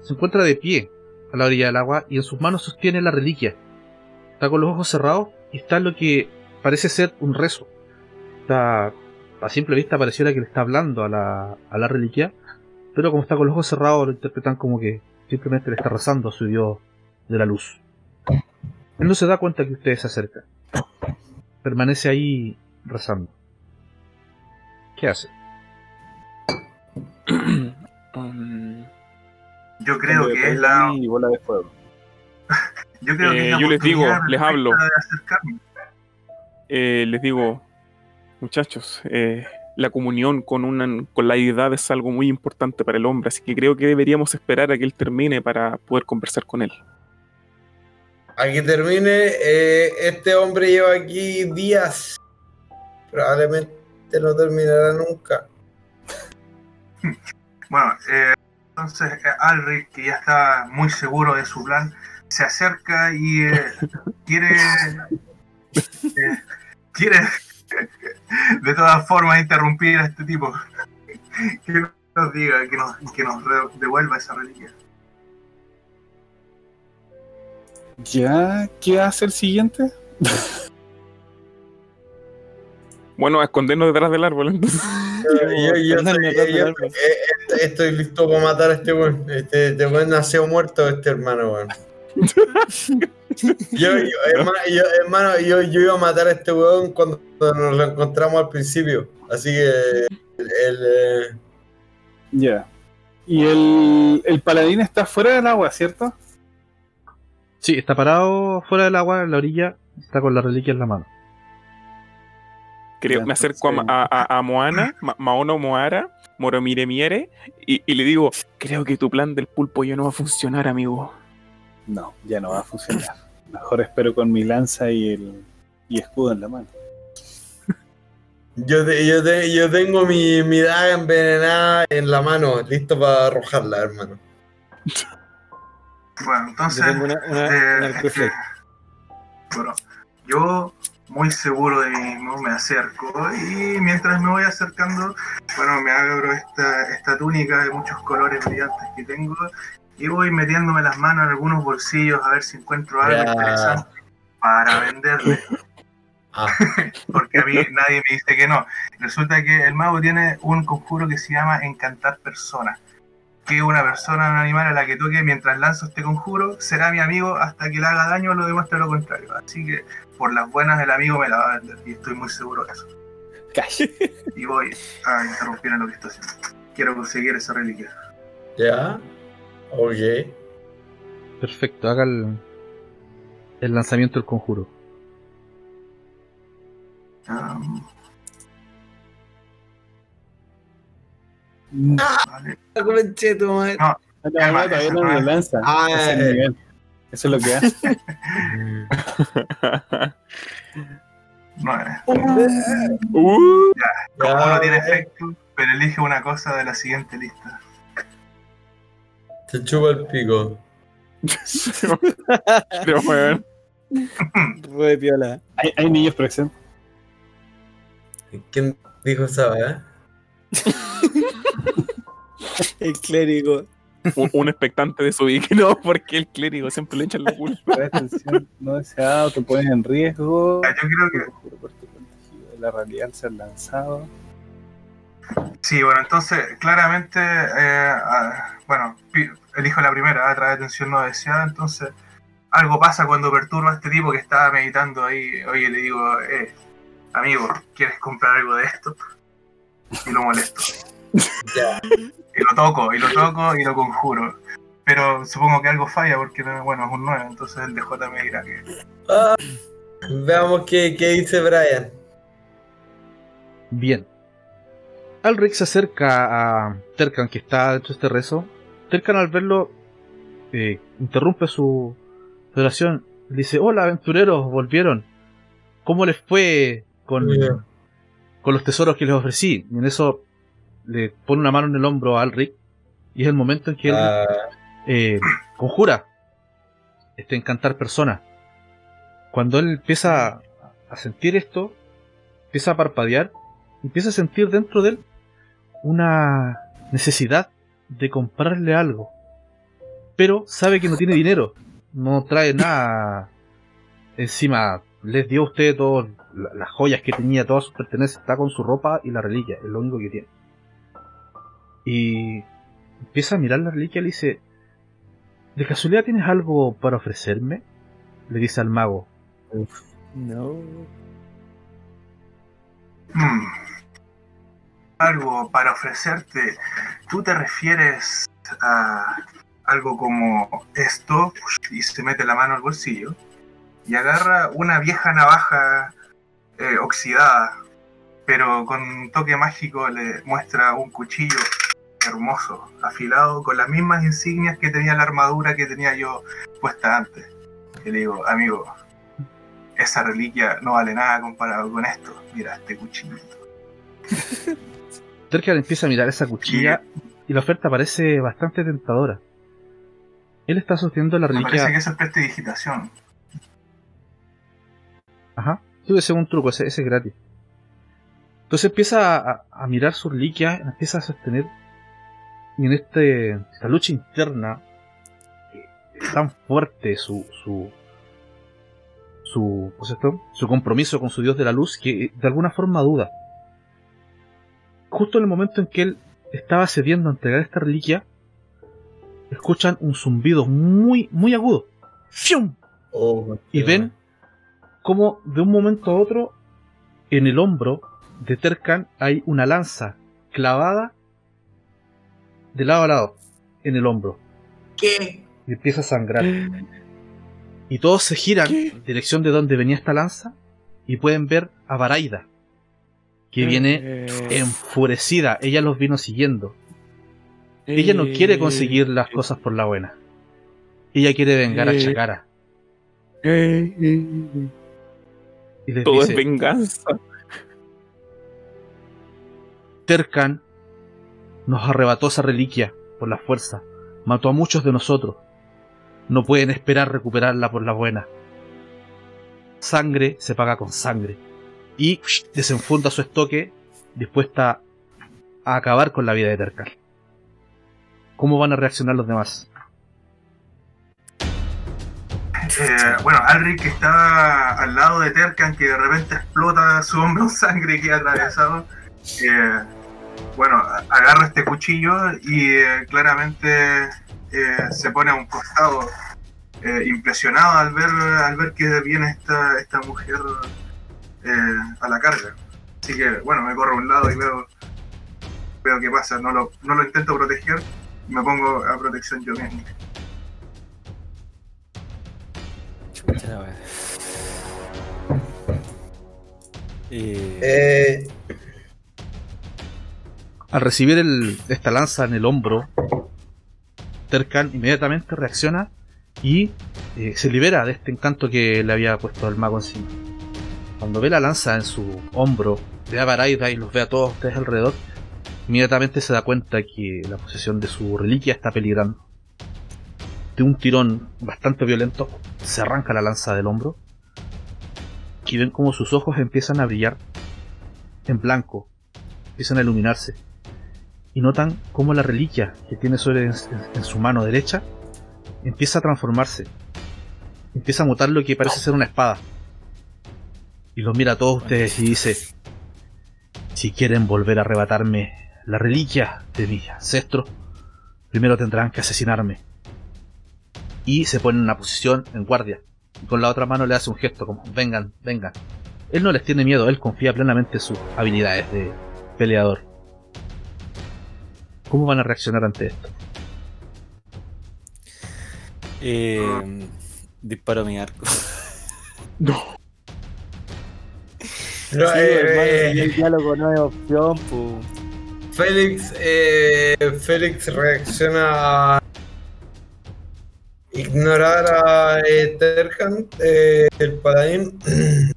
Se encuentra de pie a la orilla del agua y en sus manos sostiene la reliquia. Está con los ojos cerrados y está en lo que parece ser un rezo. Está, a simple vista pareciera que le está hablando a la, a la reliquia, pero como está con los ojos cerrados lo interpretan como que simplemente le está rezando a su dios de la luz. Él no se da cuenta que ustedes se acercan. Permanece ahí rezando. ¿Qué hace? Um, Yo creo que es la. Y bola de fuego. Yo creo que Eh, es la yo les digo, les hablo. de acercarme. eh, les digo, muchachos, eh, la comunión con, una, con la deidad es algo muy importante para el hombre, así que creo que deberíamos esperar a que él termine para poder conversar con él. A que termine, eh, este hombre lleva aquí días. Probablemente no terminará nunca. Bueno, eh, entonces eh, Alric, que ya está muy seguro de su plan, se acerca y eh, quiere. eh, quiere de todas formas interrumpir a este tipo. Que nos diga, que nos, que nos devuelva esa reliquia. ¿Ya? ¿Qué hace el siguiente? Bueno, a escondernos detrás del árbol. entonces. Yo, yo Andan estoy, yo- listo para matar a este weón. Este, este weón nació muerto, este hermano, weón. Yo, yo, hermano, yo, hermano, yo, yo iba a matar a este weón cuando nos lo encontramos al principio. Así que el, eh, Ya. Y el, el paladín está fuera del agua, ¿cierto? Sí, está parado fuera del agua en la orilla, está con la reliquia en la mano. Creo, Ya, me acerco a, entonces- a, a- a Moana, Ma- Maono Moara, Moromire Miere, y, y le digo, creo que tu plan del pulpo ya no va a funcionar, amigo. No, ya no va a funcionar. Mejor espero con mi lanza y el y escudo en la mano. yo, te- yo, te- yo tengo mi, mi daga envenenada en la mano, listo para arrojarla, hermano. Bueno, entonces. Yo tengo una, una, eh, una flecha. Bueno, yo muy seguro de mí mismo me acerco y mientras me voy acercando, bueno, me abro esta, esta túnica de muchos colores brillantes que tengo y voy metiéndome las manos en algunos bolsillos a ver si encuentro algo Ya. interesante para venderle. Ah. Porque a mí nadie me dice que no. Resulta que el mago tiene un conjuro que se llama encantar personas. Que una persona, un animal a la que toque mientras lanzo este conjuro, será mi amigo hasta que le haga daño o lo demuestre lo contrario. Así que por las buenas el amigo me la va a vender y estoy muy seguro de eso. Cash. y voy a interrumpir en lo que está haciendo. Quiero conseguir esa reliquia. Ya. Ok. Perfecto, haga el, el lanzamiento del conjuro. Um, vale. Concheto, madre. no, no, todavía no lo lanza. Ah, es el eh. nivel. Eso es lo que hace. Uh, Como Ya, no tiene eh, efecto, pero elige una cosa de la siguiente lista. Te chupa el pico. pero weón. Re piola. Hay, hay niños presentes. ¿Quién dijo esa, eh? El clérigo. Un, un expectante de su no, porque el clérigo siempre le echan la culpa. No deseado, te pones en riesgo. Ya, Yo creo que la realidad al ser lanzado. Sí, bueno, entonces claramente, eh, ah, bueno, elijo la primera, atrae atención no deseada, entonces algo pasa cuando perturba a este tipo que estaba meditando ahí, oye, le digo, eh, amigo, ¿quieres comprar algo de esto? Y lo molesto, Ya. y lo toco, y lo toco, y lo conjuro. Pero supongo que algo falla porque, bueno, es un 9, entonces el DJ me dirá que... Ah, veamos qué, qué dice Brian. Bien. Alric se acerca a Terkan, que está dentro de este rezo. Terkan, al verlo, eh, interrumpe su oración. Le dice: Hola, aventureros, volvieron. ¿Cómo les fue con, con los tesoros que les ofrecí? Y en eso le pone una mano en el hombro a Alric. Y es el momento en que él Ah, eh, conjura este encantar persona. Cuando él empieza a sentir esto, empieza a parpadear, empieza a sentir dentro de él una necesidad de comprarle algo. Pero sabe que no tiene dinero, no trae nada encima. Les dio a usted todas la- las joyas que tenía, todas sus pertenencias, está con su ropa y la reliquia, es lo único que tiene. Y empieza a mirar la reliquia y le dice, ¿de casualidad tienes algo para ofrecerme? Le dice al mago. No. Hmm. Algo para ofrecerte. ¿Tú te refieres a algo como esto? Y se mete la mano al bolsillo y agarra una vieja navaja eh, oxidada, pero con un toque mágico le muestra un cuchillo hermoso, afilado, con las mismas insignias que tenía la armadura que tenía yo puesta antes. Y le digo, amigo, esa reliquia no vale nada comparado con esto. Mira este cuchillo. Terkan empieza a mirar esa cuchilla y la oferta parece bastante tentadora. Él está sosteniendo la Me reliquia. parece que eso es prestidigitación. Ajá. Sí, ese es un truco, ese, ese es gratis. Entonces empieza a, a mirar su reliquia, empieza a sostener. Y en este, esta lucha interna, eh, tan fuerte su, su, su, ¿cómo se llama esto? su compromiso con su dios de la luz que eh, de alguna forma duda. Justo en el momento en que él estaba cediendo a entregar esta reliquia, escuchan un zumbido muy, muy agudo. ¡Fium! oh, Y ven como de un momento a otro, en el hombro de Terkan hay una lanza clavada de lado a lado, en el hombro. ¿Qué? Y empieza a sangrar. Y todos se giran en dirección de donde venía esta lanza y pueden ver a Baraida, que viene Eh, enfurecida. Ella los vino siguiendo. Ella no quiere conseguir las cosas por la buena. Ella quiere vengar a Eh. Chakara. eh, eh, Y les todo dice, es venganza. Terkan nos arrebató esa reliquia por la fuerza, mató a muchos de nosotros. No pueden esperar recuperarla por la buena. Sangre se paga con sangre. Y desenfunda su estoque, dispuesta a acabar con la vida de Terkan. ¿Cómo van a reaccionar los demás? Eh, bueno, Alric que está al lado de Terkan, que de repente explota su hombro en sangre y queda atravesado. eh, bueno, agarra este cuchillo y eh, claramente eh, se pone a un costado, eh, impresionado al ver, al ver que viene esta, esta mujer eh, a la carga. Así que, bueno, me corro a un lado y veo, veo qué pasa. No lo, no lo intento proteger, me pongo a protección yo mismo. Chucha la wea. Eh, Al recibir el- esta lanza en el hombro, Terkan inmediatamente reacciona y eh, se libera de este encanto que le había puesto el mago encima. Cuando ve la lanza en su hombro, ve a Baraida y los ve a todos ustedes alrededor, inmediatamente se da cuenta que la posesión de su reliquia está peligrando. De un tirón bastante violento, se arranca la lanza del hombro y ven como sus ojos empiezan a brillar en blanco, empiezan a iluminarse y notan cómo la reliquia que tiene sobre en, su mano derecha empieza a transformarse. Empieza a mutar lo que parece ser una espada. Y los mira a todos ustedes y dice: Si quieren volver a arrebatarme la reliquia de mi ancestro, primero tendrán que asesinarme. Y se pone en una posición en guardia. Y con la otra mano le hace un gesto como: Vengan, vengan. Él no les tiene miedo, él confía plenamente en sus habilidades de peleador. ¿Cómo van a reaccionar ante esto? eh, disparo mi arco. no, Sí, eh, hermano, eh, si el diálogo no es opción, pues. Félix, eh, Félix reacciona a ignorar a eh, Terkan, eh, el paladín,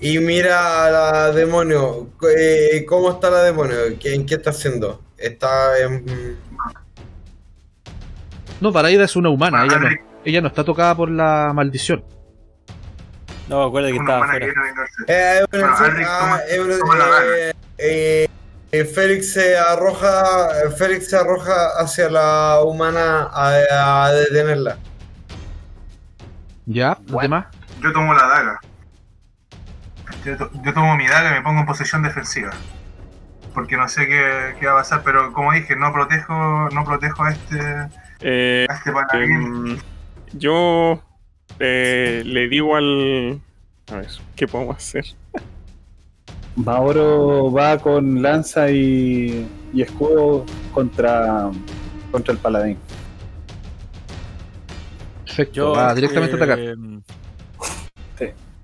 y mira a la demonio. Eh, ¿Cómo está la demonio? ¿Qué- ¿En qué está haciendo? Está en... No, Paraida es una humana, ella no, ella no está tocada por la maldición. No, acuérdate que una estaba humana que afuera. Félix se arroja, Félix se arroja hacia la humana a, a detenerla. ¿Ya? ¿Los demás? Yo tomo la daga. Yo, to- yo tomo mi daga y me pongo en posición defensiva. Porque no sé qué, qué va a pasar, pero como dije, no protejo, no protejo a este, a Eh, este paladín. em, yo eh, le digo al. A ver, ¿qué podemos hacer? Mauro va con lanza y, y escudo contra, contra el paladín. Perfecto, Yo, va directamente a atacar.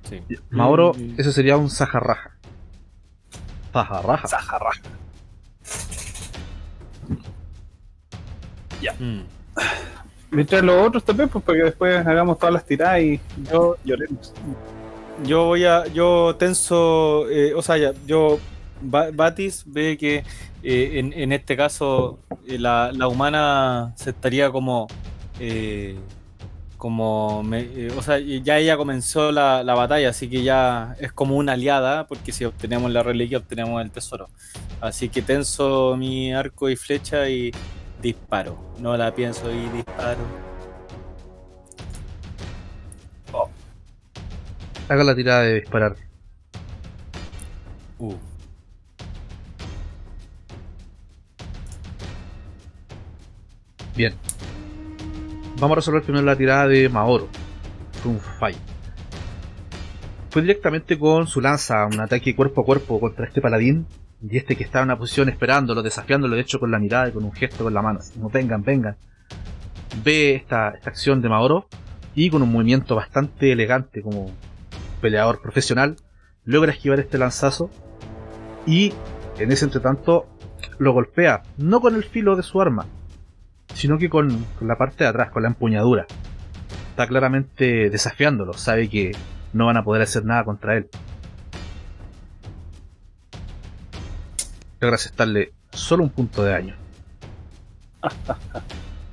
Sí. Mauro, Mm. ese sería un Zajarraja. Zajarraja. Mm. Mientras los otros también, pues para que después hagamos todas las tiradas y yo lloremos. Yo voy a. Yo tenso. eh, o sea, ya, yo. Ba- Batis ve que eh, en, en este caso eh, la, la humana se estaría como. Como. me- eh, o sea, ya ella comenzó la, la batalla, así que ya es como una aliada, porque si obtenemos la reliquia, obtenemos el tesoro. Así que tenso mi arco y flecha y disparo. No la pienso y disparo. Haga la tirada de disparar. Uh. Bien. Vamos a resolver primero la tirada de Maoro. Fue un fallo. Fue directamente con su lanza, un ataque cuerpo a cuerpo contra este paladín. Y este que estaba en una posición esperándolo, desafiándolo, de hecho con la mirada y con un gesto con la mano. como vengan, vengan. Ve esta, esta acción de Maoro y con un movimiento bastante elegante como peleador profesional, logra esquivar este lanzazo y en ese entretanto lo golpea, no con el filo de su arma, sino que con, la parte de atrás, con la empuñadura. Está claramente desafiándolo, sabe que no van a poder hacer nada contra él. Logra asestarle solo un punto de daño.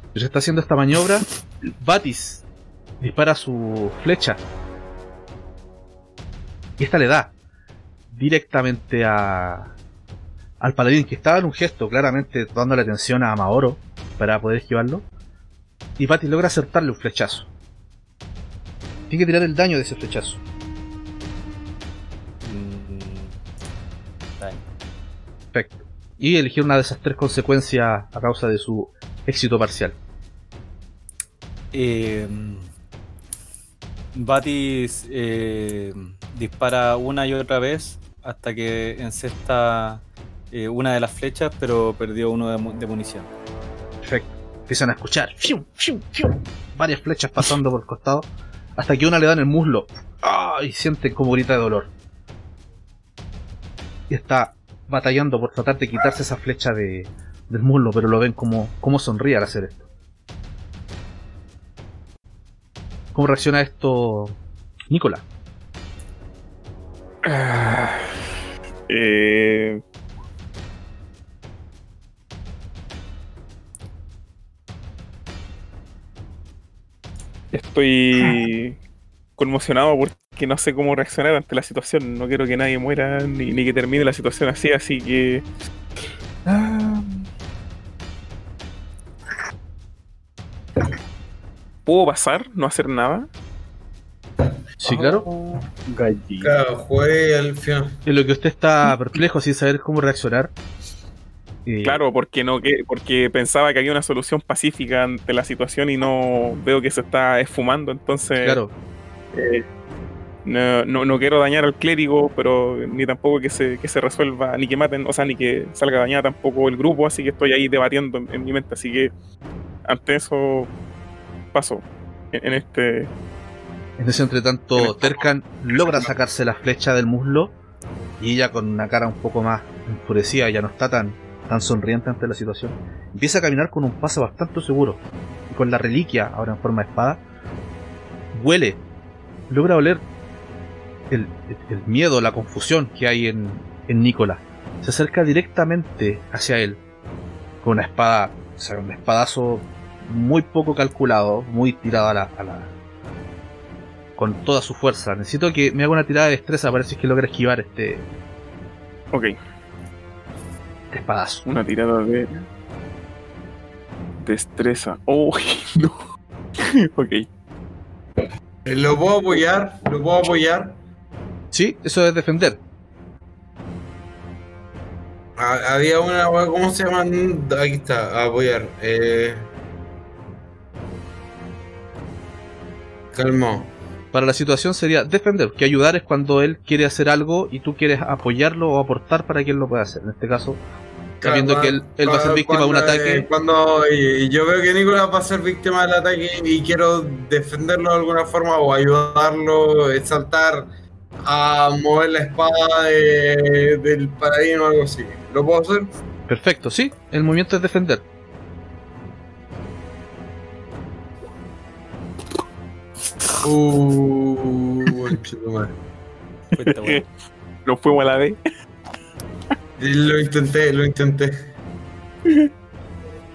Mientras está haciendo esta maniobra, Batis dispara su flecha. Y esta le da directamente a, al paladín que estaba en un gesto, claramente dándole atención a Maoro para poder esquivarlo. Y Batis logra acertarle un flechazo. Tiene que tirar el daño de ese flechazo. Mm, daño. Perfecto. Y elegir una de esas tres consecuencias a causa de su éxito parcial. Eh, Batis eh, dispara una y otra vez hasta que encesta eh, una de las flechas, pero perdió uno de, mu- de munición. Perfecto. Empiezan a escuchar fiu, fiu, fiu, varias flechas pasando por el costado hasta que una le da en el muslo ¡Ah! y sienten como grita de dolor. Y está batallando por tratar de quitarse esa flecha de, del muslo, pero lo ven como, como sonríe al hacer esto. ¿Cómo reacciona esto Nicola? Eh, Estoy conmocionado porque no sé cómo reaccionar ante la situación. No quiero que nadie muera ni, ni que termine la situación así, así que. Ah. ¿Puedo pasar? ¿No hacer nada? Sí, claro. Gallina. Claro, juegue al final. En lo que usted está perplejo sin saber cómo reaccionar. Eh, Claro, porque no que, porque pensaba que había una solución pacífica ante la situación y no veo que se está esfumando, entonces Claro, eh, no, no, no quiero dañar al clérigo, pero ni tampoco que se, que se resuelva, ni que maten, o sea, ni que salga dañada tampoco el grupo, así que estoy ahí debatiendo en, en mi mente, así que ante eso paso en, en este En ese entretanto, Terkan logra sacarse la flecha del muslo y ella con una cara un poco más enfurecida, ya no está tan, tan sonriente ante la situación, empieza a caminar con un paso bastante seguro y con la reliquia, ahora en forma de espada, huele, logra oler el, el miedo, la confusión que hay en, en Nicola. Se acerca directamente hacia él con una espada, o sea, un espadazo muy poco calculado, muy tirado a la, a la, con toda su fuerza. Necesito que me haga una tirada de destreza para ver si es que logra esquivar este, Ok, este espadazo. una tirada de destreza. Oh, no. ok. Eh, Lo puedo apoyar, lo puedo apoyar. Sí, eso es defender. Ha- Había una, ¿cómo se llama? Aquí está, apoyar. Eh... Para la situación sería defender, que ayudar es cuando él quiere hacer algo y tú quieres apoyarlo o aportar para que él lo pueda hacer. En este caso, sabiendo que él, él va a ser víctima de un Cuando, ataque. eh, Cuando yo veo que Nicolás va a ser víctima del ataque y quiero defenderlo de alguna forma o ayudarlo, saltar a mover la espada de- del paladino o algo así. ¿Lo puedo hacer? Perfecto, sí, el movimiento es defender. Uh. Nos fuimos a la D. lo intenté, lo intenté.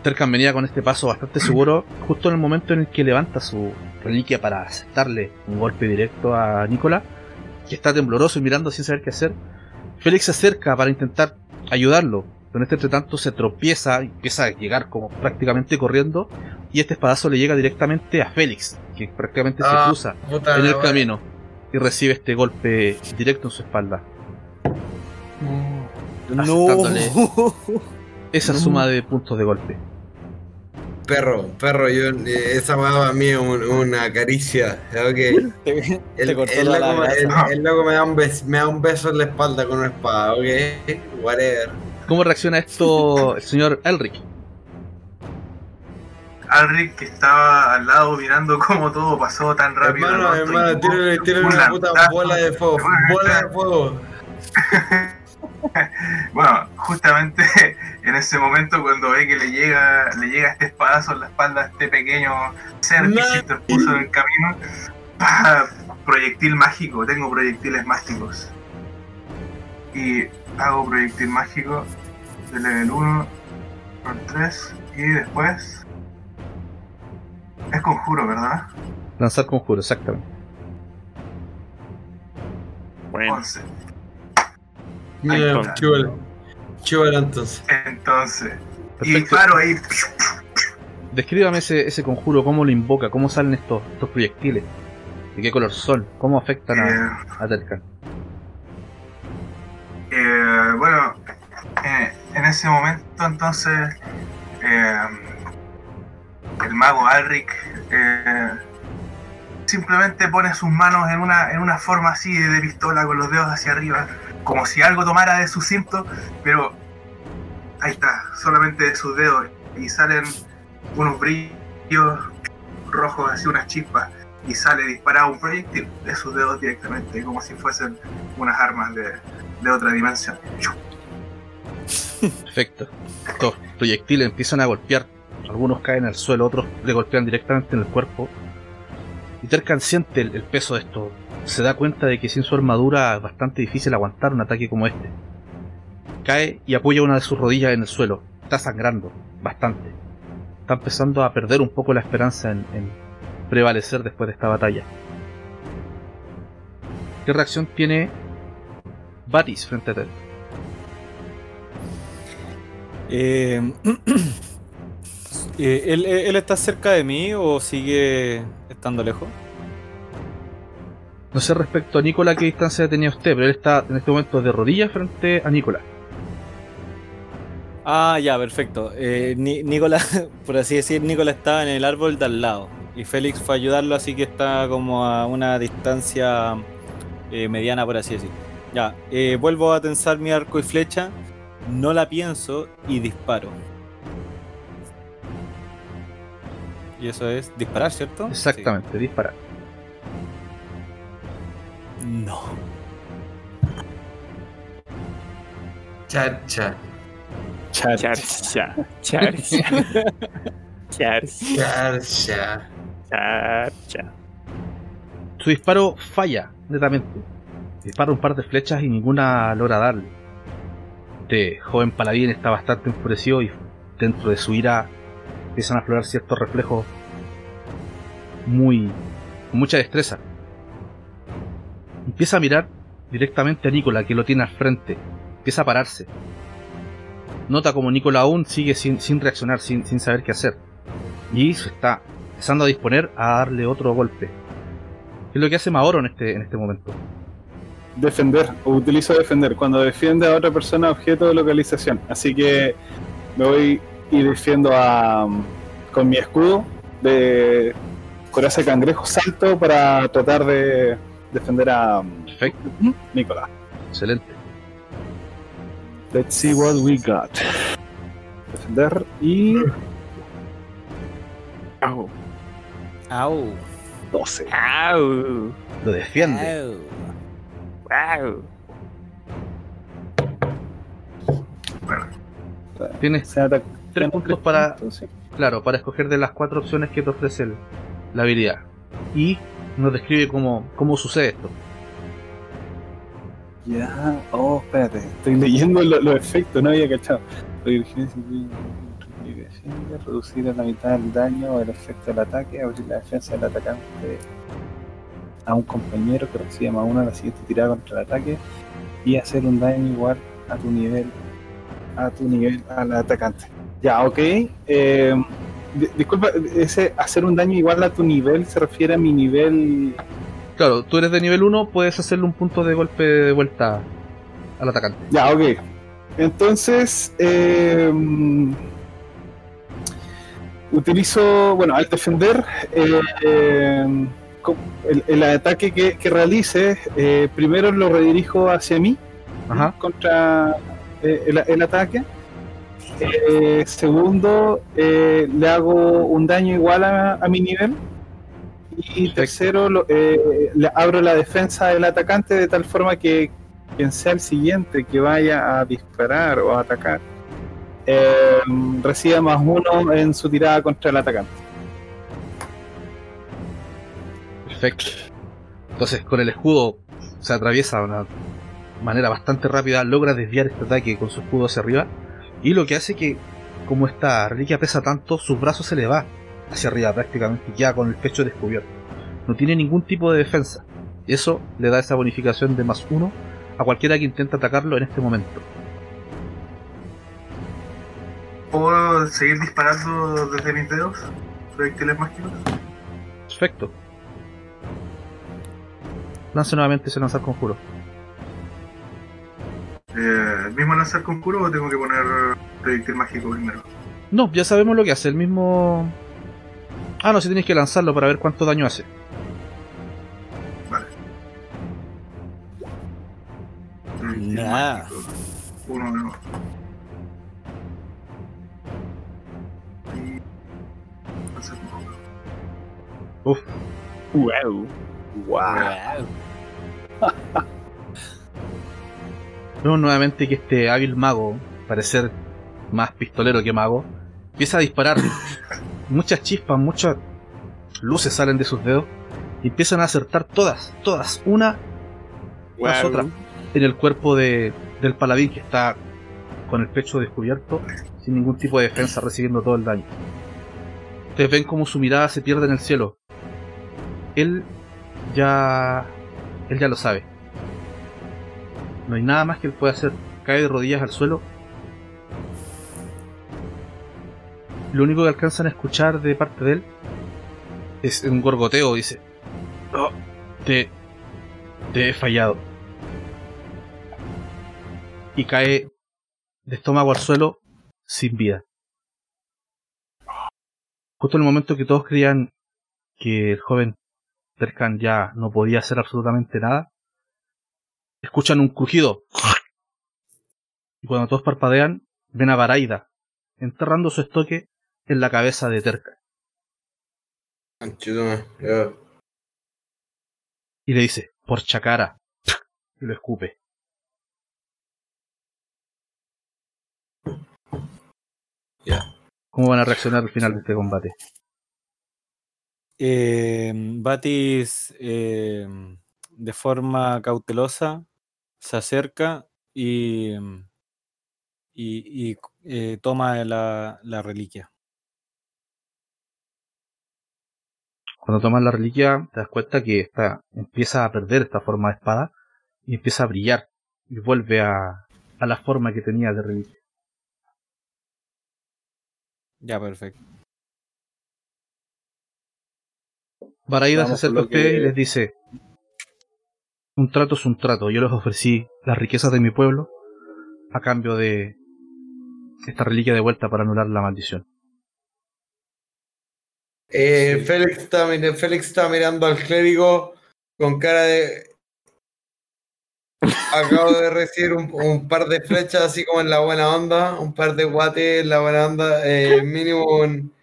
Terkan venía con este paso bastante seguro, justo en el momento en el que levanta su reliquia para aceptarle un golpe directo a Nicola, que está tembloroso y mirando sin saber qué hacer. Félix se acerca para intentar ayudarlo, pero en este entretanto se tropieza y empieza a llegar como prácticamente corriendo, y este espadazo le llega directamente a Félix, que prácticamente se Ah, cruza en el camino y recibe este golpe directo en su espalda. No. Esa suma de puntos de golpe. Perro, perro, yo, eh, esa weá para mí un- una caricia. ¿ok? Te, El, te cortó el toda loco, la me- grasa. el- el loco me, da un bes- me da un beso en la espalda con una espada, ¿ok? Whatever. ¿Cómo reacciona esto el señor Elric? Alric que estaba al lado mirando cómo todo pasó tan rápido. hermano, hermano, como tírale, tírale un una puta bola de fuego, bola de fuego. Bueno, justamente en ese momento cuando ve que le llega, le llega este espadazo en la espalda a este pequeño ser que se interpuso en el camino, ¡pah! proyectil mágico, tengo proyectiles mágicos. Y hago proyectil mágico de level 1 con 3 y después es conjuro, ¿verdad? Lanzar conjuro, exactamente. Bueno, 11. Chúbala. Chúbala entonces. Entonces, y paro ahí. Descríbame ese, ese conjuro, cómo lo invoca, cómo salen estos, estos proyectiles, de qué color son, cómo afectan a, Eh, a Terkan. Eh, bueno, eh, en ese momento entonces eh, el mago Alric eh, simplemente pone sus manos en una, en una forma así de pistola con los dedos hacia arriba, como si algo tomara de su cinto, pero ahí está, solamente de sus dedos, y salen unos brillos rojos, así unas chispas, y sale disparado un proyectil de sus dedos directamente, como si fuesen unas armas de, de otra dimensión. Perfecto. Estos proyectiles empiezan a golpear. Algunos caen al suelo, otros le golpean directamente en el cuerpo. Y Terkan siente el, peso de esto. Se da cuenta de que sin su armadura es bastante difícil aguantar un ataque como este. Cae y apoya una de sus rodillas en el suelo. Está sangrando, bastante. Está empezando a perder un poco la esperanza en, en prevalecer después de esta batalla. ¿Qué reacción tiene Batis frente a Ted? Eh, eh, ¿él, ¿Él está cerca de mí o sigue estando lejos? No sé respecto a Nicola qué distancia tenía usted, pero él está en este momento de rodillas frente a Nicola. Ah, ya, perfecto. Eh, Ni- Nicola, por así decir, Nicola estaba en el árbol de al lado. Y Félix fue a ayudarlo, así que está como a una distancia eh, mediana, por así decir. Ya, eh, vuelvo a tensar mi arco y flecha, no la pienso y disparo. Y eso es disparar, ¿cierto? Exactamente, dispara. Sí. No. Cha, cha. Char. Charcha. Charcha. Charcha. Cha, cha. Charcha. Su disparo falla netamente. Dispara un par de flechas y ninguna logra darle. Este joven paladín está bastante enfurecido y dentro de su ira empiezan a aflorar ciertos reflejos muy. con mucha destreza. Empieza a mirar directamente a Nicola que lo tiene al frente. Empieza a pararse. Nota como Nicola aún sigue sin, reaccionar, sin, sin saber qué hacer. Y se está empezando a disponer a darle otro golpe. ¿Qué es lo que hace Maoro en este, en este momento? Defender, o utilizo defender. Cuando defiende a otra persona, objeto de localización. Así que me voy y defiendo a, con mi escudo de coraza de cangrejo salto para tratar de defender a Perfecto, Nicolás. excelente. Let's see what we got. Defender y Au. Au. 12. Au. Lo defiende. Au. Au. Tienes Se ataca. Tres puntos para, Sí. claro, para escoger de las cuatro opciones que te ofrece el- la habilidad. Y nos describe cómo, cómo sucede esto. Ya, oh, espérate, estoy leyendo lo- los efectos, no había cachado. Reducir a la mitad el daño o el efecto del ataque, abrir la defensa del atacante a un compañero que recibe más uno a la siguiente tirada contra el ataque y hacer un daño igual a tu nivel a tu nivel al atacante. Ya, ok. Eh, di- disculpa, ese hacer un daño igual a tu nivel se refiere a mi nivel Claro, tú eres de nivel 1, puedes hacerle un punto de golpe de vuelta al atacante. Ya, ok. Entonces, eh, utilizo, bueno, al defender, eh, eh, el, el ataque que, que realice, eh, primero lo redirijo hacia mí, Ajá. contra el, el ataque. Eh, segundo, eh, le hago un daño igual a, a mi nivel. Y tercero, lo- eh, le abro la defensa del atacante de tal forma que quien sea el siguiente que vaya a disparar o a atacar reciba más uno en su tirada contra el atacante. Perfecto. Entonces, con el escudo se atraviesa de una manera bastante rápida, logra desviar este ataque con su escudo hacia arriba. Y lo que hace que, como esta reliquia pesa tanto, sus brazos se le va hacia arriba prácticamente y queda con el pecho descubierto. No tiene ningún tipo de defensa. Eso le da esa bonificación de más uno a cualquiera que intente atacarlo en este momento. ¿Puedo seguir disparando desde mis dedos? ¿Proyectiles mágicos? Perfecto. Lance nuevamente ese lanzar conjuro. Eh, mismo lanzar conjuro o tengo que poner proyectil mágico primero. No, ya sabemos lo que hace, el mismo. Ah, no, si sí tenéis que lanzarlo para ver cuánto daño hace. Vale. Nah. Uno de nuevo. Uf. Wow. Wow. wow. vemos nuevamente que este hábil mago, parecer más pistolero que mago, empieza a disparar. Muchas chispas, muchas luces salen de sus dedos y empiezan a acertar todas, todas, una tras otra, en el cuerpo de, del paladín que está con el pecho descubierto, sin ningún tipo de defensa, recibiendo todo el daño. Ustedes ven como su mirada se pierde en el cielo. Él ya. Él ya lo sabe. No hay nada más que él pueda hacer. Cae de rodillas al suelo. Lo único que alcanzan a escuchar de parte de él es un gorgoteo. Dice: "Oh, Te. Te he fallado. Y cae de estómago al suelo sin vida. Justo en el momento que todos creían que el joven Terkan ya no podía hacer absolutamente nada, escuchan un crujido. Y cuando todos parpadean, ven a Baraida enterrando su estoque en la cabeza de ya. Y le dice, por chacara. Y lo escupe. Ya. ¿Cómo van a reaccionar al final de este combate? Eh, Batis, eh, de forma cautelosa, se acerca y, y, y, eh, toma la, la reliquia. Cuando tomas la reliquia, te das cuenta que esta, empieza a perder esta forma de espada y empieza a brillar y vuelve a, a la forma que tenía de reliquia. Ya, perfecto. Baraida se acerca a que- y les dice: Un trato es un trato. Yo les ofrecí las riquezas de mi pueblo a cambio de esta reliquia de vuelta para anular la maldición. Eh, Félix, está, Félix está mirando al clérigo con cara de. Acabo de recibir un, un par de flechas así como en la buena onda, un par de guates en la buena onda, eh, mínimo un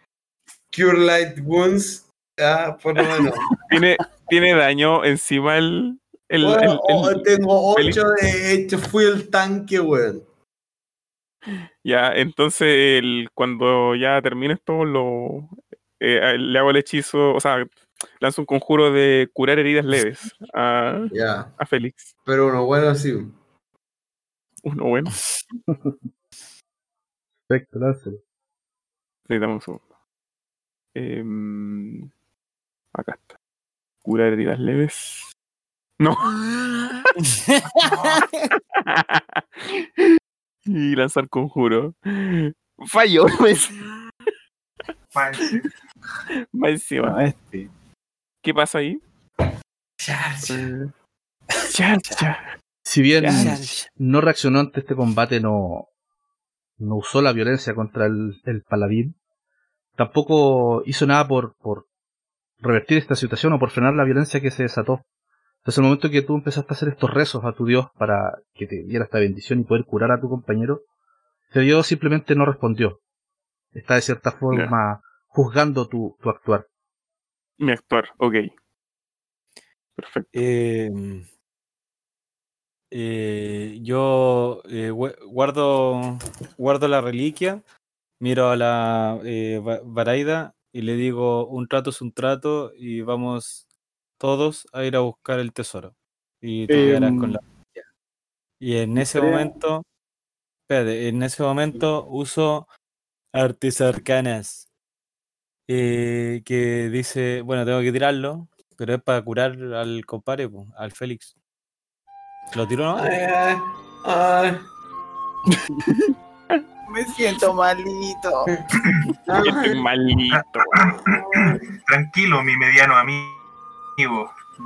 Cure Light Wounds, ya, por lo menos. Tiene, tiene daño encima el. El, Bueno, el- el- oh, tengo Félix. 8 de hecho, fui el tanque, weón. ya, entonces cuando ya termine esto, lo, eh, le hago el hechizo, o sea, lanzo un conjuro de curar heridas leves a, a Félix. pero uno bueno sí. Uno bueno. Perfecto, láncelo. Sí, dame un segundo. Em, acá está. Curar heridas leves. No. y lanzar conjuro. Falló. encima. Este. ¿Qué pasa ahí? Si bien no reaccionó ante este combate, no, no usó la violencia contra el, el paladín, tampoco hizo nada por, por revertir esta situación o por frenar la violencia que se desató. Entonces, el momento que tú empezaste a hacer estos rezos a tu Dios para que te diera esta bendición y poder curar a tu compañero, este Dios simplemente no respondió. Está de cierta forma juzgando tu, tu actuar. Mi actuar, ok. Perfecto. Eh, eh, yo eh, gua- guardo, guardo la reliquia, miro a la eh, Ba- Baraida y le digo, un trato es un trato y vamos todos a ir a buscar el tesoro. Y te quedarás con Em, la. Y en ese creo- momento, espérate, en ese momento uso artes arcanas. eh, que dice, bueno, tengo que tirarlo, pero es para curar al compadre, al Félix. ¿Lo tiro no? Ay, ay, Me siento malito. ay. Estoy malito. Tranquilo, mi mediano amigo.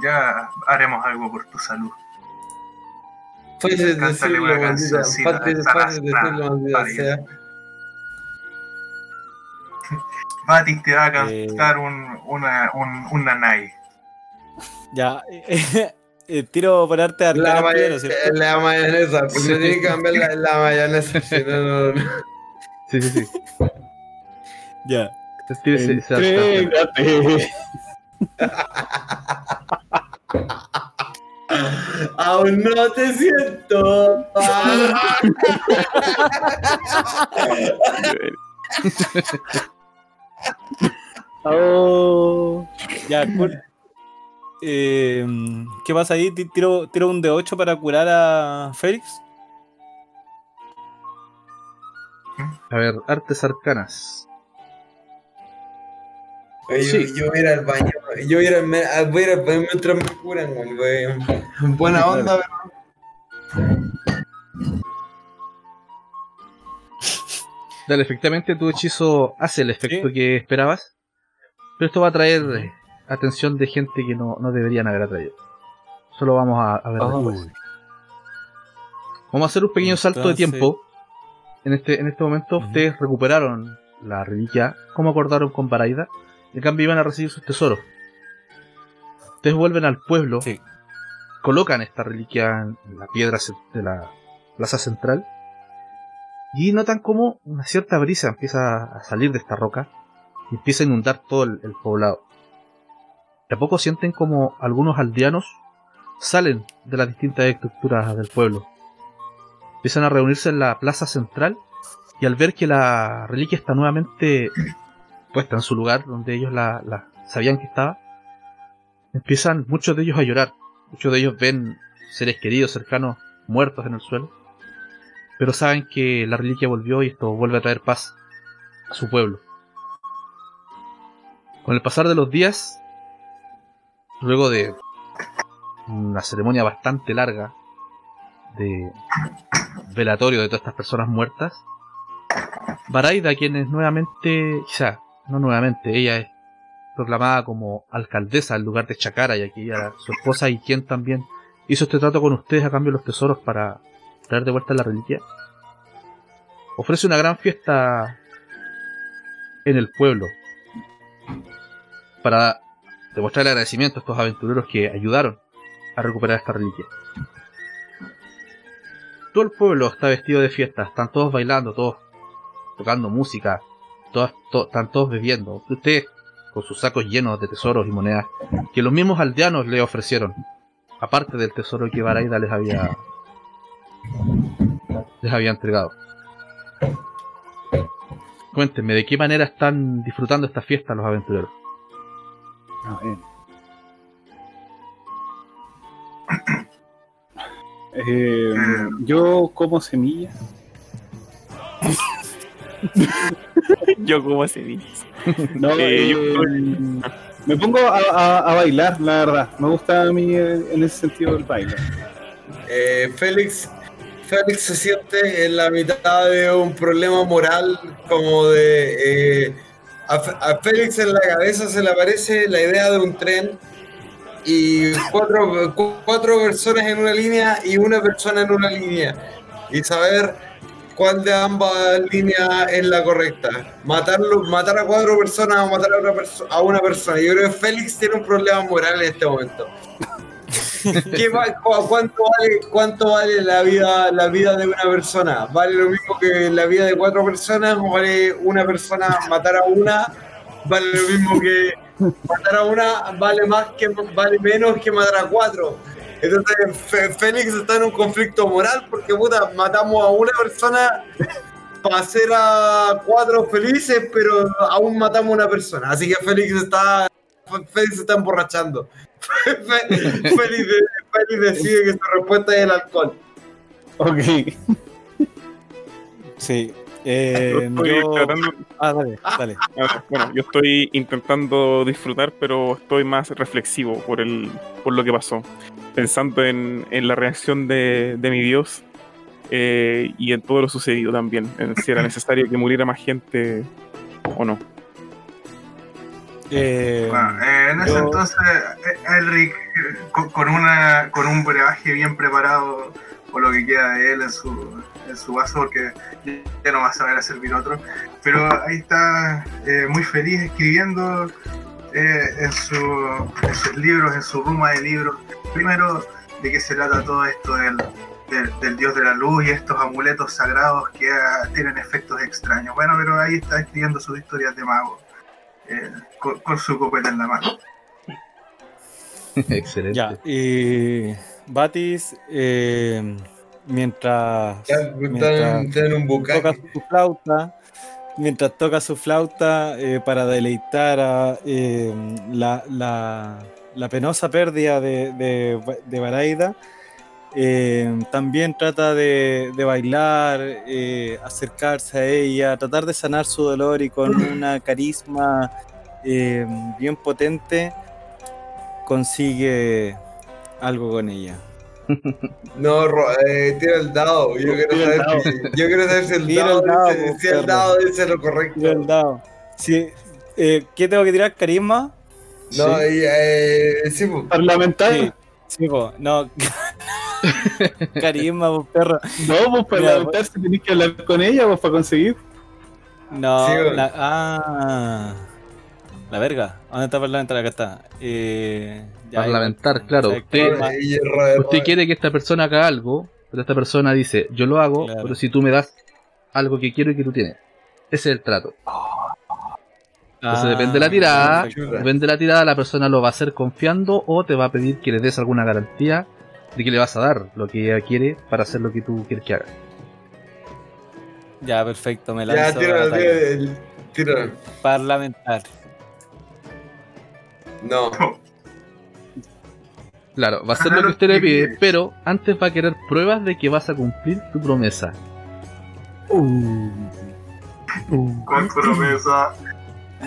Ya haremos algo por tu salud. Fácil Cántale decirlo, una maldita. Sarastra, decirlo, maldita sea. Batis te va a Eh. cantar un, una, un, un nanay. Ya, eh, tiro por arte de La, primero, ¿cierto? eh, la mayonesa, porque tiene que cambiar la, la mayonesa. si no, no, no. Sí, sí, sí. Ya. Entrégate. Aún no te siento. Ah. Oh. Ya, cur- Eh, ¿Qué pasa ahí? Ti- Tiro, tiro un de 8 para curar a Félix. A ver, artes arcanas. Oye, Sí. yo, yo voy a ir al baño. Yo voy a ir al, voy a ir al baño mientras me curan, güey. Buena onda, Dale, efectivamente tu hechizo hace el efecto Sí. que esperabas. Pero esto va a traer atención de gente que no, no deberían haber atraído. Solo vamos a, a ver después. Vamos a hacer un pequeño salto de tiempo. En este, en este momento ustedes recuperaron la reliquia, como acordaron con Baraida. En cambio iban a recibir sus tesoros. Ustedes vuelven al pueblo, Sí. colocan esta reliquia en la piedra de la plaza central y notan como una cierta brisa empieza a salir de esta roca y empieza a inundar todo el, el poblado. De a poco sienten como algunos aldeanos salen de las distintas estructuras del pueblo. Empiezan a reunirse en la plaza central y al ver que la reliquia está nuevamente puesta en su lugar donde ellos la, sabían que estaba, empiezan muchos de ellos a llorar. Muchos de ellos ven seres queridos, cercanos, muertos en el suelo, pero saben que la reliquia volvió y esto vuelve a traer paz a su pueblo. Con el pasar de los días, luego de una ceremonia bastante larga de velatorio de todas estas personas muertas, Baraida, quien es nuevamente, quizá, no nuevamente, ella es proclamada como alcaldesa del lugar de Chacara, y aquí su esposa y quien también hizo este trato con ustedes a cambio de los tesoros para traer de vuelta la reliquia, ofrece una gran fiesta en el pueblo para demostrar el agradecimiento a estos aventureros que ayudaron a recuperar esta reliquia. Todo el pueblo está vestido de fiesta, están todos bailando, todos tocando música, todas, to- están todos bebiendo. Ustedes con sus sacos llenos de tesoros y monedas que los mismos aldeanos le ofrecieron, aparte del tesoro que Baraida les había les había entregado. Cuéntenme, ¿de qué manera están disfrutando esta fiesta los aventureros? Ah, bien. Eh, yo como semilla. Yo como semillas. No, Eh, yo- me pongo a, a- a bailar, la verdad. Me gusta a mí eh, en ese sentido el baile. Eh, Félix, Félix se siente en la mitad de un problema moral como de... eh, a, Félix en la cabeza se le aparece la idea de un tren y cuatro, cu- cuatro personas en una línea y una persona en una línea. Y saber cuál de ambas líneas es la correcta. Matarlo, matar a cuatro personas o matar a una, perso- a una persona. Yo creo que Félix tiene un problema moral en este momento. ¿Qué va- cu- cuánto, vale, ¿Cuánto vale la vida, la vida de una persona? ¿Vale lo mismo que la vida de cuatro personas o vale una persona matar a una? ¿Vale lo mismo que matar a una? ¿Vale más que vale menos que matar a cuatro? Entonces Félix está en un conflicto moral porque puta, matamos a una persona para hacer a cuatro felices, pero aún matamos a una persona. Así que Félix está Félix se está emborrachando. Félix, Félix decide que su respuesta es el alcohol. Ok. Sí. Yo Eh, estoy yo- tratando- Ah, dale, dale. ah, bueno, yo estoy intentando disfrutar, pero estoy más reflexivo por el, por lo que pasó. Pensando en, en la reacción de, de mi Dios eh, y en todo lo sucedido también. En si era necesario que muriera más gente o no. Eh, Bueno, eh, en ese yo- entonces, Elric, con, con una, con un brebaje bien preparado, o lo que queda de él en su, en su vaso, porque ya no va a saber a servir otro, pero ahí está eh, muy feliz escribiendo eh, en, su, en sus libros, en su ruma de libros. Primero, de qué se trata todo esto del, del, del dios de la luz y estos amuletos sagrados que ah, tienen efectos extraños. Bueno, pero ahí está escribiendo sus historias de mago eh, con, con su copeta en la mano. Excelente. Ya, y Batis, eh, mientras, Ya, Mientras en un toca su flauta, mientras toca su flauta eh, para deleitar a eh, la, la- la penosa pérdida de, de, de Baraida, eh, también trata de, de bailar, eh, acercarse a ella, tratar de sanar su dolor y con una carisma eh, bien potente consigue algo con ella. No, tira el dado. Yo quiero saber, dado. si- yo quiero saber si el Tira el dado, dado, dice, pues, si el dado dice lo correcto. Tira el dado. Sí, ¿Qué tengo que tirar? ¿Carisma? No, y, eh, sí. Parlamentario. Sí, sí, po, no. Carisma, po, perro. No, pues Mira, parlamentar si tenés que hablar con ella pues, para conseguir. No, Sí, la, ah. La verga. ¿Dónde está parlamentar? Acá está. Eh, ya, Parlamentar, claro. Usted- Usted quiere que esta persona haga algo, pero esta persona dice, yo lo hago, Claro. pero si tú me das algo que quiero y que tú tienes. Ese es el trato. Entonces Ah, depende de la tirada, perfecto. depende de la tirada, la persona lo va a hacer confiando o te va a pedir que le des alguna garantía de que le vas a dar lo que ella quiere para hacer lo que tú quieres que haga. Ya, perfecto. Me Ya, lanzo tíralo, ataque. tíralo, tíralo. Parlamentar. No. Claro, va a hacer lo que usted le pide, pero antes va a querer pruebas de que vas a cumplir tu promesa. Con promesa.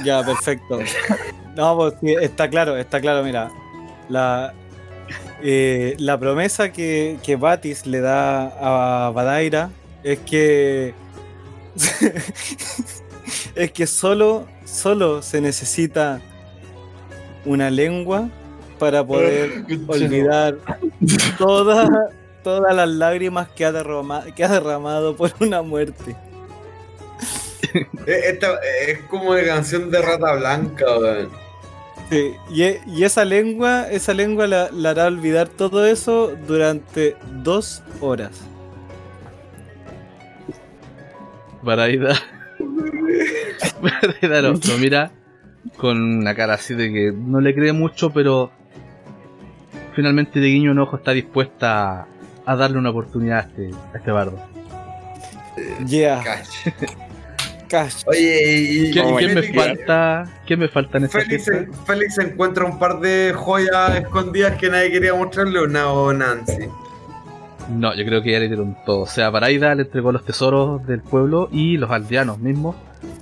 Ya, perfecto. No, pues sí, está claro, está claro, mira. La, eh, la promesa que, que Batis le da a Badaira es que. es que solo, solo se necesita una lengua para poder olvidar todas todas las lágrimas que ha, derrama- que ha derramado por una muerte. Eh, Esta es como una canción de Rata Blanca, weón. Sí, y, e- y esa lengua, esa lengua la, la hará olvidar todo eso durante dos horas. Baraida. Baraida lo, lo mira con una cara así de que no le cree mucho, pero finalmente de guiño un ojo está dispuesta a, a darle una oportunidad a este, a este bardo. Yeah, Oye, y, y- ¿Quién, y quién me Félix- falta? ¿Quién me falta en esta Félix? Félix encuentra un par de joyas escondidas que nadie quería mostrarle, una o Nancy. No, yo creo que ya le dieron todo. O sea, Baraida le entregó los tesoros del pueblo y los aldeanos mismos.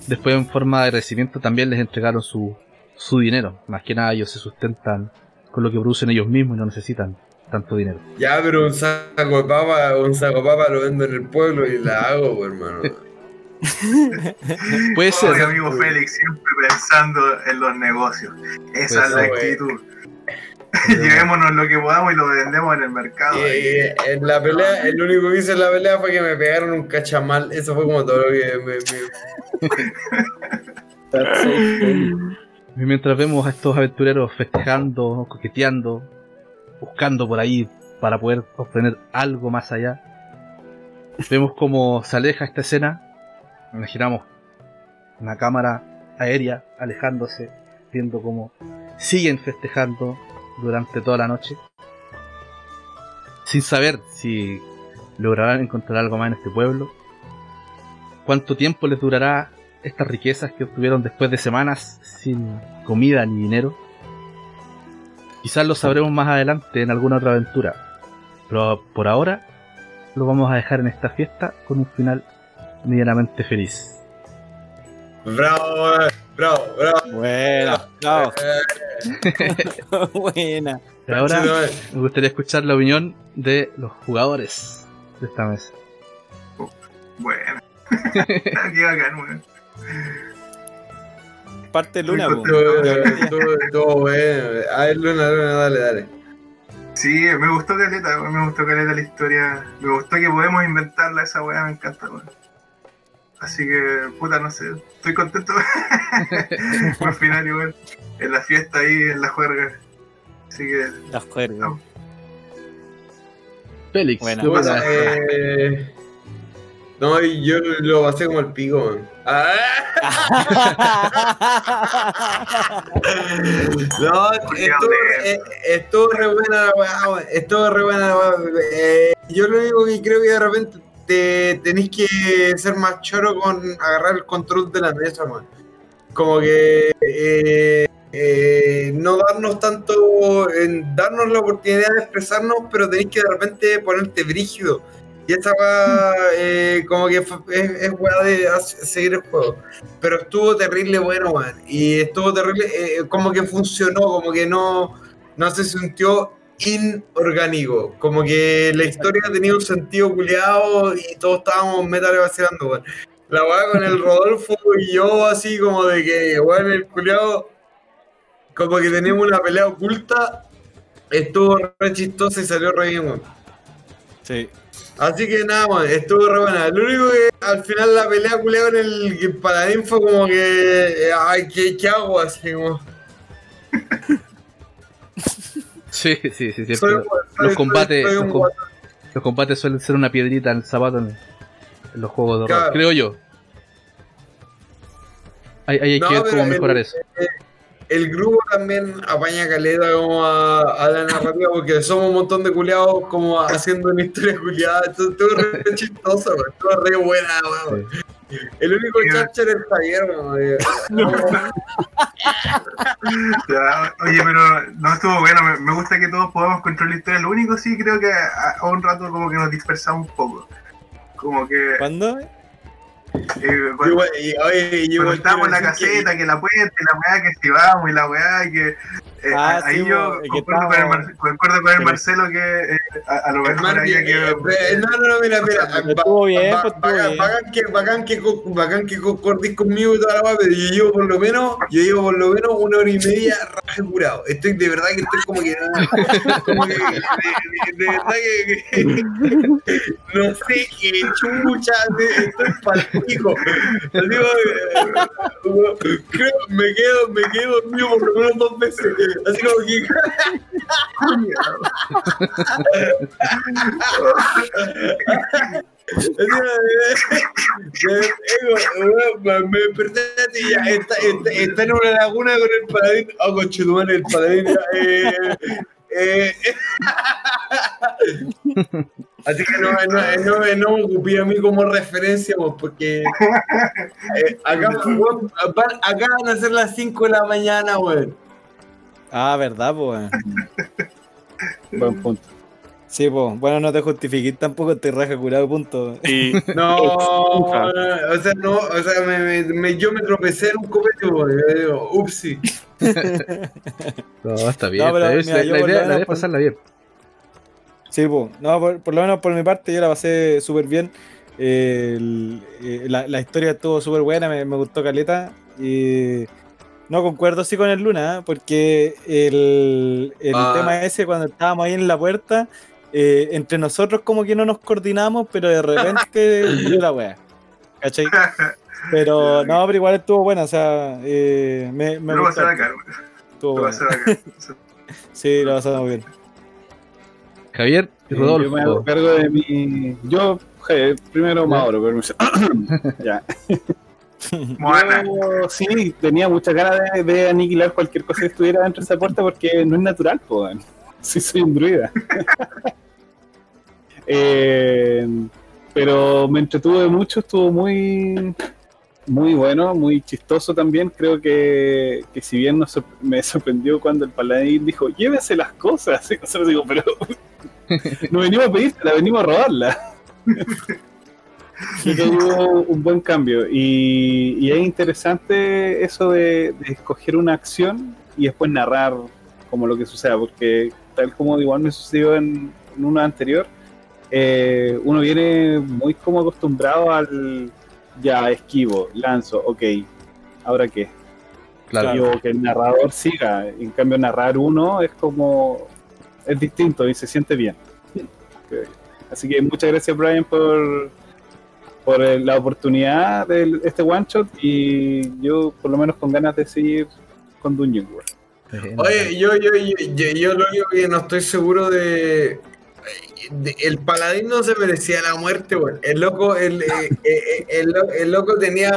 Después, en forma de agradecimiento, también les entregaron su, su dinero. Más que nada, ellos se sustentan con lo que producen ellos mismos y no necesitan tanto dinero. Ya, pero un saco de papa, un saco de papa lo vendo en el pueblo y la hago, pues, hermano. Puede ser. Oye, amigo Félix, siempre pensando en los negocios. Esa Pues es la actitud. Llevémonos lo que podamos y lo vendemos en el mercado. Y, en la pelea, el único que hice en la pelea fue que me pegaron un cachamal. Eso fue como todo lo que me. me- Y mientras vemos a estos aventureros festejando, coqueteando, buscando por ahí para poder obtener algo más allá, vemos cómo se aleja esta escena. Imaginamos una cámara aérea alejándose, viendo cómo siguen festejando durante toda la noche, sin saber si lograrán encontrar algo más en este pueblo, cuánto tiempo les durará estas riquezas que obtuvieron después de semanas sin comida ni dinero. Quizás lo sabremos más adelante en alguna otra aventura, pero por ahora lo vamos a dejar en esta fiesta con un final medianamente feliz. Bravo, eh, bravo, bravo. Buena, bravo, Eh, buena. Y ahora conchetumare. me gustaría escuchar la opinión de los jugadores de esta mesa. Bueno. Qué bacán, weón. Parte Luna, estuvo- estuvo bueno. A ver, Luna, Luna, dale, dale. Sí, me gustó Caleta, weón, me gustó Caleta la historia. Me gustó que podemos inventarla esa weá, me encanta, weón. Así que, puta, no sé, estoy contento. Buen final, igual. En la fiesta ahí, en la juerga. Así que, Las juergas. Félix, Buena. ¿qué opinas? Puta, eh, No, yo lo pasé como el pico. Ah, No, estuvo, eh, estuvo re buena la weá. Estuvo re buena la weá. Eh, yo lo único que creo que de repente te tenéis que ser más choro con agarrar el control de la mesa, man. Como que eh, eh, no darnos tanto, en darnos la oportunidad de expresarnos, pero tenéis que de repente ponerte brígido. Y esta weá, eh, como que fue- es, es weá de seguir el juego. Pero estuvo terrible bueno, weón. Y estuvo terrible, eh, como que funcionó, como que no, no se sintió inorgánico. Como que la historia tenía un sentido culiado y todos estábamos metal vacilando, weón. La weá con el Rodolfo y yo así como de que, weón, el culiado, como que teníamos una pelea oculta. Estuvo re chistoso y salió re bien, weón. Sí. Así que nada, man, estuvo re buena. Lo único que al final la pelea culiao en el paladín fue como que. eh, Ay, ¿qué, qué hago? Así como. Sí, sí, sí, siempre. los, combates, soy los, com- combates suelen ser una piedrita en el zapato en, en los juegos de horror, Claro. creo yo. Hay, hay No, que ver cómo el- mejorar eso. El grupo también apaña caleta como a, a la narrativa porque somos un montón de culiados como haciendo una historia culiada. Esto estuvo re chistoso, man. Estuvo re buena, weón. El único es Javier, weón. Ya, Oye, pero no estuvo bueno. Me, me gusta que todos podamos controlar la historia. Lo único sí creo que a, a un rato como que nos dispersamos un poco. Como que ¿Cuándo? eh, cuando, Yo, y, oye, yo cuando estábamos en la decir que- caseta, que, la puerta, y la weá, que si vamos y la weá, que eh, Ah, ahí sí, yo concuerdo, con Mar- concuerdo con el. Marcelo que eh, a, a lo mejor había eh, que eh, no, no, no, mira, mira. Estuvo bien, pues, bacán, que, bacán que, bacán que concordís conmigo y toda la weá, pero yo llevo por lo menos, yo llevo por lo menos una hora y media raje curado. Estoy de verdad que estoy como que no, como que de, de- de verdad que, que- no sé qué chucha, de- estoy palpico. Digo, eh, creo, me quedo, me quedo dormido por lo menos dos veces. Así como que me desperté y ya está, está, está en una laguna con el paladín. Oh, conchetumare, el paladín. Eh, eh. Así que no, no, no, no me ocupé a mí como referencia, porque eh, acá, van- acá van a ser las 5 de la mañana, weón. Ah, verdad, pues. Buen punto. Sí, pues. Bueno, no te justifiques tampoco, te raja curado, punto. No, o sea, no, o sea, me, me- me- yo me tropecé en un copete, weón. Yo digo, upsi. No, está bien. No, pero está bien. mira, la, yo la idea, la es pasarla bien. Sí, pues. No, por, por lo menos por mi parte yo la pasé súper bien. El- eh, la, la historia estuvo súper buena, me, me gustó Caleta. Y no concuerdo sí con el Luna, ¿eh? porque el, el Ah. tema ese cuando estábamos ahí en la puerta, eh, entre nosotros como que no nos coordinamos, pero de repente dio la wea. ¿Cachai? Pero no, pero igual estuvo buena, o sea, eh, me, me Lo gustó. acá. Estuvo Lo buena. acá. Sí, lo pasamos bien. Javier y Eh, yo me hago Rodolfo. cargo de mi. Yo, je, primero Mauro, permiso. ya. Moana. Sí, tenía muchas ganas de, aniquilar cualquier cosa que estuviera dentro de esa puerta porque no es natural, pues. Sí, soy un druida. Eh, pero me entretuve mucho, estuvo muy muy bueno, muy chistoso también. Creo que, que si bien nos me sorprendió cuando el paladín dijo, llévese las cosas, y digo, pero no venimos a pedírtela, venimos a robarla. Que hubo un buen cambio y, y es interesante eso de, de escoger una acción y después narrar como lo que suceda, porque tal como igual me sucedió en, en uno anterior, eh, uno viene muy como acostumbrado al ya esquivo, lanzo, ok, ahora qué, Claro. Digo, que el narrador siga, en cambio narrar uno es como, es distinto y se siente bien. Así que muchas gracias Brian por, por eh, la oportunidad de este one shot y yo por lo menos con ganas de seguir con Dungeon World. Oye, yo, yo, yo, yo, yo lo único que no estoy seguro de. de- el paladín no se merecía la muerte, weón. El loco, el, eh, eh, el, lo- el loco tenía,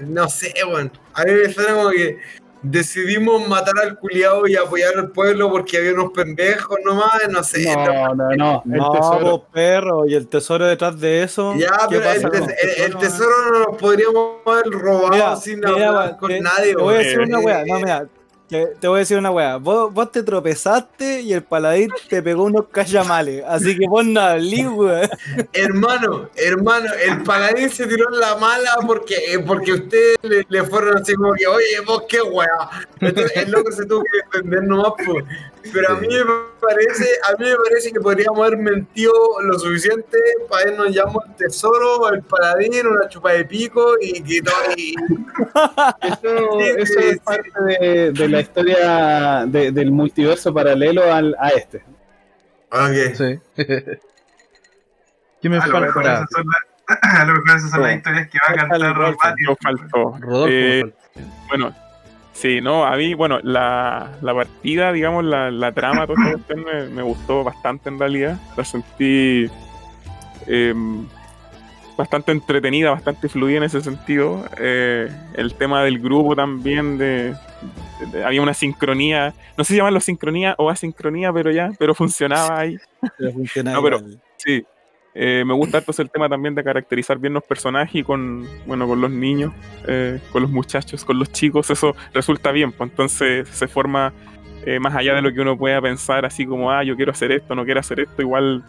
no sé, weón. A mí me suena como que decidimos matar al culiado y apoyar al pueblo porque había unos pendejos nomás, no sé. No, no, no. El No, tesoro. perro, y el tesoro detrás de eso. Ya, ¿qué pero el, tes- el- el tesoro no lo podríamos haber robado Mira, sin mira, hablar con te- nadie, Te voy a decir una wea, no, mira. Te, voy a decir una wea. Vos, vos te tropezaste y el paladín te pegó unos cayamales. Así que vos no hablí, weón. Hermano, hermano, el paladín se tiró en la mala porque, eh, porque ustedes le, le fueron así como que, oye, vos qué weá. El loco se tuvo que defender nomás, pues. Pero a mí me parece, a mí me parece que podríamos haber mentido lo suficiente para irnos llamar el tesoro, el paladín, una chupa de pico y que todo. y- Eso, eso es parte de, de la historia de- del multiverso paralelo al, a este. Ok. Sí. ¿Qué me A lo mejor falta? esas son, las- a lo mejor esas son las historias que va a cantar faltó. Rodolfo. Eh. Bueno, sí, no, a mí, bueno, la, la partida, digamos, la, la trama, cuestión me, me gustó bastante en realidad. La sentí em, bastante entretenida, bastante fluida en ese sentido. Eh, el tema del grupo también, de, de- había una sincronía, no sé si llamarlo sincronía o asincronía, pero ya, pero funcionaba ahí. Pero funciona No, pero-. Sí. Eh, me gusta harto el tema también de caracterizar bien los personajes y con, bueno, con los niños, eh, con los muchachos, con los chicos, eso resulta bien, pues entonces se forma eh, más allá de lo que uno pueda pensar, así como, ah, yo quiero hacer esto, no quiero hacer esto, igual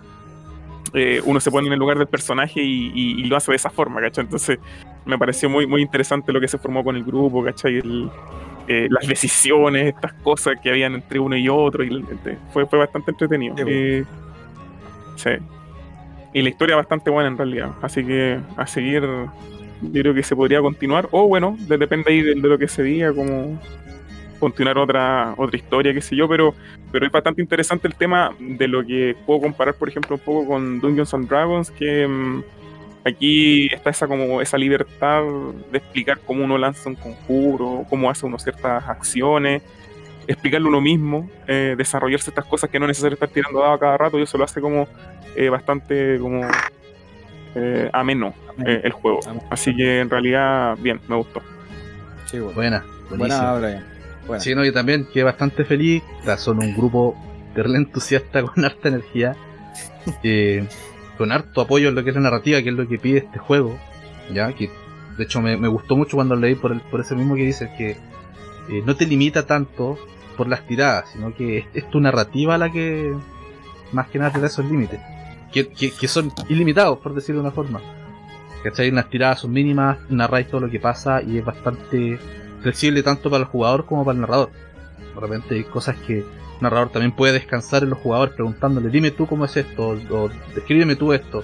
uno se pone en el lugar del personaje y, y- y lo hace de esa forma, ¿cachai? Entonces me pareció muy, muy interesante lo que se formó con el grupo, ¿cachai? El- las decisiones, estas cosas que habían entre uno y otro, y fue, fue bastante entretenido. Sí. Y la historia bastante buena en realidad. Así que a seguir, yo creo que se podría continuar. O bueno, de- depende ahí de, lo que se diga, como continuar otra, otra historia, qué sé yo, pero, pero es bastante interesante el tema de lo que puedo comparar, por ejemplo, un poco con Dungeons and Dragons, que mm, aquí está esa como esa libertad de explicar cómo uno lanza un conjuro, cómo hace uno ciertas acciones, explicarlo uno mismo, eh, desarrollarse estas cosas que no es necesario estar tirando dado a cada rato, y eso lo hace como eh, bastante como eh, ameno eh, el juego. Así que en realidad, bien, me gustó. Sí, bueno. Buena, buenísima. Buena, Brian. Buena. Sí, no, yo también quedé bastante feliz. Son un grupo terrible entusiasta con harta energía. eh, con harto apoyo en lo que es la narrativa, que es lo que pide este juego. Ya, que de hecho me, me gustó mucho cuando leí por, el, por ese mismo que dices que eh, no te limita tanto por las tiradas, sino que es, es tu narrativa la que más que nada te da esos límites. Que, que, que son ilimitados, por decirlo de una forma. ¿Cachai? Las tiradas son mínimas, narráis todo lo que pasa y es bastante flexible tanto para el jugador como para el narrador. De repente hay cosas que el narrador también puede descansar en los jugadores preguntándole, dime tú cómo es esto, o, o descríbeme tú esto.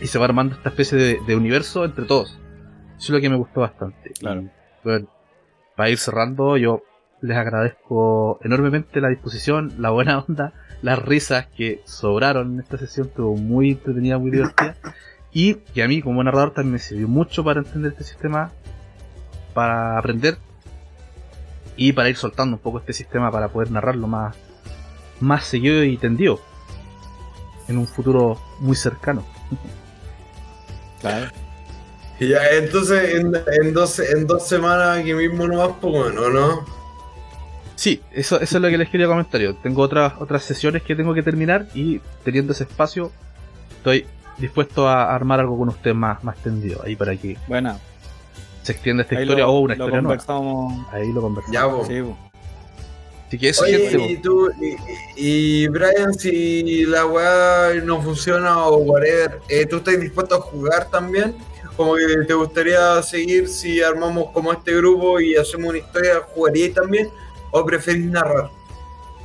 Y se va armando esta especie de, de universo entre todos. Eso es lo que me gustó bastante. Claro. Y, bueno, para ir cerrando, yo les agradezco enormemente la disposición, la buena onda, las risas que sobraron en esta sesión, estuvo muy entretenida, muy divertida. Y que a mí como narrador también me sirvió mucho para entender este sistema, para aprender y para ir soltando un poco este sistema para poder narrarlo más, más seguido y tendido en un futuro muy cercano. Claro. Ya, entonces en, en, dos, en dos semanas aquí mismo nomás, pues bueno, ¿no? Sí, eso, eso es lo que les quería comentar yo. Tengo otras, otras sesiones que tengo que terminar y teniendo ese espacio estoy dispuesto a armar algo con ustedes más, más tendido ahí para que Buena. se extienda esta historia lo- o una historia nueva. Ahí lo conversamos. Ya, pues. Sí. Así que eso, Oye, gente, y tú, y, y Brian, si la weá no funciona o whatever, eh, ¿tú estás dispuesto a jugar también? Como que te gustaría seguir si armamos como este grupo y hacemos una historia, ¿jugaríais también? ¿O preferís narrar?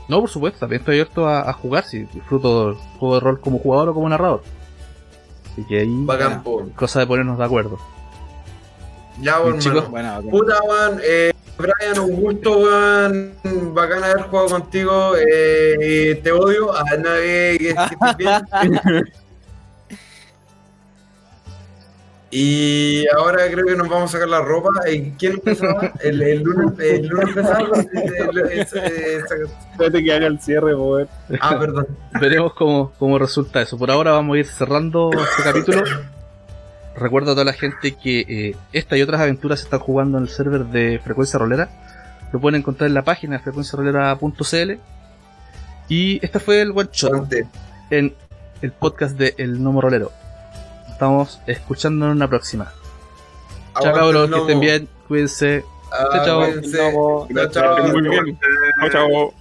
No, por supuesto, también estoy abierto a, a jugar si disfruto del juego de rol como jugador o como narrador. Así que ahí, Bacán, po. cosa de ponernos de acuerdo. Ya, bueno, chicos. Puta, weón, eh, Brian, un gusto, weón. Bacán haber jugado contigo. Eh, te odio. A nadie que, que estés bien. Y ahora creo que nos vamos a sacar la ropa. ¿Quién empezaba? El, el lunes, el lunes empezaba. Espérate que haga el cierre, poder. Ah, perdón. Veremos cómo, cómo resulta eso. Por ahora vamos a ir cerrando este capítulo. Recuerdo a toda la gente que eh, esta y otras aventuras se están jugando en el server de Frecuencia Rolera. Lo pueden encontrar en la página frecuenciarolera.cl. Y este fue el one shot en el podcast de El Nomo Rolero. Estamos escuchándonos en una próxima. Chao cabros, que estén bien, cuídense. Ah, chao. cuídense. Chao, bien. Chao, chao.